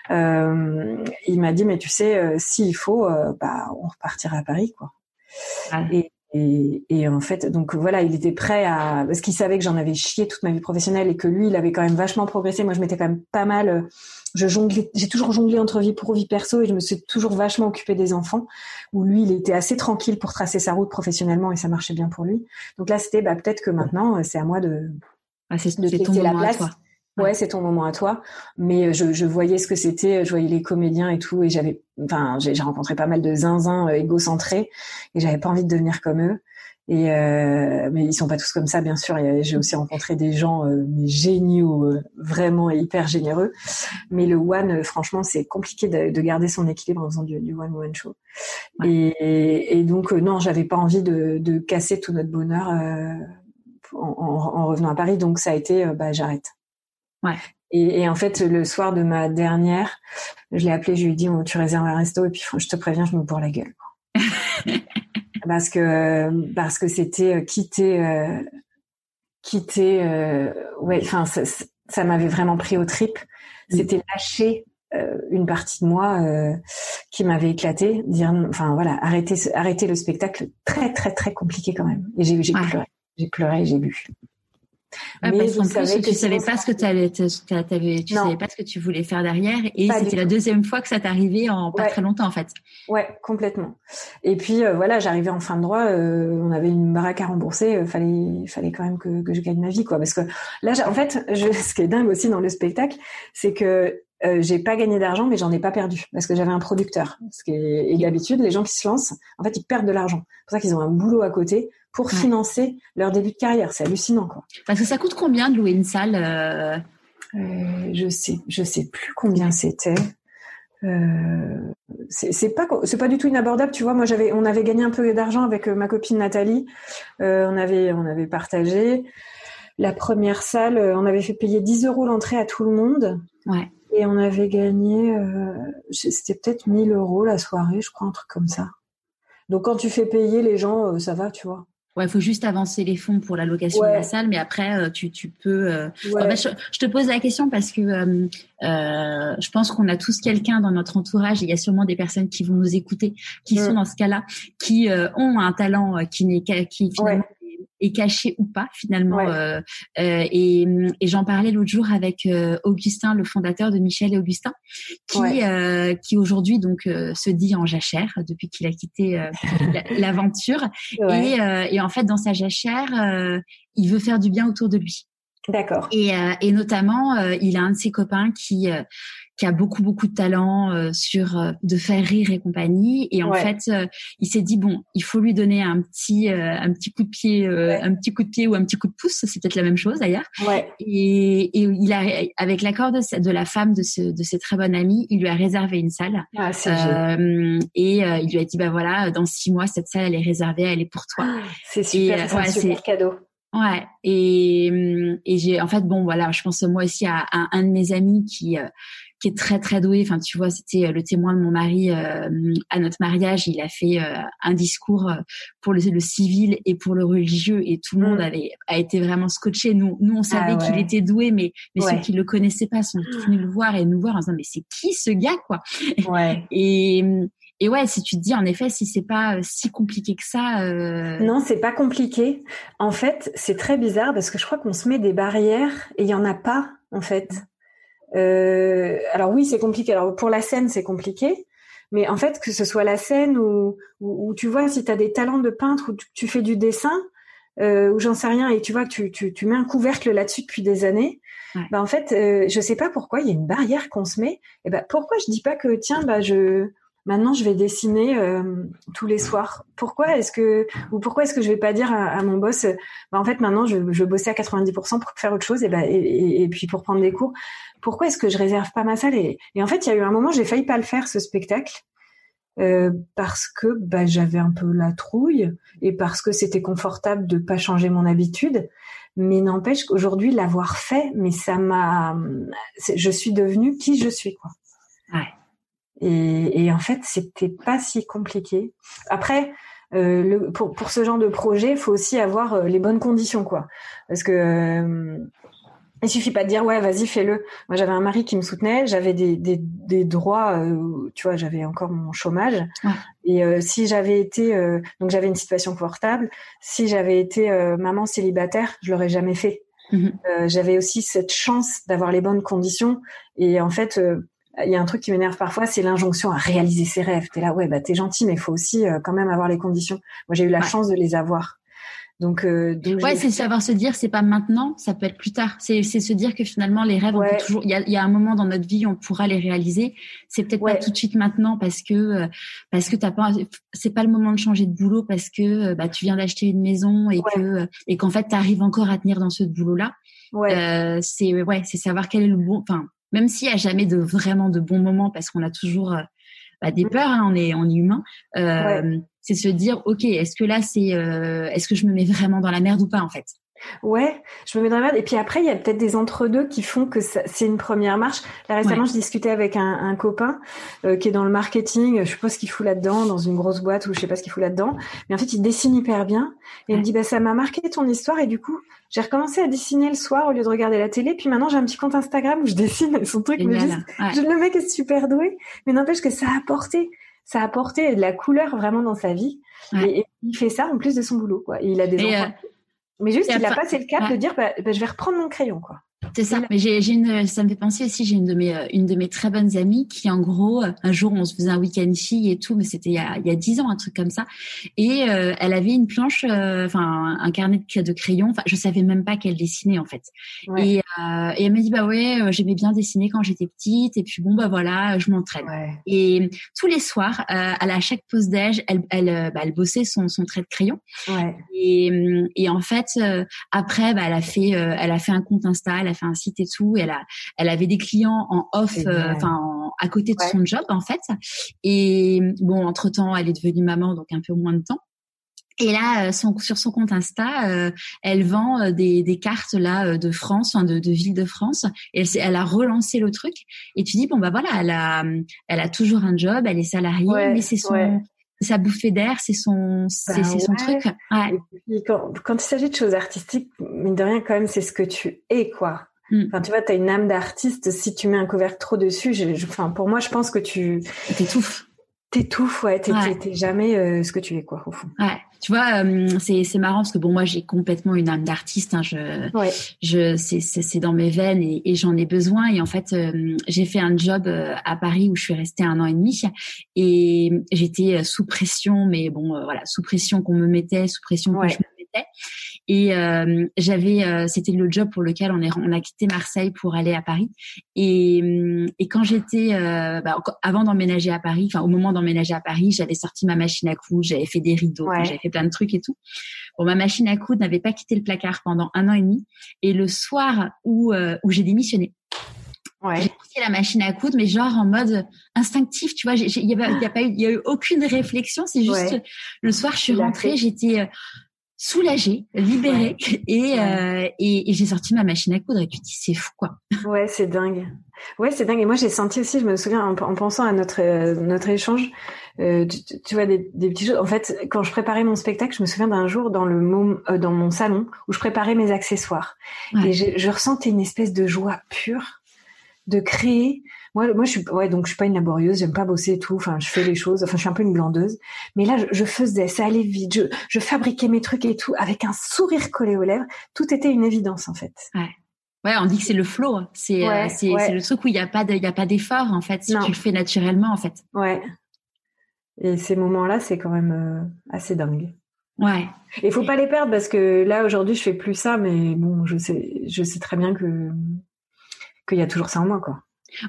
il m'a dit mais tu sais s'il faut, bah on repartira à Paris quoi. Et, et, et, en fait, donc voilà, il était prêt à parce qu'il savait que j'en avais chié toute ma vie professionnelle et que lui, il avait quand même vachement progressé. Moi, je m'étais quand même pas mal. Euh, je jonglais, j'ai toujours jonglé entre vie pro vie perso et je me suis toujours vachement occupée des enfants. Où lui, il était assez tranquille pour tracer sa route professionnellement et ça marchait bien pour lui. Donc là, c'était bah, peut-être que maintenant, euh, c'est à moi de, ah, c'est, de laisser la place. Ouais, c'est ton moment à toi. Mais euh, je, je voyais ce que c'était, je voyais les comédiens et tout, et j'avais, enfin, j'ai rencontré pas mal de zinzins euh, égocentrés, et j'avais pas envie de devenir comme eux. Et euh, mais ils sont pas tous comme ça, bien sûr. J'ai aussi rencontré des gens euh, géniaux, vraiment hyper généreux. Mais le one, franchement, c'est compliqué de, de, garder son équilibre en faisant du, du one woman show. Et, et, donc non, j'avais pas envie de, de, casser tout notre bonheur en, en, revenant à Paris. Donc ça a été, bah j'arrête. Ouais. Et, et, en fait, le soir de ma dernière, je l'ai appelé, je lui ai dit, tu réserves un resto et puis je te préviens, je me bourre la gueule. parce que parce que c'était euh, quitter euh, quitter euh, ouais enfin ça, ça m'avait vraiment pris au trip. C'était lâcher euh, une partie de moi qui m'avait éclaté dire enfin voilà arrêter arrêter le spectacle très très très compliqué quand même. Et j'ai j'ai pleuré. J'ai pleuré j'ai bu mais parce vous plus, tu savais pas ce que allais, tu savais pas ce que tu voulais faire derrière, et c'était la deuxième fois que ça t'arrivait en pas très longtemps en fait. Ouais, complètement. Et puis euh, voilà, j'arrivais en fin de droit, euh, on avait une baraque à rembourser, euh, fallait, fallait quand même que, que, je gagne ma vie, quoi. Parce que là, en fait, je, ce qui est dingue aussi dans le spectacle, c'est que euh, j'ai pas gagné d'argent, mais j'en ai pas perdu parce que j'avais un producteur. Parce que, et d'habitude, les gens qui se lancent, en fait, ils perdent de l'argent. C'est pour ça qu'ils ont un boulot à côté pour financer leur début de carrière. C'est hallucinant, quoi. Parce que ça coûte combien de louer une salle euh... Euh, Je sais, je sais plus combien c'était. Euh, c'est pas c'est pas du tout inabordable tu vois moi j'avais on avait gagné un peu d'argent avec euh, ma copine Nathalie on avait on avait partagé la première salle on avait fait payer 10 euros l'entrée à tout le monde ouais et on avait gagné, c'était peut-être 1000 euros la soirée, je crois, un truc comme ça. Donc quand tu fais payer les gens, ça va, tu vois. Ouais, il faut juste avancer les fonds pour la location de la salle, mais après, euh, tu, tu peux. je, te pose la question parce que je pense qu'on a tous quelqu'un dans notre entourage. Et il y a sûrement des personnes qui vont nous écouter, qui mm. sont dans ce cas-là, qui ont un talent qui n'est qui finalement est caché ou pas finalement. Euh, euh, et, et j'en parlais l'autre jour avec euh, Augustin, le fondateur de Michel et Augustin, qui qui aujourd'hui donc se dit en jachère depuis qu'il a quitté l'aventure. Et, et en fait dans sa jachère, il veut faire du bien autour de lui. D'accord. Et, et notamment, il a un de ses copains qui qui a beaucoup beaucoup de talent euh, sur euh, de faire rire et compagnie. Et en fait euh, il s'est dit bon il faut lui donner un petit un petit coup de pied un petit coup de pied ou un petit coup de pouce. C'est peut-être la même chose d'ailleurs. Ouais. et, et il a avec l'accord de, de la femme de ce de ses très bonnes amies il lui a réservé une salle. Ah, et il lui a dit bah voilà dans six mois cette salle elle est réservée elle est pour toi. Ah, c'est super c'est un super cadeau Ouais, et, et j'ai en fait bon voilà, je pense moi aussi à, à un de mes amis qui qui est très très doué. Enfin, tu vois, c'était euh, le témoin de mon mari euh, à notre mariage. Il a fait euh, un discours pour le, civil et pour le religieux, et tout le monde mm. avait a été vraiment scotché. Nous, nous, on savait ah qu'il était doué, mais mais ceux qui le connaissaient pas sont venus le voir et nous voir en disant mais c'est qui ce gars quoi? Ouais. et et ouais, si tu te dis en effet, si c'est pas si compliqué que ça. Euh... Non, c'est pas compliqué. En fait, c'est très bizarre parce que je crois qu'on se met des barrières et il y en a pas en fait. Euh, alors oui, c'est compliqué. Alors pour la scène, c'est compliqué. Mais en fait, que ce soit la scène ou, ou, tu vois, si tu as des talents de peintre ou tu, fais du dessin, euh, ou j'en sais rien, et tu vois que tu, tu, tu mets un couvercle là-dessus depuis des années, bah en fait, euh, je sais pas pourquoi, il y a une barrière qu'on se met. Et ben pourquoi je dis pas que tiens, bah je maintenant je vais dessiner euh, tous les soirs. Pourquoi est-ce que ou pourquoi est-ce que je vais pas dire à, mon boss bah en fait maintenant je, je bossais à 90% pour faire autre chose et, bah, et, puis pour prendre des cours. Pourquoi est-ce que je réserve pas ma salle et, et en fait il y a eu un moment j'ai failli pas le faire ce spectacle. Euh, parce que bah, j'avais un peu la trouille et parce que c'était confortable de pas changer mon habitude. Mais n'empêche qu'aujourd'hui l'avoir fait, mais ça m'a, je suis devenue qui je suis quoi. Ouais. Et, et en fait, c'était pas si compliqué. Après, euh, le, pour, pour ce genre de projet, il faut aussi avoir euh, les bonnes conditions, quoi. Parce que euh, il suffit pas de dire ouais, vas-y, fais-le. Moi, j'avais un mari qui me soutenait, j'avais des, des, des droits, euh, tu vois, j'avais encore mon chômage. Et euh, si j'avais été, donc j'avais une situation confortable. Si j'avais été maman célibataire, je l'aurais jamais fait. Mmh j'avais aussi cette chance d'avoir les bonnes conditions. Et en fait il y a un truc qui m'énerve parfois, c'est l'injonction à réaliser ses rêves. T'es là, ouais, bah t'es gentil, mais il faut aussi euh, quand même avoir les conditions. Moi, j'ai eu la chance de les avoir. Donc, euh, donc ouais, c'est savoir se dire, c'est pas maintenant, ça peut être plus tard. C'est se dire que finalement les rêves, on peut toujours. Il y a, y a, un moment dans notre vie, on pourra les réaliser. C'est peut-être pas tout de suite maintenant parce que euh, parce que t'as pas, c'est pas le moment de changer de boulot parce que bah tu viens d'acheter une maison et que et qu'en fait t'arrives encore à tenir dans ce boulot là. Ouais. c'est ouais, c'est savoir quel est le bon. Enfin, même s'il n'y a jamais de vraiment de bons moments parce qu'on a toujours euh, bah, des peurs, hein, on est on est humain. Euh, C'est se dire ok, est-ce que là c'est euh, est-ce que je me mets vraiment dans la merde ou pas en fait? Ouais, je me mets dans la merde. Et puis après, il y a peut-être des entre-deux qui font que c'est une première marche. Là, récemment, je discutais avec un, un copain euh, qui est dans le marketing. Je sais pas ce qu'il fout là-dedans, dans une grosse boîte ou je sais pas ce qu'il fout là-dedans. Mais en fait, il dessine hyper bien. Et il me dit, bah, ça m'a marqué ton histoire. Et du coup, j'ai recommencé à dessiner le soir au lieu de regarder la télé. Puis maintenant, j'ai un petit compte Instagram où je dessine son truc. Mais juste, je, le mec est super doué. Mais n'empêche que ça a apporté ça a apporté de la couleur vraiment dans sa vie. Et, il fait ça en plus de son boulot. Quoi. Et il a des enfants. Euh, Mais juste, il a passé le cap de dire, bah, bah, je vais reprendre mon crayon, quoi. C'est ça. Mais j'ai, une, ça me fait penser aussi. J'ai une de mes, une de mes très bonnes amies qui, en gros, un jour, on se faisait un week-end fille et tout, mais c'était il y a, il y a dix ans, un truc comme ça. Et euh, elle avait une planche, euh, enfin, un carnet de, de crayons. Enfin, je savais même pas qu'elle dessinait en fait. Et, euh, et, elle m'a dit bah ouais, euh, j'aimais bien dessiner quand j'étais petite. Et puis bon bah voilà, je m'entraîne. Et tous les soirs, à chaque pause déj, elle, elle, bah, elle bossait son, son trait de crayon. Et, et en fait, après, bah, elle a fait, elle a fait un compte Insta elle a fait un site et tout. elle a, elle avait des clients en off, euh, enfin à côté de son job en fait. Et bon, entre temps, elle est devenue maman, donc un peu moins de temps. Et là, euh, son, sur son compte Insta, euh, elle vend des, des, cartes là de France, de, de ville de France. Et elle, elle, a relancé le truc. Et tu dis bon bah voilà, elle a, elle a toujours un job, elle est salariée, mais c'est son, sa bouffée d'air, c'est son, c'est bah son truc. Ouais. quand, quand, il s'agit de choses artistiques, mine de rien, quand même, c'est ce que tu es, quoi. Mm. Enfin, tu vois, tu as une âme d'artiste. Si tu mets un couvercle trop dessus, je, enfin, pour moi, je pense que tu t'étouffes. T'étouffes, ouais. T'es jamais euh, ce que tu es, quoi, au fond. Ouais. Tu vois, euh, c'est c'est marrant parce que bon, moi, j'ai complètement une âme d'artiste. Hein, je, je, c'est c'est dans mes veines et, et j'en ai besoin. Et en fait, euh, j'ai fait un job à Paris où je suis restée un an et demi et j'étais sous pression, mais bon, voilà, sous pression qu'on me mettait, sous pression que je me Et euh, j'avais, euh, c'était le job pour lequel on, est, on a quitté Marseille pour aller à Paris. Et, et quand j'étais, euh, bah, avant d'emménager à Paris, enfin au moment d'emménager à Paris, j'avais sorti ma machine à coudre, j'avais fait des rideaux, j'avais fait plein de trucs et tout. Bon, ma machine à coudre n'avait pas quitté le placard pendant un an et demi. Et le soir où où j'ai démissionné, Ouais. J'ai pris la machine à coudre, mais genre en mode instinctif, tu vois. Il y, a, pas eu, y a eu aucune réflexion. C'est juste le soir, je suis rentrée, j'étais soulagée, libérée et, euh, et, et j'ai sorti ma machine à coudre et tu te dis c'est fou quoi. Ouais, c'est dingue. Ouais, c'est dingue. Et moi j'ai senti aussi, je me souviens en, pensant à notre euh, notre échange, euh, tu, tu, vois des, des petites choses. En fait, quand je préparais mon spectacle, je me souviens d'un jour dans le euh, dans mon salon où je préparais mes accessoires et je, je ressentais une espèce de joie pure de créer moi, moi, je suis, ouais, donc je suis pas une laborieuse, j'aime pas bosser et tout. Enfin, je fais les choses. Enfin, je suis un peu une glandeuse. Mais là, je, je faisais, ça allait vite. Je, je fabriquais mes trucs et tout avec un sourire collé aux lèvres. Tout était une évidence en fait. Ouais. Ouais, on dit que c'est le flow. C'est euh, c'est le truc où il y a pas de, il y a pas d'effort en fait. Si tu le fais naturellement en fait. Ouais. Et ces moments-là, c'est quand même euh, assez dingue. Ouais. Il faut pas les perdre parce que là aujourd'hui, je fais plus ça, mais bon, je sais, je sais très bien que qu'il y a toujours ça en moi, quoi.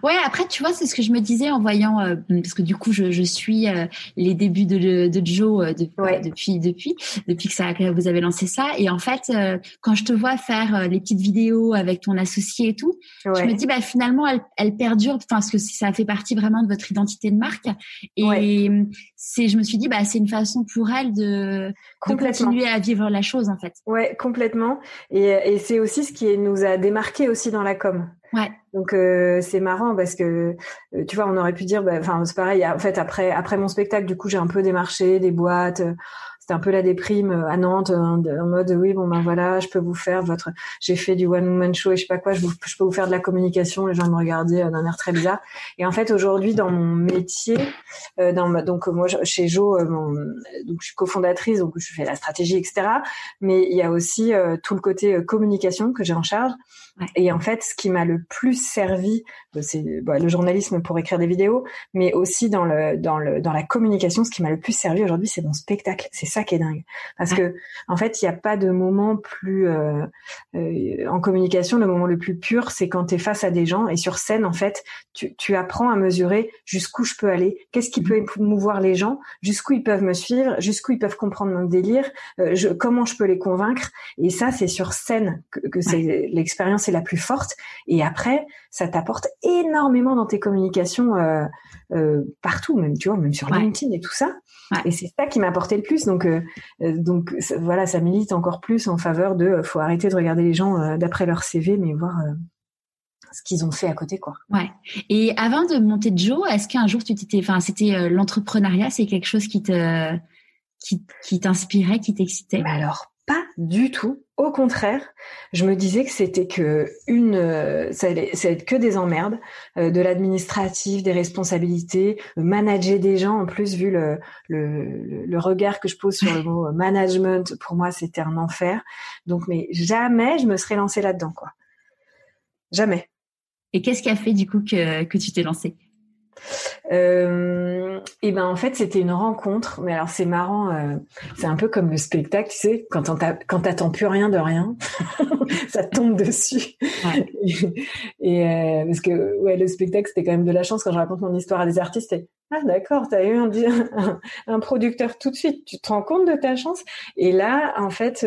Ouais, après, tu vois, c'est ce que je me disais en voyant, euh, parce que du coup, je, je suis euh, les débuts de, de Joe euh, depuis, depuis, depuis que ça, que vous avez lancé ça. Et en fait, quand je te vois faire les petites vidéos avec ton associé et tout, je me dis, bah finalement, elle, elle perdure, enfin, parce que ça fait partie vraiment de votre identité de marque. Et c'est, je me suis dit, bah c'est une façon pour elle de, de continuer à vivre la chose, en fait. Ouais, complètement. Et, et c'est aussi ce qui nous a démarqué aussi dans la com. Ouais. Donc euh, c'est marrant parce que euh, tu vois, on aurait pu dire, bah, enfin c'est pareil. En fait, après après mon spectacle, du coup, j'ai un peu démarché des boîtes. C'était un peu la déprime à Nantes en, mode oui bon ben voilà je peux vous faire votre j'ai fait du one woman show et je sais pas quoi je, peux vous faire de la communication. Les gens me regardaient euh, d'un air très bizarre. Et en fait aujourd'hui dans mon métier dans donc moi chez Jo donc je suis cofondatrice donc je fais la stratégie etc mais il y a aussi tout le côté communication que j'ai en charge. Et en fait, ce qui m'a le plus servi, euh, c'est bah, le journalisme pour écrire des vidéos, mais aussi dans le dans le dans la communication, ce qui m'a le plus servi aujourd'hui, c'est mon spectacle. C'est ça qui est dingue, parce que en fait, il n'y a pas de moment plus euh, euh, en communication. Le moment le plus pur, c'est quand tu es face à des gens et sur scène, en fait, tu, tu apprends à mesurer jusqu'où je peux aller, qu'est-ce qui peut émouvoir les gens, jusqu'où ils peuvent me suivre, jusqu'où ils peuvent comprendre mon délire, je, comment je peux les convaincre. Et ça, c'est sur scène que, que c'est l'expérience la plus forte. Et après, ça t'apporte énormément dans tes communications euh, euh, partout, même tu vois, même sur LinkedIn et tout ça. Et c'est ça qui m'a apporté le plus. Donc, euh, donc voilà, ça milite encore plus en faveur de, faut arrêter de regarder les gens d'après leur CV, mais voir ce qu'ils ont fait à côté, quoi. Ouais. Et avant de monter Joe, est-ce qu'un jour tu t'étais, enfin, c'était l'entrepreneuriat, c'est quelque chose qui te, qui, qui t'inspirait, qui t'excitait? Alors pas du tout au contraire, je me disais que c'était que une, euh, ça allait, être que des emmerdes, euh, de l'administratif, des responsabilités, manager des gens. En plus, vu le, le, le, regard que je pose sur le mot management, pour moi, c'était un enfer. Donc, mais jamais je me serais lancée là-dedans, quoi. Jamais. Et qu'est-ce qui a fait du coup que, que tu t'es lancée? Euh, et ben en fait c'était une rencontre, mais alors c'est marrant, euh, c'est un peu comme le spectacle, tu sais, quand quand t'attends plus rien de rien, ça tombe dessus. et euh, parce que ouais le spectacle c'était quand même de la chance quand je raconte mon histoire à des artistes. Et, ah d'accord, t'as eu un, un, un, producteur tout de suite, tu te rends compte de ta chance? Et là en fait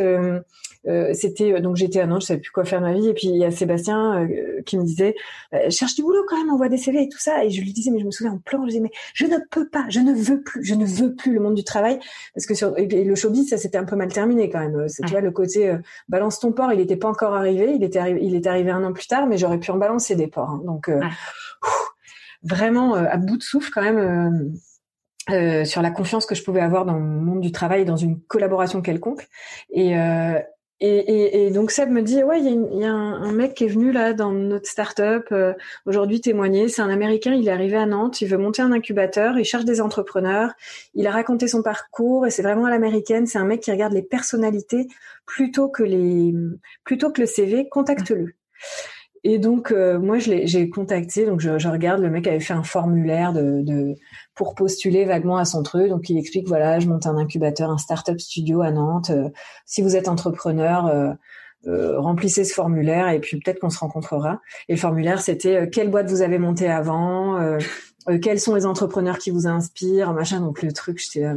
c'était donc j'étais à Nantes, je savais plus quoi faire de ma vie et puis il y a Sébastien euh, qui me disait cherche du boulot quand même, envoie des CV et tout ça et je lui disais mais je me souviens en plan, je disais mais je ne peux pas, je ne veux plus, je ne veux plus le monde du travail parce que sur et le showbiz ça s'était un peu mal terminé quand même. Tu vois le côté balance ton port, il n'était pas encore arrivé, il était arrivé, il est arrivé un an plus tard, mais j'aurais pu en balancer des ports. Hein. donc vraiment à bout de souffle quand même. Euh, sur la confiance que je pouvais avoir dans le monde du travail, dans une collaboration quelconque. Et, euh, et, et, et, donc Seb me dit ouais il y a, un, mec qui est venu là dans notre start-up euh, aujourd'hui témoigner. C'est un Américain, il est arrivé à Nantes, il veut monter un incubateur, il cherche des entrepreneurs. Il a raconté son parcours et c'est vraiment à l'américaine. C'est un mec qui regarde les personnalités plutôt que les plutôt que le CV. Contacte-le. Et donc euh, moi je j'ai contacté, donc je, je, regarde le mec avait fait un formulaire de, de, pour postuler vaguement à son truc. Donc il explique voilà je monte un incubateur, un startup studio à Nantes. Euh, si vous êtes entrepreneur, euh, euh, remplissez ce formulaire et puis peut-être qu'on se rencontrera. Et le formulaire c'était quelle boîte vous avez monté avant, quels sont les entrepreneurs qui vous inspirent, machin. Donc le truc j'étais là,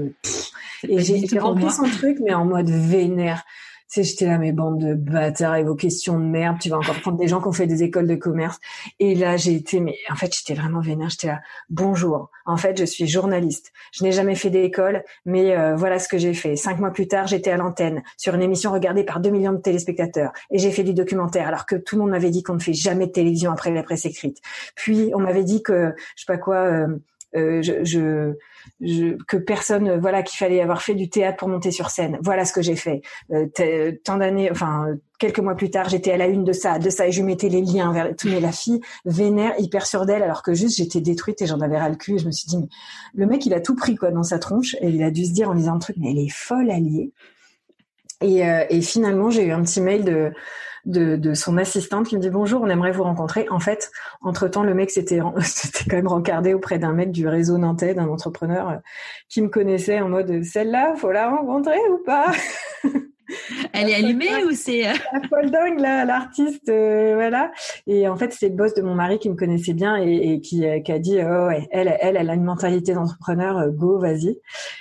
et j'ai rempli son truc mais en mode vénère sais, j'étais là, mes bandes de bâtards et vos questions de merde, tu vas encore prendre des gens qui ont fait des écoles de commerce. Et là, j'ai été, mais en fait, j'étais vraiment vénère. J'étais là, bonjour. En fait, je suis journaliste. Je n'ai jamais fait d'école, mais euh, voilà ce que j'ai fait. Cinq mois plus tard, j'étais à l'antenne sur une émission regardée par deux millions de téléspectateurs. Et j'ai fait du documentaire, alors que tout le monde m'avait dit qu'on ne fait jamais de télévision après la presse écrite. Puis, on m'avait dit que, je sais pas quoi, euh, euh, je, je je, que personne, voilà, qu'il fallait avoir fait du théâtre pour monter sur scène. Voilà ce que j'ai fait. Euh, tant d'années, enfin quelques mois plus tard, j'étais à la une de ça, de ça, et je mettais les liens vers tout. Mais la fille vénère, hyper sûre d'elle, alors que juste j'étais détruite et j'en avais ras le cul. Et je me suis dit, mais le mec, il a tout pris quoi dans sa tronche, et il a dû se dire en lisant le truc, mais elle est folle alliée. Et, euh, et finalement, j'ai eu un petit mail de de, son assistante qui me dit bonjour, on aimerait vous rencontrer. En fait, entre temps, le mec s'était quand même rencardé auprès d'un mec du réseau nantais, d'un entrepreneur euh, qui me connaissait en mode celle-là, faut la rencontrer ou pas? Elle est allumée ou c'est euh, la folle dingue là, l'artiste, euh, voilà. Et en fait, c'est le boss de mon mari qui me connaissait bien et, qui, qui, a dit oh ouais, elle, elle, elle a une mentalité d'entrepreneur, go, vas-y.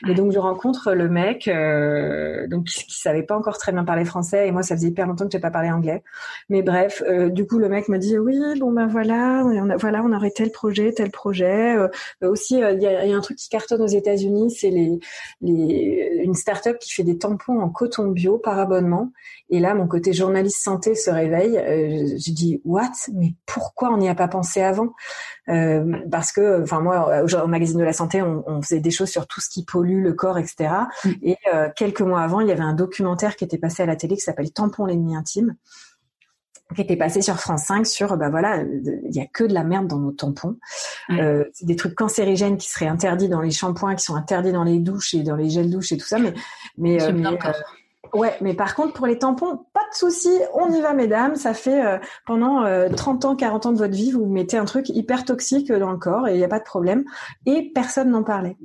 Et donc je rencontre le mec, euh, donc qui, qui, savait pas encore très bien parler français et moi ça faisait hyper longtemps que j'ai pas parlé anglais. Mais bref, du coup le mec me dit oui, bon ben voilà, on a, voilà, on aurait tel projet, tel projet. aussi, il y a, y, a, un truc qui cartonne aux États-Unis, c'est les, les une start-up qui fait des tampons en coton bio par abonnement. Et là, mon côté journaliste santé se réveille. Euh, je dis what? Mais pourquoi on n'y a pas pensé avant? Euh, Parce que, enfin moi, au magazine de la santé, on, faisait des choses sur tout ce qui pollue le corps, etc. Et mm. euh, quelques mois avant, il y avait un documentaire qui était passé à la télé qui s'appelle Tampon l'ennemi intime qui était passé sur France 5 sur bah voilà il y a que de la merde dans nos tampons euh, c'est des trucs cancérigènes qui seraient interdits dans les shampoings qui sont interdits dans les douches et dans les gels douches et tout ça mais mais, mais Ouais, mais par contre, pour les tampons, pas de souci, on y va, mesdames. Ça fait euh, pendant 30 euh, ans, 40 ans de votre vie, vous mettez un truc hyper toxique dans le corps et il n'y a pas de problème. Et personne n'en parlait.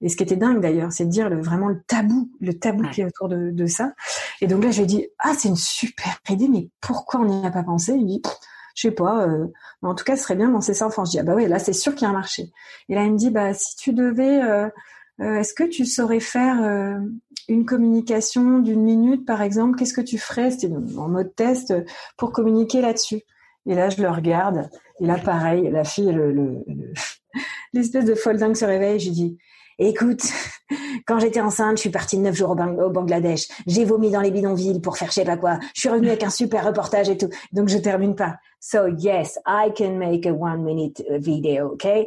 Et ce qui était dingue d'ailleurs, c'est de dire le, vraiment le tabou, le tabou qui est autour de, de ça. Et donc là, je lui ai dit, ah, c'est une super idée, mais pourquoi on n'y a pas pensé? Il me dit, je sais pas, euh, en tout cas, ce serait bien de lancer ça en France. Je dis, ah bah oui, là, c'est sûr qu'il y a un marché. Et là, il me dit, bah, si tu devais euh, est-ce que tu saurais faire euh, une communication d'une minute, par exemple? Qu'est-ce que tu ferais? C'était en mode test pour communiquer là-dessus. Et là, je le regarde. Et là, pareil, la fille, l'espèce le, de folle dingue se réveille. Je dis, écoute, quand j'étais enceinte, je suis partie neuf jours au, Bangladesh. J'ai vomi dans les bidonvilles pour faire je sais pas quoi. Je suis revenue avec un super reportage et tout. Donc, je termine pas. So, yes, I can make a one minute video, okay?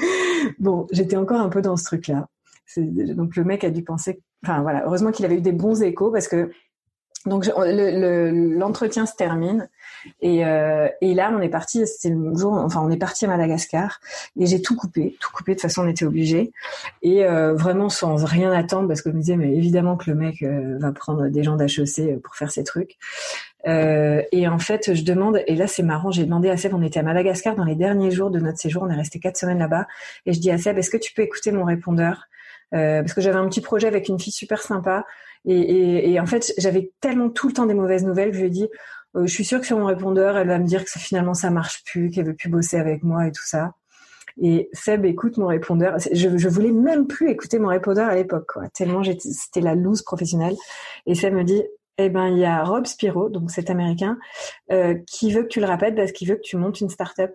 bon, j'étais encore un peu dans ce truc-là. Donc le mec a dû penser, enfin voilà, heureusement qu'il avait eu des bons échos parce que donc l'entretien se termine et, euh, et là on est parti. C'était le jour, enfin on est parti à Madagascar et j'ai tout coupé, tout coupé de toute façon on était obligé et euh, vraiment sans rien attendre parce que je me disais mais évidemment que le mec euh, va prendre des gens d'HEC pour faire ses trucs. Euh, et en fait, je demande, et là c'est marrant, j'ai demandé à Seb, on était à Madagascar dans les derniers jours de notre séjour, on est resté quatre semaines là-bas, et je dis à Seb, est-ce que tu peux écouter mon répondeur? Euh, Parce que j'avais un petit projet avec une fille super sympa, et, et, et en fait, j'avais tellement tout le temps des mauvaises nouvelles. Je lui ai dit, euh, je suis sûre que sur mon répondeur, elle va me dire que finalement ça marche plus, qu'elle veut plus bosser avec moi et tout ça. Et Seb écoute mon répondeur. Je, je voulais même plus écouter mon répondeur à l'époque, quoi. Tellement c'était la loose professionnelle. Et Seb me dit, eh ben il y a Rob Spiro, donc cet américain, euh, qui veut que tu le rappelles parce qu'il veut que tu montes une start-up.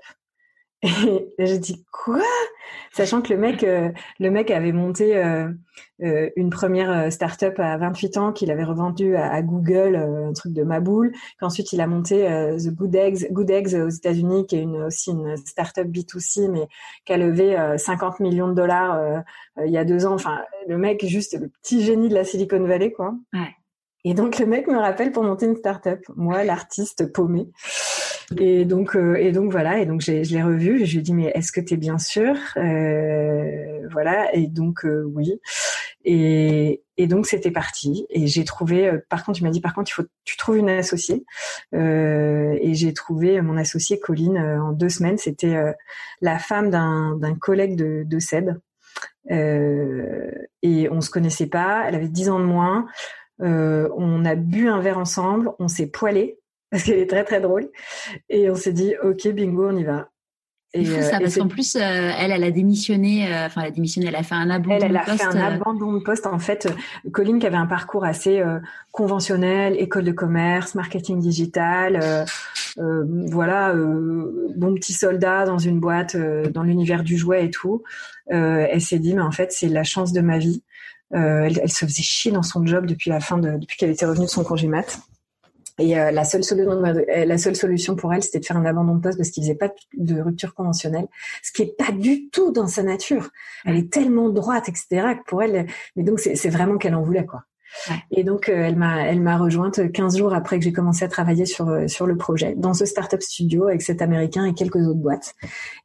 Et j'ai dit quoi? Sachant que le mec, euh, le mec avait monté euh, euh, une première start-up à 28 ans qu'il avait revendu à, Google, un truc de Maboule. Qu'ensuite il a monté The Good Eggs, Good Eggs aux États-Unis, qui est une, aussi une start-up B2C, mais qui a levé 50 millions de dollars il y a deux ans. Enfin, le mec, juste le petit génie de la Silicon Valley, quoi. Ouais. Et donc le mec me rappelle pour monter une start-up. Moi, l'artiste paumé. Et donc, euh, et donc voilà. Et donc je l'ai revu. Et je lui ai dit mais est-ce que tu es bien sûr euh, Voilà. Et donc euh, oui. Et, et donc c'était parti. Et j'ai trouvé. Euh, par contre, tu m'as dit par contre il faut tu trouves une associée. Euh, et j'ai trouvé mon associée Colline en deux semaines. C'était la femme d'un collègue de, de Seb. et on se connaissait pas. Elle avait dix ans de moins. on a bu un verre ensemble. On s'est poilé parce qu'elle est très très drôle. Et on s'est dit, ok, bingo, on y va. Et, fou ça, euh, parce qu'en plus, euh, elle, elle a démissionné, euh, enfin, elle a démissionné, elle a fait un abandon elle, elle a fait un abandon de poste. En fait, Colline, qui avait un parcours assez conventionnel, école de commerce, marketing digital, voilà, bon petit soldat dans une boîte, dans l'univers du jouet et tout. elle s'est dit, mais en fait, c'est la chance de ma vie. Elle, elle, se faisait chier dans son job depuis la fin de, depuis qu'elle était revenue de son congé mat. Et euh, la seule solution, euh, la seule solution pour elle, c'était de faire un abandon de poste parce qu'il faisait pas de rupture conventionnelle, ce qui est pas du tout dans sa nature. Elle est tellement droite, etc. Que pour elle, mais donc c'est vraiment qu'elle en voulait quoi. Ouais. Et donc euh, elle m'a elle m'a rejointe 15 jours après que j'ai commencé à travailler sur sur le projet dans ce startup studio avec cet américain et quelques autres boîtes.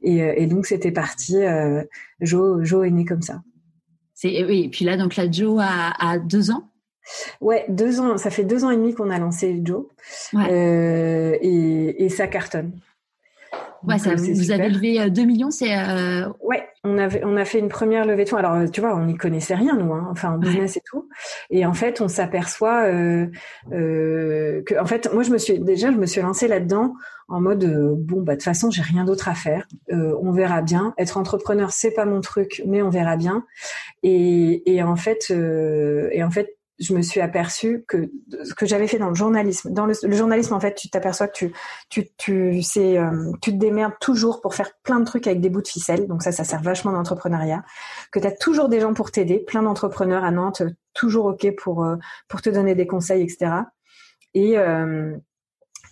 Et, et donc c'était parti. Euh, Joe Joe est né comme ça. C'est oui. Et puis là donc là Joe a, a deux ans. Ouais, deux ans. Ça fait deux ans et demi qu'on a lancé Joe, euh, et, et, ça cartonne. Ouais, ça, euh, vous avez levé 2 euh, millions, c'est. Euh... Ouais, on avait, on a fait une première levée de fonds. Alors, tu vois, on n'y connaissait rien nous, hein, enfin en business et tout. Et en fait, on s'aperçoit euh, que, en fait, moi, je me suis déjà, je me suis lancée là-dedans en mode bon, bah de toute façon, j'ai rien d'autre à faire. on verra bien. Être entrepreneur, c'est pas mon truc, mais on verra bien. Et, et en fait, et en fait, je me suis aperçue que ce que j'avais fait dans le journalisme, dans le, journalisme en fait, tu t'aperçois que tu tu tu c'est euh, tu te démerdes toujours pour faire plein de trucs avec des bouts de ficelle. Donc ça ça sert vachement d'entrepreneuriat. Que tu as toujours des gens pour t'aider, plein d'entrepreneurs à Nantes toujours OK pour euh, pour te donner des conseils etc. Et euh,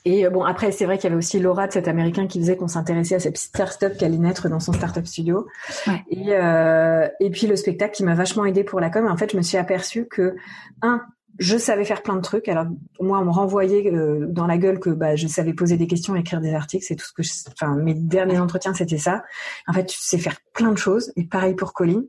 et euh, bon, après, c'est vrai qu'il y avait aussi Laura de cet Américain qui disait qu'on s'intéressait à cette petite start-up qui allait naître dans son start-up studio. Ouais. Et, euh, et puis le spectacle qui m'a vachement aidé pour la com. En fait, je me suis aperçue que, un, je savais faire plein de trucs. Alors moi, on me renvoyait euh, dans la gueule que bah, je savais poser des questions, écrire des articles. C'est tout ce que, je, enfin, mes derniers entretiens, c'était ça. En fait, tu sais faire plein de choses. Et pareil pour Colline.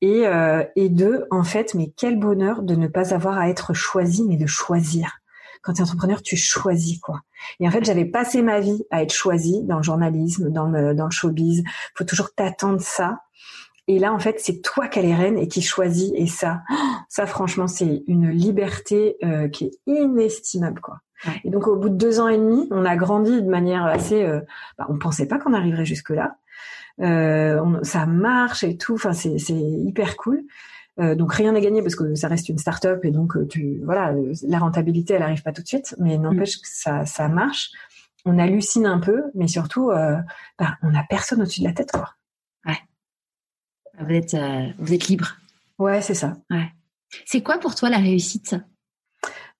Et, euh, et deux, en fait, mais quel bonheur de ne pas avoir à être choisi, mais de choisir quand tu es entrepreneur, tu choisis quoi. Et en fait, j'avais passé ma vie à être choisie dans le journalisme, dans le, dans le showbiz. faut toujours t'attendre ça. Et là, en fait, c'est toi qui as les rênes et qui choisis. Et ça, ça, franchement, c'est une liberté euh, qui est inestimable, quoi. Et donc, au bout de deux ans et demi, on a grandi de manière assez. Euh, bah, on pensait pas qu'on arriverait jusque là. Euh, on, ça marche et tout. Enfin, c'est hyper cool. Euh, donc rien n'est gagné parce que ça reste une start-up et donc euh, tu voilà la rentabilité elle arrive pas tout de suite mais n'empêche que ça ça marche. On hallucine un peu mais surtout euh, bah, on a personne au-dessus de la tête quoi. Ouais. Vous êtes vous êtes libre. Ouais c'est ça. Ouais. C'est quoi pour toi la réussite?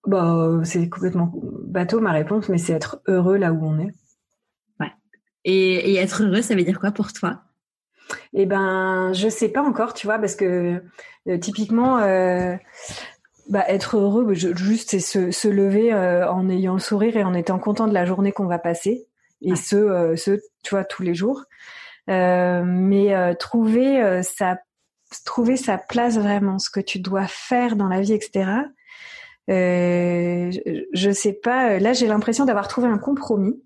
Bah c'est complètement bateau ma réponse mais c'est être heureux là où on est. Ouais. Et, et être heureux ça veut dire quoi pour toi? Eh ben, je sais pas encore, tu vois, parce que euh, typiquement, euh, bah, être heureux, juste c'est se, se lever en ayant le sourire et en étant content de la journée qu'on va passer. Et ce, ce, tu vois, tous les jours. mais trouver sa trouver sa place vraiment, ce que tu dois faire dans la vie, etc. Euh, je, sais pas. Là, j'ai l'impression d'avoir trouvé un compromis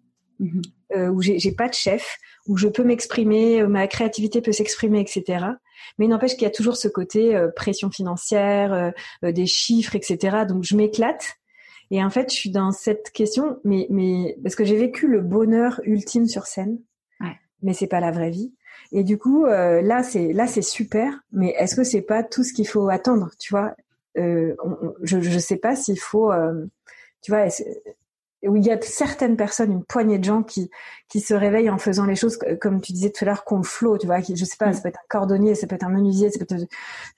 euh, où j'ai pas de chef, où je peux m'exprimer, euh, ma créativité peut s'exprimer, etc. Mais n'empêche qu'il y a toujours ce côté euh, pression financière, euh, des chiffres, etc. Donc je m'éclate. Et en fait, je suis dans cette question, mais mais parce que j'ai vécu le bonheur ultime sur scène, ouais. mais c'est pas la vraie vie. Et du coup, là, c'est là, c'est super. Mais est-ce que c'est pas tout ce qu'il faut attendre, tu vois? Euh, je ne sais pas s'il faut, euh, tu vois, où il y a certaines personnes, une poignée de gens qui qui se réveillent en faisant les choses comme tu disais tout à l'heure, qu'on flow, tu vois. Qui, je sais pas, ça peut être un cordonnier, ça peut être un menuisier, ça peut être,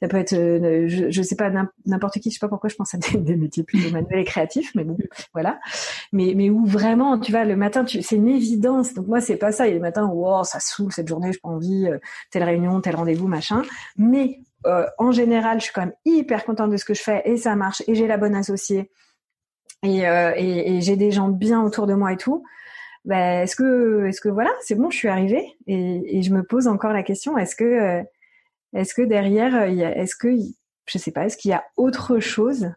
ça peut être, euh, je, je sais pas n'importe qui. Je sais pas pourquoi je pense à des, des métiers plus manuels et créatifs, mais bon, voilà. Mais mais où vraiment, tu vois, le matin, tu, c'est une évidence. Donc moi, c'est pas ça. Il y a des matins où oh, ça saoule cette journée, j'ai pas envie, telle réunion, tel rendez-vous, machin. Mais euh, en général, je suis quand même hyper contente de ce que je fais et ça marche et j'ai la bonne associée et, euh, et, et j'ai des gens bien autour de moi et tout. Ben, est-ce que, est-ce que voilà, c'est bon, je suis arrivée et, et, je me pose encore la question est-ce que, euh, est-ce que derrière, est-ce que, je sais pas, est-ce qu'il y a autre chose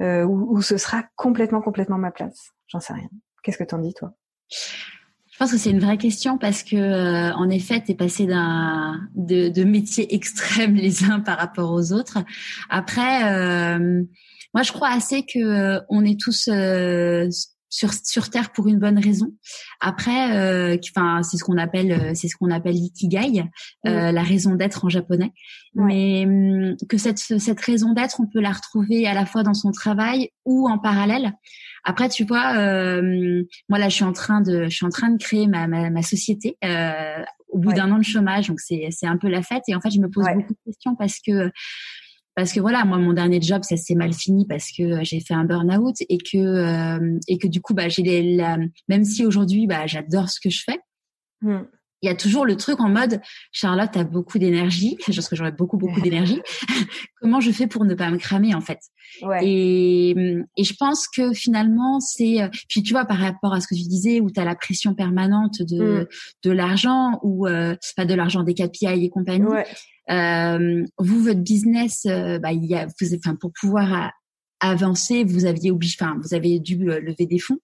euh, où, où, ce sera complètement, complètement ma place? J'en sais rien. Qu'est-ce que t'en dis toi? Je pense que c'est une vraie question parce que, euh, en effet, tu es passé d'un de, de, métiers extrêmes les uns par rapport aux autres. Après, euh, moi, je crois assez que euh, on est tous sur sur terre pour une bonne raison. Après, enfin, c'est ce qu'on appelle c'est ce qu'on appelle l'ikigai, la raison d'être en japonais. Mais hum, que cette cette raison d'être, on peut la retrouver à la fois dans son travail ou en parallèle. Après, tu vois, euh, moi là, je suis en train de, je suis en train de créer ma, ma, ma société euh, au bout d'un an de chômage, donc c'est c'est un peu la fête. Et en fait, je me pose beaucoup de questions parce que parce que voilà, moi mon dernier job ça s'est mal fini parce que j'ai fait un burn-out et que euh, et que du coup bah j'ai même si aujourd'hui bah j'adore ce que je fais. Mmh il y a toujours le truc en mode Charlotte a beaucoup d'énergie, je pense que j'aurais beaucoup beaucoup d'énergie. Comment je fais pour ne pas me cramer en fait? Ouais. et, et je pense que finalement c'est euh, puis tu vois par rapport à ce que tu disais où tu as la pression permanente de mm. de l'argent ou euh, pas de l'argent des KPI et compagnie. Ouais. Euh, vous votre business euh, bah il y a vous enfin pour pouvoir avancer, vous aviez obligé enfin vous avez dû lever des fonds.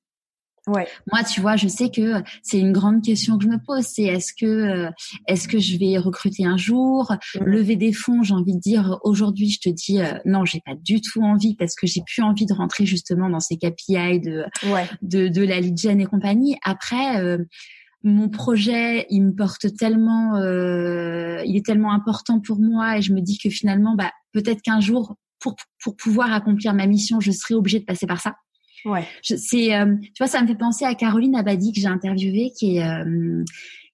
Ouais. Moi, tu vois, je sais que c'est une grande question que je me pose. C'est est-ce que euh, est-ce que je vais recruter un jour, mmh. lever des fonds J'ai envie de dire aujourd'hui, je te dis euh, non, j'ai pas du tout envie parce que j'ai plus envie de rentrer justement dans ces KPI de de, de la lead gen et compagnie. Après. Euh, mon projet, il me porte tellement, il est tellement important pour moi et je me dis que finalement, bah, peut-être qu'un jour, pour, pour pouvoir accomplir ma mission, je serai obligée de passer par ça. Ouais. C'est, euh, tu vois, ça me fait penser à Caroline Abadi que j'ai interviewée, qui est euh,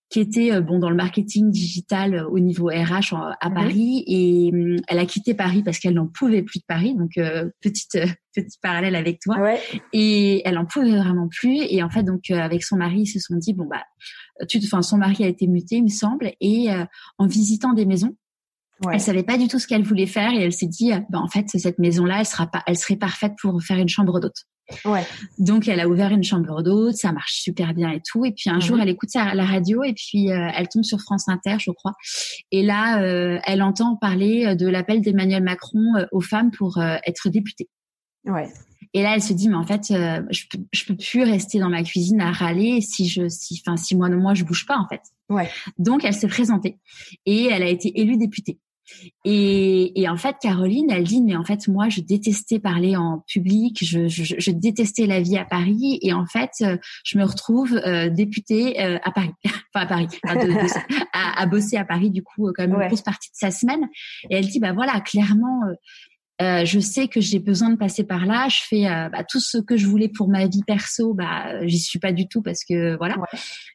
qui était euh, bon dans le marketing digital au niveau RH à mhm. Paris et elle a quitté Paris parce qu'elle n'en pouvait plus de Paris donc petite petit parallèle avec toi ouais. et elle en pouvait vraiment plus et en fait donc avec son mari ils se sont dit bon bah tu enfin son mari a été muté il me semble et en visitant des maisons Ouais. Elle savait pas du tout ce qu'elle voulait faire et elle s'est dit, bah, en fait, cette maison-là, elle sera pas, elle serait parfaite pour faire une chambre d'hôte. Ouais. Donc elle a ouvert une chambre d'hôte, ça marche super bien et tout. Et puis un mhm. jour, elle écoute la radio et puis euh, elle tombe sur France Inter, je crois. Et là, euh, elle entend parler de l'appel d'Emmanuel Macron euh, aux femmes pour être députée. Ouais. Et là, elle se dit, mais en fait, je, peux, je peux plus rester dans ma cuisine à râler si je, si, enfin, si moi, moi, je bouge pas, en fait. Ouais. Donc, elle s'est présentée et elle a été élue députée. Et, et, en fait, Caroline, elle dit, mais en fait, moi, je détestais parler en public, je, je, je détestais la vie à Paris, et en fait, euh, je me retrouve euh, députée euh, à Paris, enfin à Paris, à, à, bosser à Paris, du coup, quand même une grosse partie de sa semaine. Et elle dit, bah voilà, clairement, euh, je sais que j'ai besoin de passer par là. Je fais euh, bah, tout ce que je voulais pour ma vie perso, bah j'y suis pas du tout parce que voilà.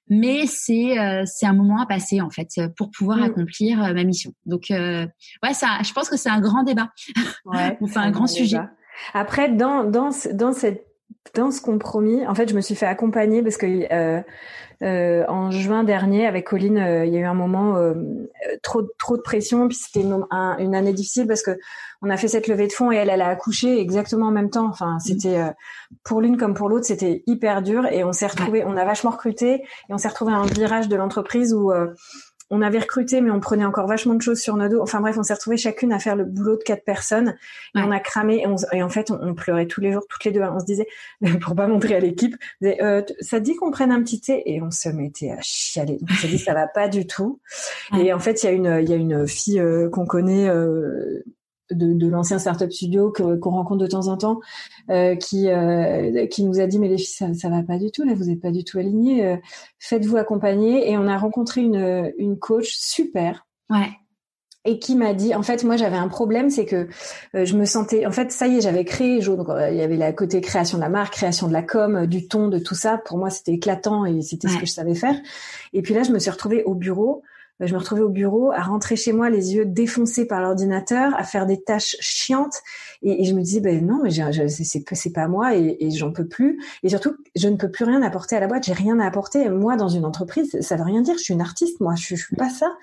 Mais c'est euh, c'est un moment à passer en fait pour pouvoir mm. accomplir ma mission. Donc ouais, ça, je pense que c'est un grand débat. Ouais, enfin un grand sujet. Après, dans dans dans cette dans ce compromis, en fait, je me suis fait accompagner parce que euh, euh, en juin dernier, avec Colline, euh, il y a eu un moment euh, trop trop de pression, puis c'était une, une, année difficile parce que on a fait cette levée de fonds et elle, elle a accouché exactement en même temps. Enfin, c'était euh, pour l'une comme pour l'autre, c'était hyper dur et on s'est retrouvé, on a vachement recruté et on s'est retrouvé à un virage de l'entreprise où on avait recruté, mais on prenait encore vachement de choses sur nos dos. Enfin bref, on s'est retrouvés chacune à faire le boulot de quatre personnes. Et on a cramé. Et, en fait, on, pleurait tous les jours, toutes les deux. On se disait, pour pas montrer à l'équipe, euh, ça dit qu'on prenne un petit thé? Et on se mettait à chialer. on s'est dit, ça va pas du tout. Et en fait, il y a une, il y a une fille euh, qu'on connaît, euh, de, de l'ancien startup studio qu'on rencontre de temps en temps, euh, qui euh, qui nous a dit mais les filles ça, ça va pas du tout là, vous êtes pas du tout alignées, euh, faites-vous accompagner. Et on a rencontré une une coach super. Ouais. Et qui m'a dit, en fait, moi j'avais un problème, c'est que je me sentais, en fait, ça y est, j'avais créé Donc il y avait la côté création de la marque, création de la com, du ton, de tout ça. Pour moi, c'était éclatant et c'était ce que je savais faire. Et puis là, je me suis retrouvée au bureau je me retrouvais au bureau à rentrer chez moi les yeux défoncés par l'ordinateur, à faire des tâches chiantes. Et, je me disais ben non mais c'est pas moi et, et j'en peux plus. Et surtout je ne peux plus rien apporter à la boîte, j'ai rien à apporter. Moi dans une entreprise, ça veut rien dire, je suis une artiste moi, je, je suis pas ça.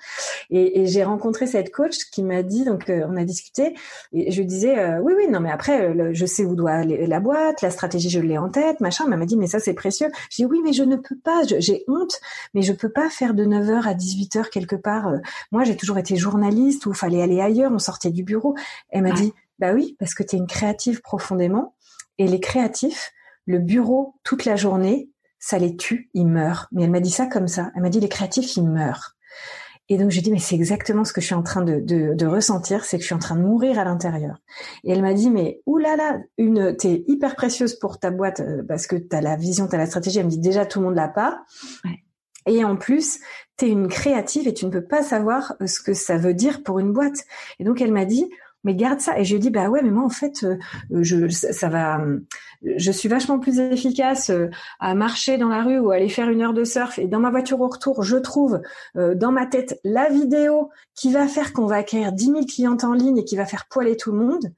Et, j'ai rencontré cette coach qui m'a dit donc euh, on a discuté. Et je disais euh, oui oui non mais après je sais où doit aller la boîte, la stratégie je l'ai en tête, machin, elle m'a dit mais ça c'est précieux. Je dis oui mais je ne peux pas, j'ai honte. Mais je peux pas faire de 9h à 18h quelque part. Euh, moi, j'ai toujours été journaliste où fallait aller ailleurs, on sortait du bureau. Elle m'a dit, bah oui, parce que tu es une créative profondément. Et les créatifs, le bureau toute la journée, ça les tue, ils meurent. Mais elle m'a dit ça comme ça. Elle m'a dit, les créatifs, ils meurent. Et donc, j'ai dit, mais c'est exactement ce que je suis en train de, de, ressentir, c'est que je suis en train de mourir à l'intérieur. Et elle m'a dit, mais oulala, une, t'es hyper précieuse pour ta boîte euh, parce que t'as la vision, t'as la stratégie. Elle me dit, déjà, tout le monde l'a pas. Et en plus, tu es une créative et tu ne peux pas savoir euh, ce que ça veut dire pour une boîte. Et donc elle m'a dit, mais garde ça. Et je lui ai dit, bah ouais, mais moi en fait, euh, je, ça va, je suis vachement plus efficace euh, à marcher dans la rue ou aller faire une heure de surf. Et dans ma voiture au retour, je trouve dans ma tête la vidéo qui va faire qu'on va acquérir 10 000 clientes en ligne et qui va faire poiler tout le monde.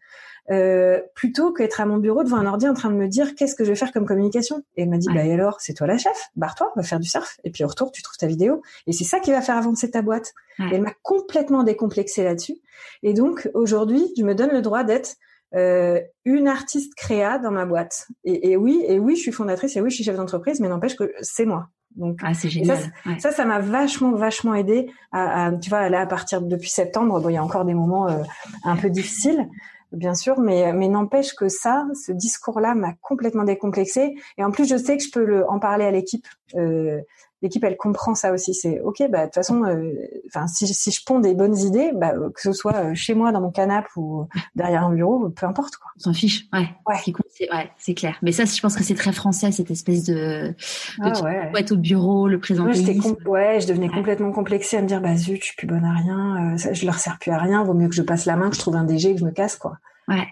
Euh, plutôt qu'être à mon bureau devant un ordi en train de me dire qu'est-ce que je vais faire comme communication? Et elle m'a dit, bah et alors, c'est toi la chef, barre-toi, va faire du surf. Et puis au retour, tu trouves ta vidéo. Et c'est ça qui va faire avancer ta boîte. elle m'a complètement décomplexée là-dessus. Et donc aujourd'hui, je me donne le droit d'être euh, une artiste créa dans ma boîte. Et, et, oui, et oui, je suis fondatrice, et oui, je suis chef d'entreprise, mais n'empêche que c'est moi. Donc, ah, c'est génial. Ça, ça, m'a vachement, vachement aidé à, tu vois, là, à partir de, depuis septembre, bon, il y a encore des moments euh, un peu difficiles, bien sûr, mais, mais n'empêche que ça, ce discours-là m'a complètement décomplexé. Et en plus, je sais que je peux le, en parler à l'équipe. Euh, l'équipe, elle comprend ça aussi. C'est ok, bah de toute façon, euh, enfin, si, si je ponds des bonnes idées, bah, que ce soit euh, chez moi dans mon canapé ou derrière un bureau, peu importe quoi. On s'en fiche. Ouais. Ouais. C'est ouais, c'est clair. Mais ça, je pense que c'est très français cette espèce de, de ah, ouais. être au bureau, le présenter. Ouais, je devenais complètement complexée à me dire bah zut, je suis plus bonne à rien, euh, je leur sers plus à rien. Vaut mieux que je passe la main, que je trouve un DG, que je me casse quoi. Ouais.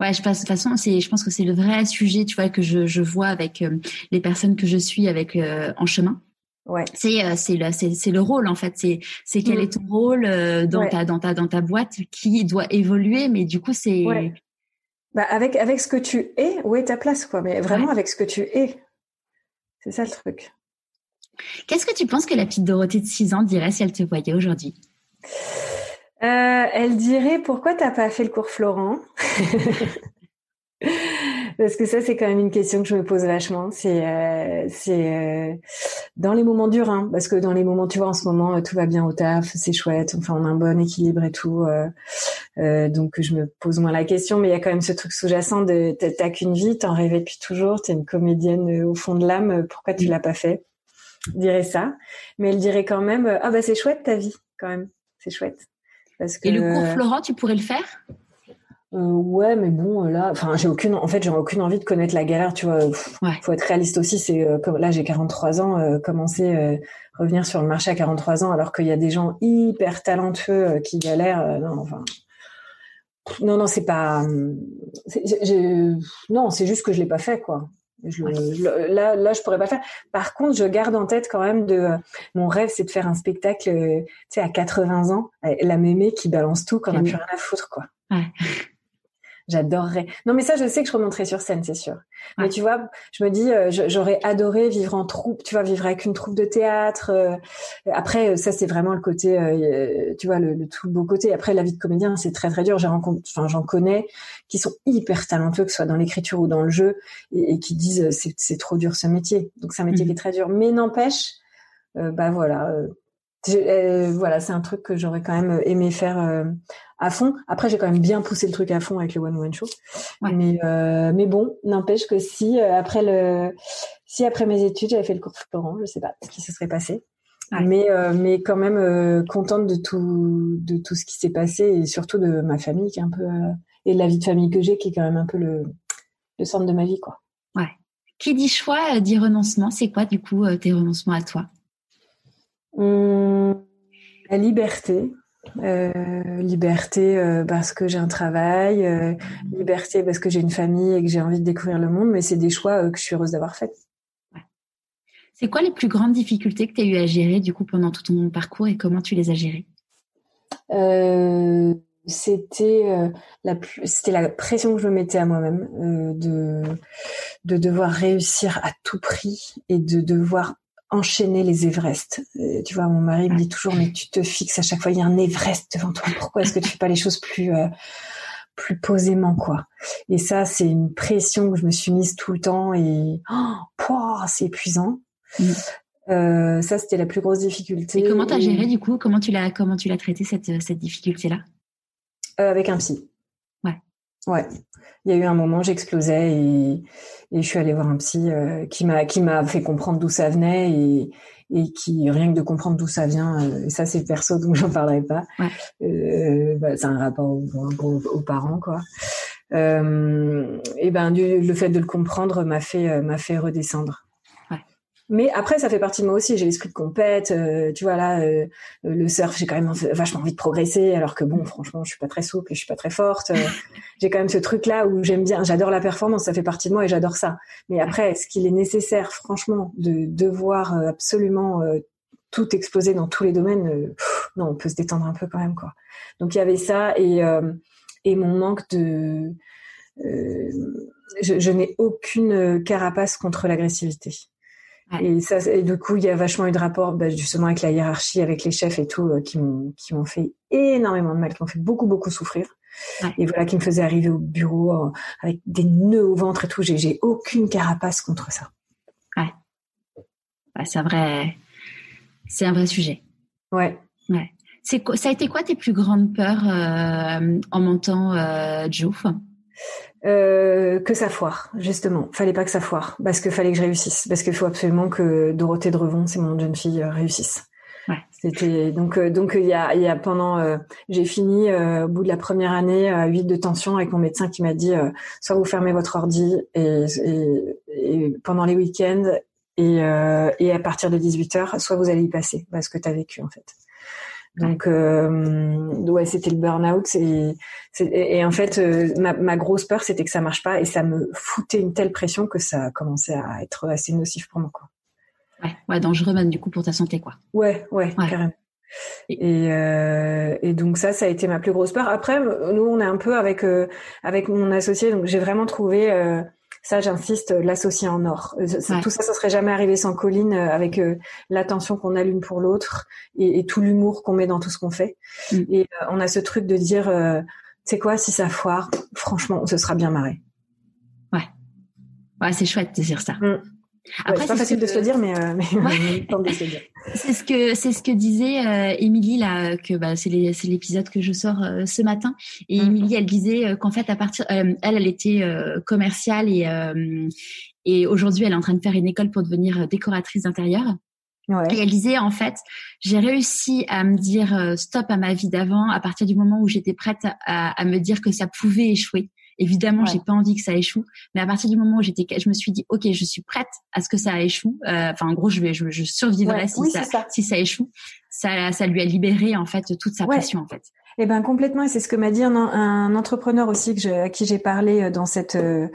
Ouais, je pense de toute façon, c'est, je pense que c'est le vrai sujet, tu vois, que je, je vois avec euh, les personnes que je suis avec euh, en chemin. Ouais. C'est euh, c'est le c'est, c'est le rôle en fait. C'est c'est quel est ton rôle dans ta dans ta dans ta boîte qui doit évoluer, mais du coup c'est. Ouais. Bah avec avec ce que tu es, où est ta place quoi? Mais vraiment avec ce que tu es, c'est ça le truc. Qu'est-ce que tu penses que la petite Dorothée de 6 ans dirait si elle te voyait aujourd'hui? Euh, elle dirait pourquoi t'as pas fait le cours Florent? Parce que ça, c'est quand même une question que je me pose vachement. C'est, euh, c'est euh, dans les moments durs, hein, parce que dans les moments, tu vois, en ce moment, tout va bien au taf, c'est chouette. Enfin, on a un bon équilibre et tout. donc, je me pose moins la question, mais il y a quand même ce truc sous-jacent de t'as qu'une vie, t'en rêvais depuis toujours, t'es une comédienne au fond de l'âme. Pourquoi tu l'as pas fait? Je dirais ça, mais elle dirait quand même, ah bah c'est chouette ta vie, quand même, c'est chouette. Et le cours Florent, tu pourrais le faire? Euh, ouais, mais bon, là, enfin, j'ai aucune, en fait, j'ai aucune envie de connaître la galère, tu vois. Faut être réaliste aussi. C'est euh, comme là, j'ai 43 ans, euh, commencer revenir sur le marché à 43 ans, alors qu'il y a des gens hyper talentueux qui galèrent. non, enfin, non, non, c'est pas. non, c'est juste que je l'ai pas fait, quoi. Je, là, là, je pourrais pas faire. Par contre, je garde en tête quand même de euh, mon rêve, c'est de faire un spectacle, euh, tu sais, à 80 ans, la mémé qui balance tout quand on n'a plus rien à foutre, quoi. J'adorerais. Non, mais ça, je sais que je remonterai sur scène, c'est sûr. Mais tu vois, je me dis, euh, j'aurais adoré vivre en troupe, tu vois, vivre avec une troupe de théâtre. Euh, après, ça, c'est vraiment le côté, euh, tu vois, le, tout beau côté. Après, la vie de comédien, c'est très très dur. J'ai rencontré, enfin, j'en connais qui sont hyper talentueux, que ce soit dans l'écriture ou dans le jeu, et, qui disent, c'est trop dur ce métier. Donc, c'est un métier mmh. qui est très dur. Mais n'empêche, bah voilà euh, voilà, c'est un truc que j'aurais quand même aimé faire euh, à fond. Après, j'ai quand même bien poussé le truc à fond avec le One One Show. Mais euh, mais bon, n'empêche que si après le si après mes études j'avais fait le cours Florent, je sais pas ce qui se serait passé. Mais mais quand même contente de tout de tout ce qui s'est passé et surtout de ma famille qui est un peu et de la vie de famille que j'ai qui est quand même un peu le le centre de ma vie quoi. Ouais. Qui dit choix dit renoncement. C'est quoi du coup tes renoncements à toi? Hum, la liberté. Euh, liberté euh, parce que j'ai un travail, euh, liberté parce que j'ai une famille et que j'ai envie de découvrir le monde, mais c'est des choix que je suis heureuse d'avoir fait. C'est quoi les plus grandes difficultés que tu as eu à gérer du coup pendant tout ton parcours et comment tu les as gérées? C'était la c'était la pression que je me mettais à moi-même de de devoir réussir à tout prix et de devoir enchaîner les Everest. Euh, tu vois, mon mari me dit toujours, mais tu te fixes à chaque fois, il y a un Everest devant toi. Pourquoi est-ce que tu fais pas les choses plus euh, plus posément, quoi? Et ça, c'est une pression que je me suis mise tout le temps et oh, c'est épuisant. Mm. Euh, ça, c'était la plus grosse difficulté. Et comment t'as géré du coup? Comment tu l'as comment tu l'as traité cette cette difficulté là Avec un psy. Ouais. Ouais. Il y a eu un moment, j'explosais et et je suis allée voir un psy euh, qui m'a qui m'a fait comprendre d'où ça venait et et qui rien que de comprendre d'où ça vient euh, et ça c'est perso donc j'en parlerai pas euh, bah, c'est un rapport aux, parents quoi euh, et ben du, le fait de le comprendre m'a fait m'a fait redescendre mais après, ça fait partie de moi aussi. J'ai l'esprit de compète. Euh, tu vois là, euh, le surf, j'ai quand même vachement envie de progresser. Alors que bon, franchement, je suis pas très souple, je suis pas très forte. Euh, j'ai quand même ce truc-là où j'aime bien. J'adore la performance, ça fait partie de moi et j'adore ça. Mais après, est-ce qu'il est nécessaire, franchement, de devoir absolument tout exploser dans tous les domaines Non, on peut se détendre un peu quand même, quoi. Donc il y avait ça et et mon manque de je, je n'ai aucune carapace contre l'agressivité. Et ça, et du coup, il y a vachement eu de rapport, bah, justement, avec la hiérarchie, avec les chefs et tout, euh, qui m'ont qui m'ont fait énormément de mal, qui m'ont fait beaucoup beaucoup souffrir. Et voilà, qui me faisait arriver au bureau euh, avec des nœuds au ventre et tout. J'ai aucune carapace contre ça. Ouais. c'est un vrai, c'est un vrai sujet. Ouais. Ouais. C'est ça a été quoi tes plus grandes peurs euh, en montant euh, Jouf euh, que ça foire, justement. Fallait pas que ça foire, parce que fallait que je réussisse, parce qu'il faut absolument que Dorothée Drevon, c'est mon jeune fille, euh, réussisse. Ouais. C'était donc euh, donc il y a il y a pendant j'ai fini au bout de la première année à 8 de tension avec mon médecin qui m'a dit soit vous fermez votre ordi et, et, et pendant les week-ends et et à partir de 18 heures soit vous allez y passer parce que tu as vécu en fait. Donc, euh, ouais, c'était le burn-out. Et, et, en fait, euh, ma, ma, grosse peur, c'était que ça marche pas, et ça me foutait une telle pression que ça commençait à être assez nocif pour moi, quoi. Ouais, ouais, dangereux même du coup pour ta santé, quoi. Ouais, ouais, carrément. Et, euh, et, donc ça, ça a été ma plus grosse peur. Après, nous, on est un peu avec euh, avec mon associé, donc j'ai vraiment trouvé euh, ça, j'insiste, l'associer en or. Euh, tout ça, ça serait jamais arrivé sans Colline, euh, avec euh, l'attention qu'on a l'une pour l'autre et, tout l'humour qu'on met dans tout ce qu'on fait. Mm. Et on a ce truc de dire, euh, c'est quoi, si ça foire, franchement, on se sera bien marré. Ouais, ouais, c'est chouette de dire ça. Mm. Après, c'est pas facile de se le dire, mais, euh, mais de se dire. C'est ce que c'est ce que disait euh, Émilie là, que bah, c'est l'épisode que je sors euh, ce matin. Et mmh. Émilie, elle disait euh, qu'en fait à partir, elle, elle était commerciale et et aujourd'hui elle est en train de faire une école pour devenir décoratrice d'intérieur. Ouais. Et elle disait en fait, j'ai réussi à me dire stop à ma vie d'avant à partir du moment où j'étais prête à, à, me dire que ça pouvait échouer. Évidemment, j'ai pas envie que ça échoue, mais à partir du moment où j'étais, je me suis dit, ok, je suis prête à ce que ça échoue. Euh, enfin, en gros, je vais, je, je survivrai si ça, si ça échoue. Ça, ça lui a libéré en fait toute sa passion en fait. Eh ben complètement, et c'est ce que m'a dit un, un, entrepreneur aussi que je, à qui j'ai parlé euh, dans cette euh,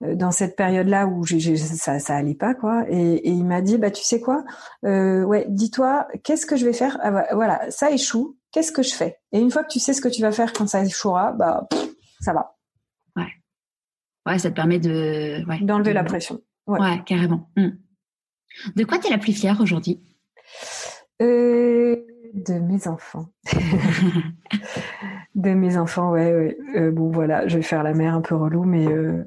dans cette période-là où j'ai, ça ça allait pas quoi, et, et il m'a dit bah tu sais quoi, euh, ouais, dis-toi qu'est-ce que je vais faire, ah, voilà, ça échoue, qu'est-ce que je fais? Et une fois que tu sais ce que tu vas faire quand ça échouera, bah ça va. Ouais. ça te permet de ouais, d'enlever la pression. Ouais, carrément. Hmm. De quoi tu es la plus fière aujourd'hui? Euh, De mes enfants. de mes enfants, ouais. ouais. Euh, bon, voilà, je vais faire la mère un peu relou, mais euh,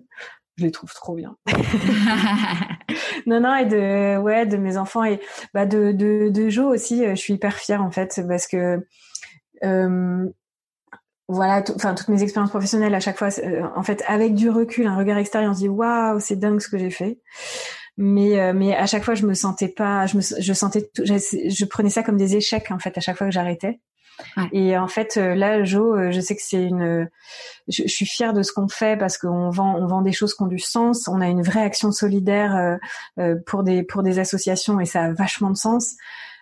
je les trouve trop bien. non, non, et de, ouais, de mes enfants et bah de, de, de Joe aussi, je suis hyper fière en fait parce que voilà, enfin toutes mes expériences professionnelles à chaque fois, en fait, avec du recul, un regard extérieur, on se dit waouh, c'est dingue ce que j'ai fait. Mais euh, mais à chaque fois je me sentais pas je me je sentais je, prenais ça comme des échecs en fait à chaque fois que j'arrêtais. Et en fait euh, là Jo euh, je sais que c'est une je, suis fière de ce qu'on fait parce qu'on vend on vend des choses qui ont du sens on a une vraie action solidaire pour des pour des associations et ça a vachement de sens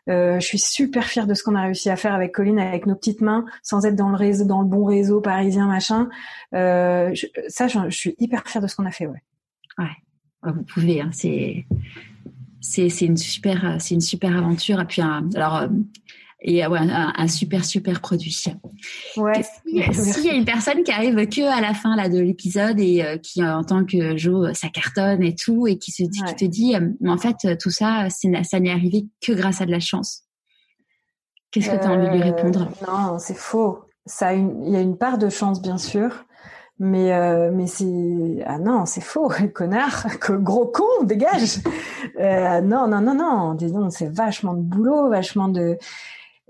je suis super fière de ce qu'on a réussi à faire avec Colline, avec nos petites mains, sans être dans le bon réseau parisien, machin. ça, je, je, suis hyper fière de ce qu'on a fait, ouais. Vous pouvez, hein, c'est une super une super aventure et puis un, alors euh, et ouais, un, super super produit. Ouais. S'il y a une personne qui arrive que à la fin là de l'épisode et euh, qui en tant que Jo ça cartonne et tout et qui se dit qui te dit euh, mais en fait tout ça ça n'est arrivé que grâce à de la chance. Qu'est-ce que tu as envie de lui répondre? Non, c'est faux. Ça il y a une part de chance bien sûr, mais euh, mais c'est ah non c'est faux connard gros con dégage euh, non non non non disons c'est vachement de boulot vachement de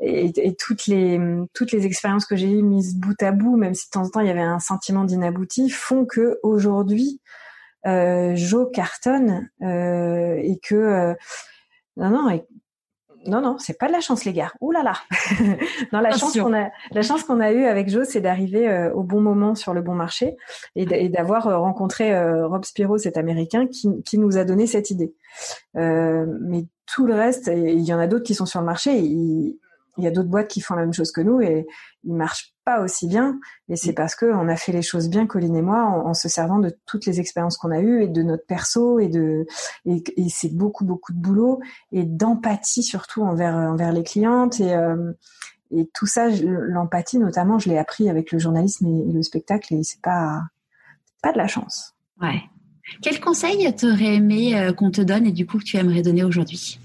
et, et, toutes les toutes les expériences que j'ai eues mises bout à bout même si de temps en temps il y avait un sentiment d'inabouti font que aujourd'hui euh, Jo cartonne euh, et que euh, non non et non, non, c'est pas de la chance, les gars. Ouh là là. non, la chance qu'on a, la chance qu'on a eue avec Joe, c'est d'arriver euh, au bon moment sur le bon marché et d'avoir euh, rencontré euh, Rob Spiro, cet Américain, qui, qui, nous a donné cette idée. mais tout le reste, il y en a d'autres qui sont sur le marché. Il, il y a d'autres boîtes qui font la même chose que nous et ils marchent pas aussi bien. Et c'est mm. parce que on a fait les choses bien, Colline et moi, en, se servant de toutes les expériences qu'on a eues et de notre perso et de et, c'est beaucoup beaucoup de boulot et d'empathie surtout envers envers les clientes et euh, et tout ça, l'empathie notamment, je l'ai appris avec le journalisme et, le spectacle et c'est pas pas de la chance. Ouais. Quel conseil t'aurais aimé euh, qu'on te donne et du coup que tu aimerais donner aujourd'hui?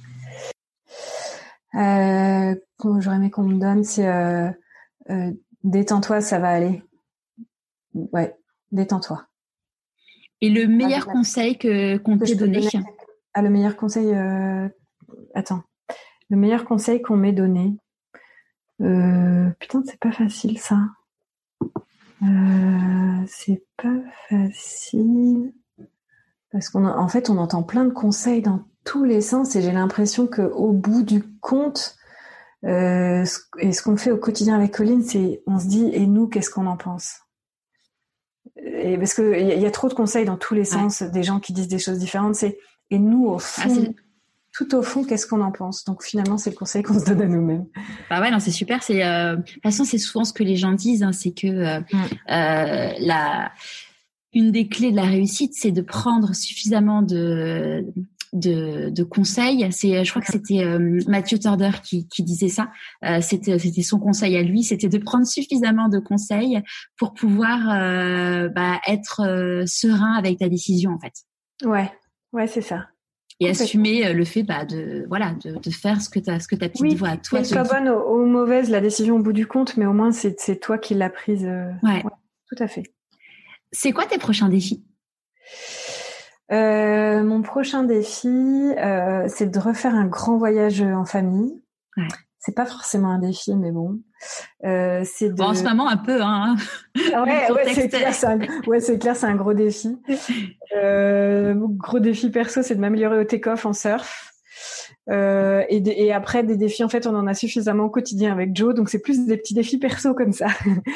Euh, j'aurais aimé qu'on me donne, c'est euh, euh, détends-toi, ça va aller. Ouais, détends-toi. Et le meilleur conseil que qu'on t'ait donné Ah, le meilleur conseil. Attends, le meilleur conseil qu'on m'ait donné. Putain, c'est pas facile ça. C'est pas facile parce qu'en en fait, on entend plein de conseils dans tous les sens et j'ai l'impression que au bout du compte, euh, et ce qu'on fait au quotidien avec Colline, c'est on se dit et nous qu'est-ce qu'on en pense? Et parce que il y, a trop de conseils dans tous les sens, des gens qui disent des choses différentes. C'est et nous au ah, fond, tout au fond, qu'est-ce qu'on en pense? Donc finalement, c'est le conseil qu'on se donne à nous-mêmes. Bah ouais, non, c'est super. C'est euh, de toute façon, c'est souvent ce que les gens disent, hein, c'est que euh, mm. euh, la une des clés de la réussite, c'est de prendre suffisamment de de, de conseils. C'est, je crois que c'était euh, Mathieu Torder qui, qui disait ça. Euh, c'était, c'était son conseil à lui, c'était de prendre suffisamment de conseils pour pouvoir euh, bah, être serein avec ta décision en fait. Ouais, ouais, c'est ça. Et assumer le fait bah, de voilà de, de faire ce que ta ce que ta petite oui, voix à toi. Oui, soit bonne ou, mauvaise la décision au bout du compte, mais au moins c'est c'est toi qui l'as prise. ouais. Tout à fait. C'est quoi tes prochains défis? Euh, mon prochain défi, euh, c'est de refaire un grand voyage en famille. Ouais. C'est pas forcément un défi, mais bon. Euh, c'est de... bon, en ce moment un peu, hein. Ouais, ouais c'est clair, c'est un... ouais, c'est clair, c'est un gros défi. Euh, gros défi perso, c'est de m'améliorer au take-off en surf. Euh, et, et, après des défis, en fait, on en a suffisamment au quotidien avec Joe, donc c'est plus des petits défis perso comme ça.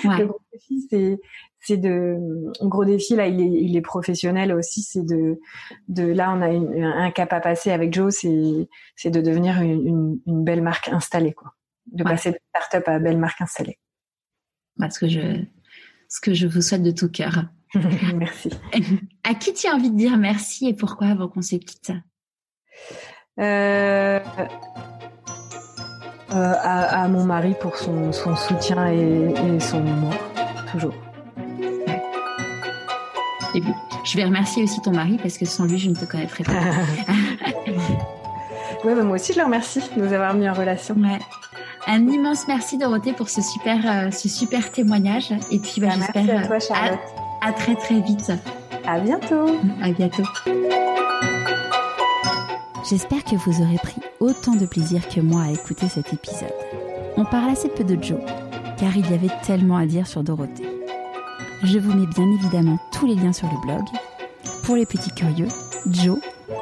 Ouais. Le gros défi, c'est c'est de un gros défi là il est il est professionnel aussi c'est de de là on a un cap à passer avec Joe c'est c'est de devenir une, une, belle marque installée quoi. De passer de start-up à belle marque installée. Bah, ce que je ce que je vous souhaite de tout cœur. Merci. À qui tu as envie de dire merci et pourquoi avant qu'on se quitte? Euh... Euh, à, à, mon mari pour son, son soutien et, et son humour toujours Et puis, je vais remercier aussi ton mari parce que sans lui, je ne te connaîtrais pas. ouais, bah, moi aussi, je le remercie de nous avoir mis en relation. Ouais. Un immense merci Dorothée pour ce super, euh, ce super témoignage. Et puis, bah, bah j'espère à, toi, Charlotte. à très très vite. À bientôt. À bientôt. J'espère que vous aurez pris autant de plaisir que moi à écouter cet épisode. On parle assez peu de Joe, car il y avait tellement à dire sur Dorothée. Je vous mets bien évidemment tous les liens sur le blog. Pour les petits curieux, Joe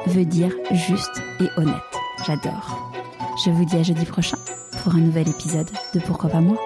veut dire juste et honnête. J'adore. Je vous dis à jeudi prochain pour un nouvel épisode de Pourquoi pas moi?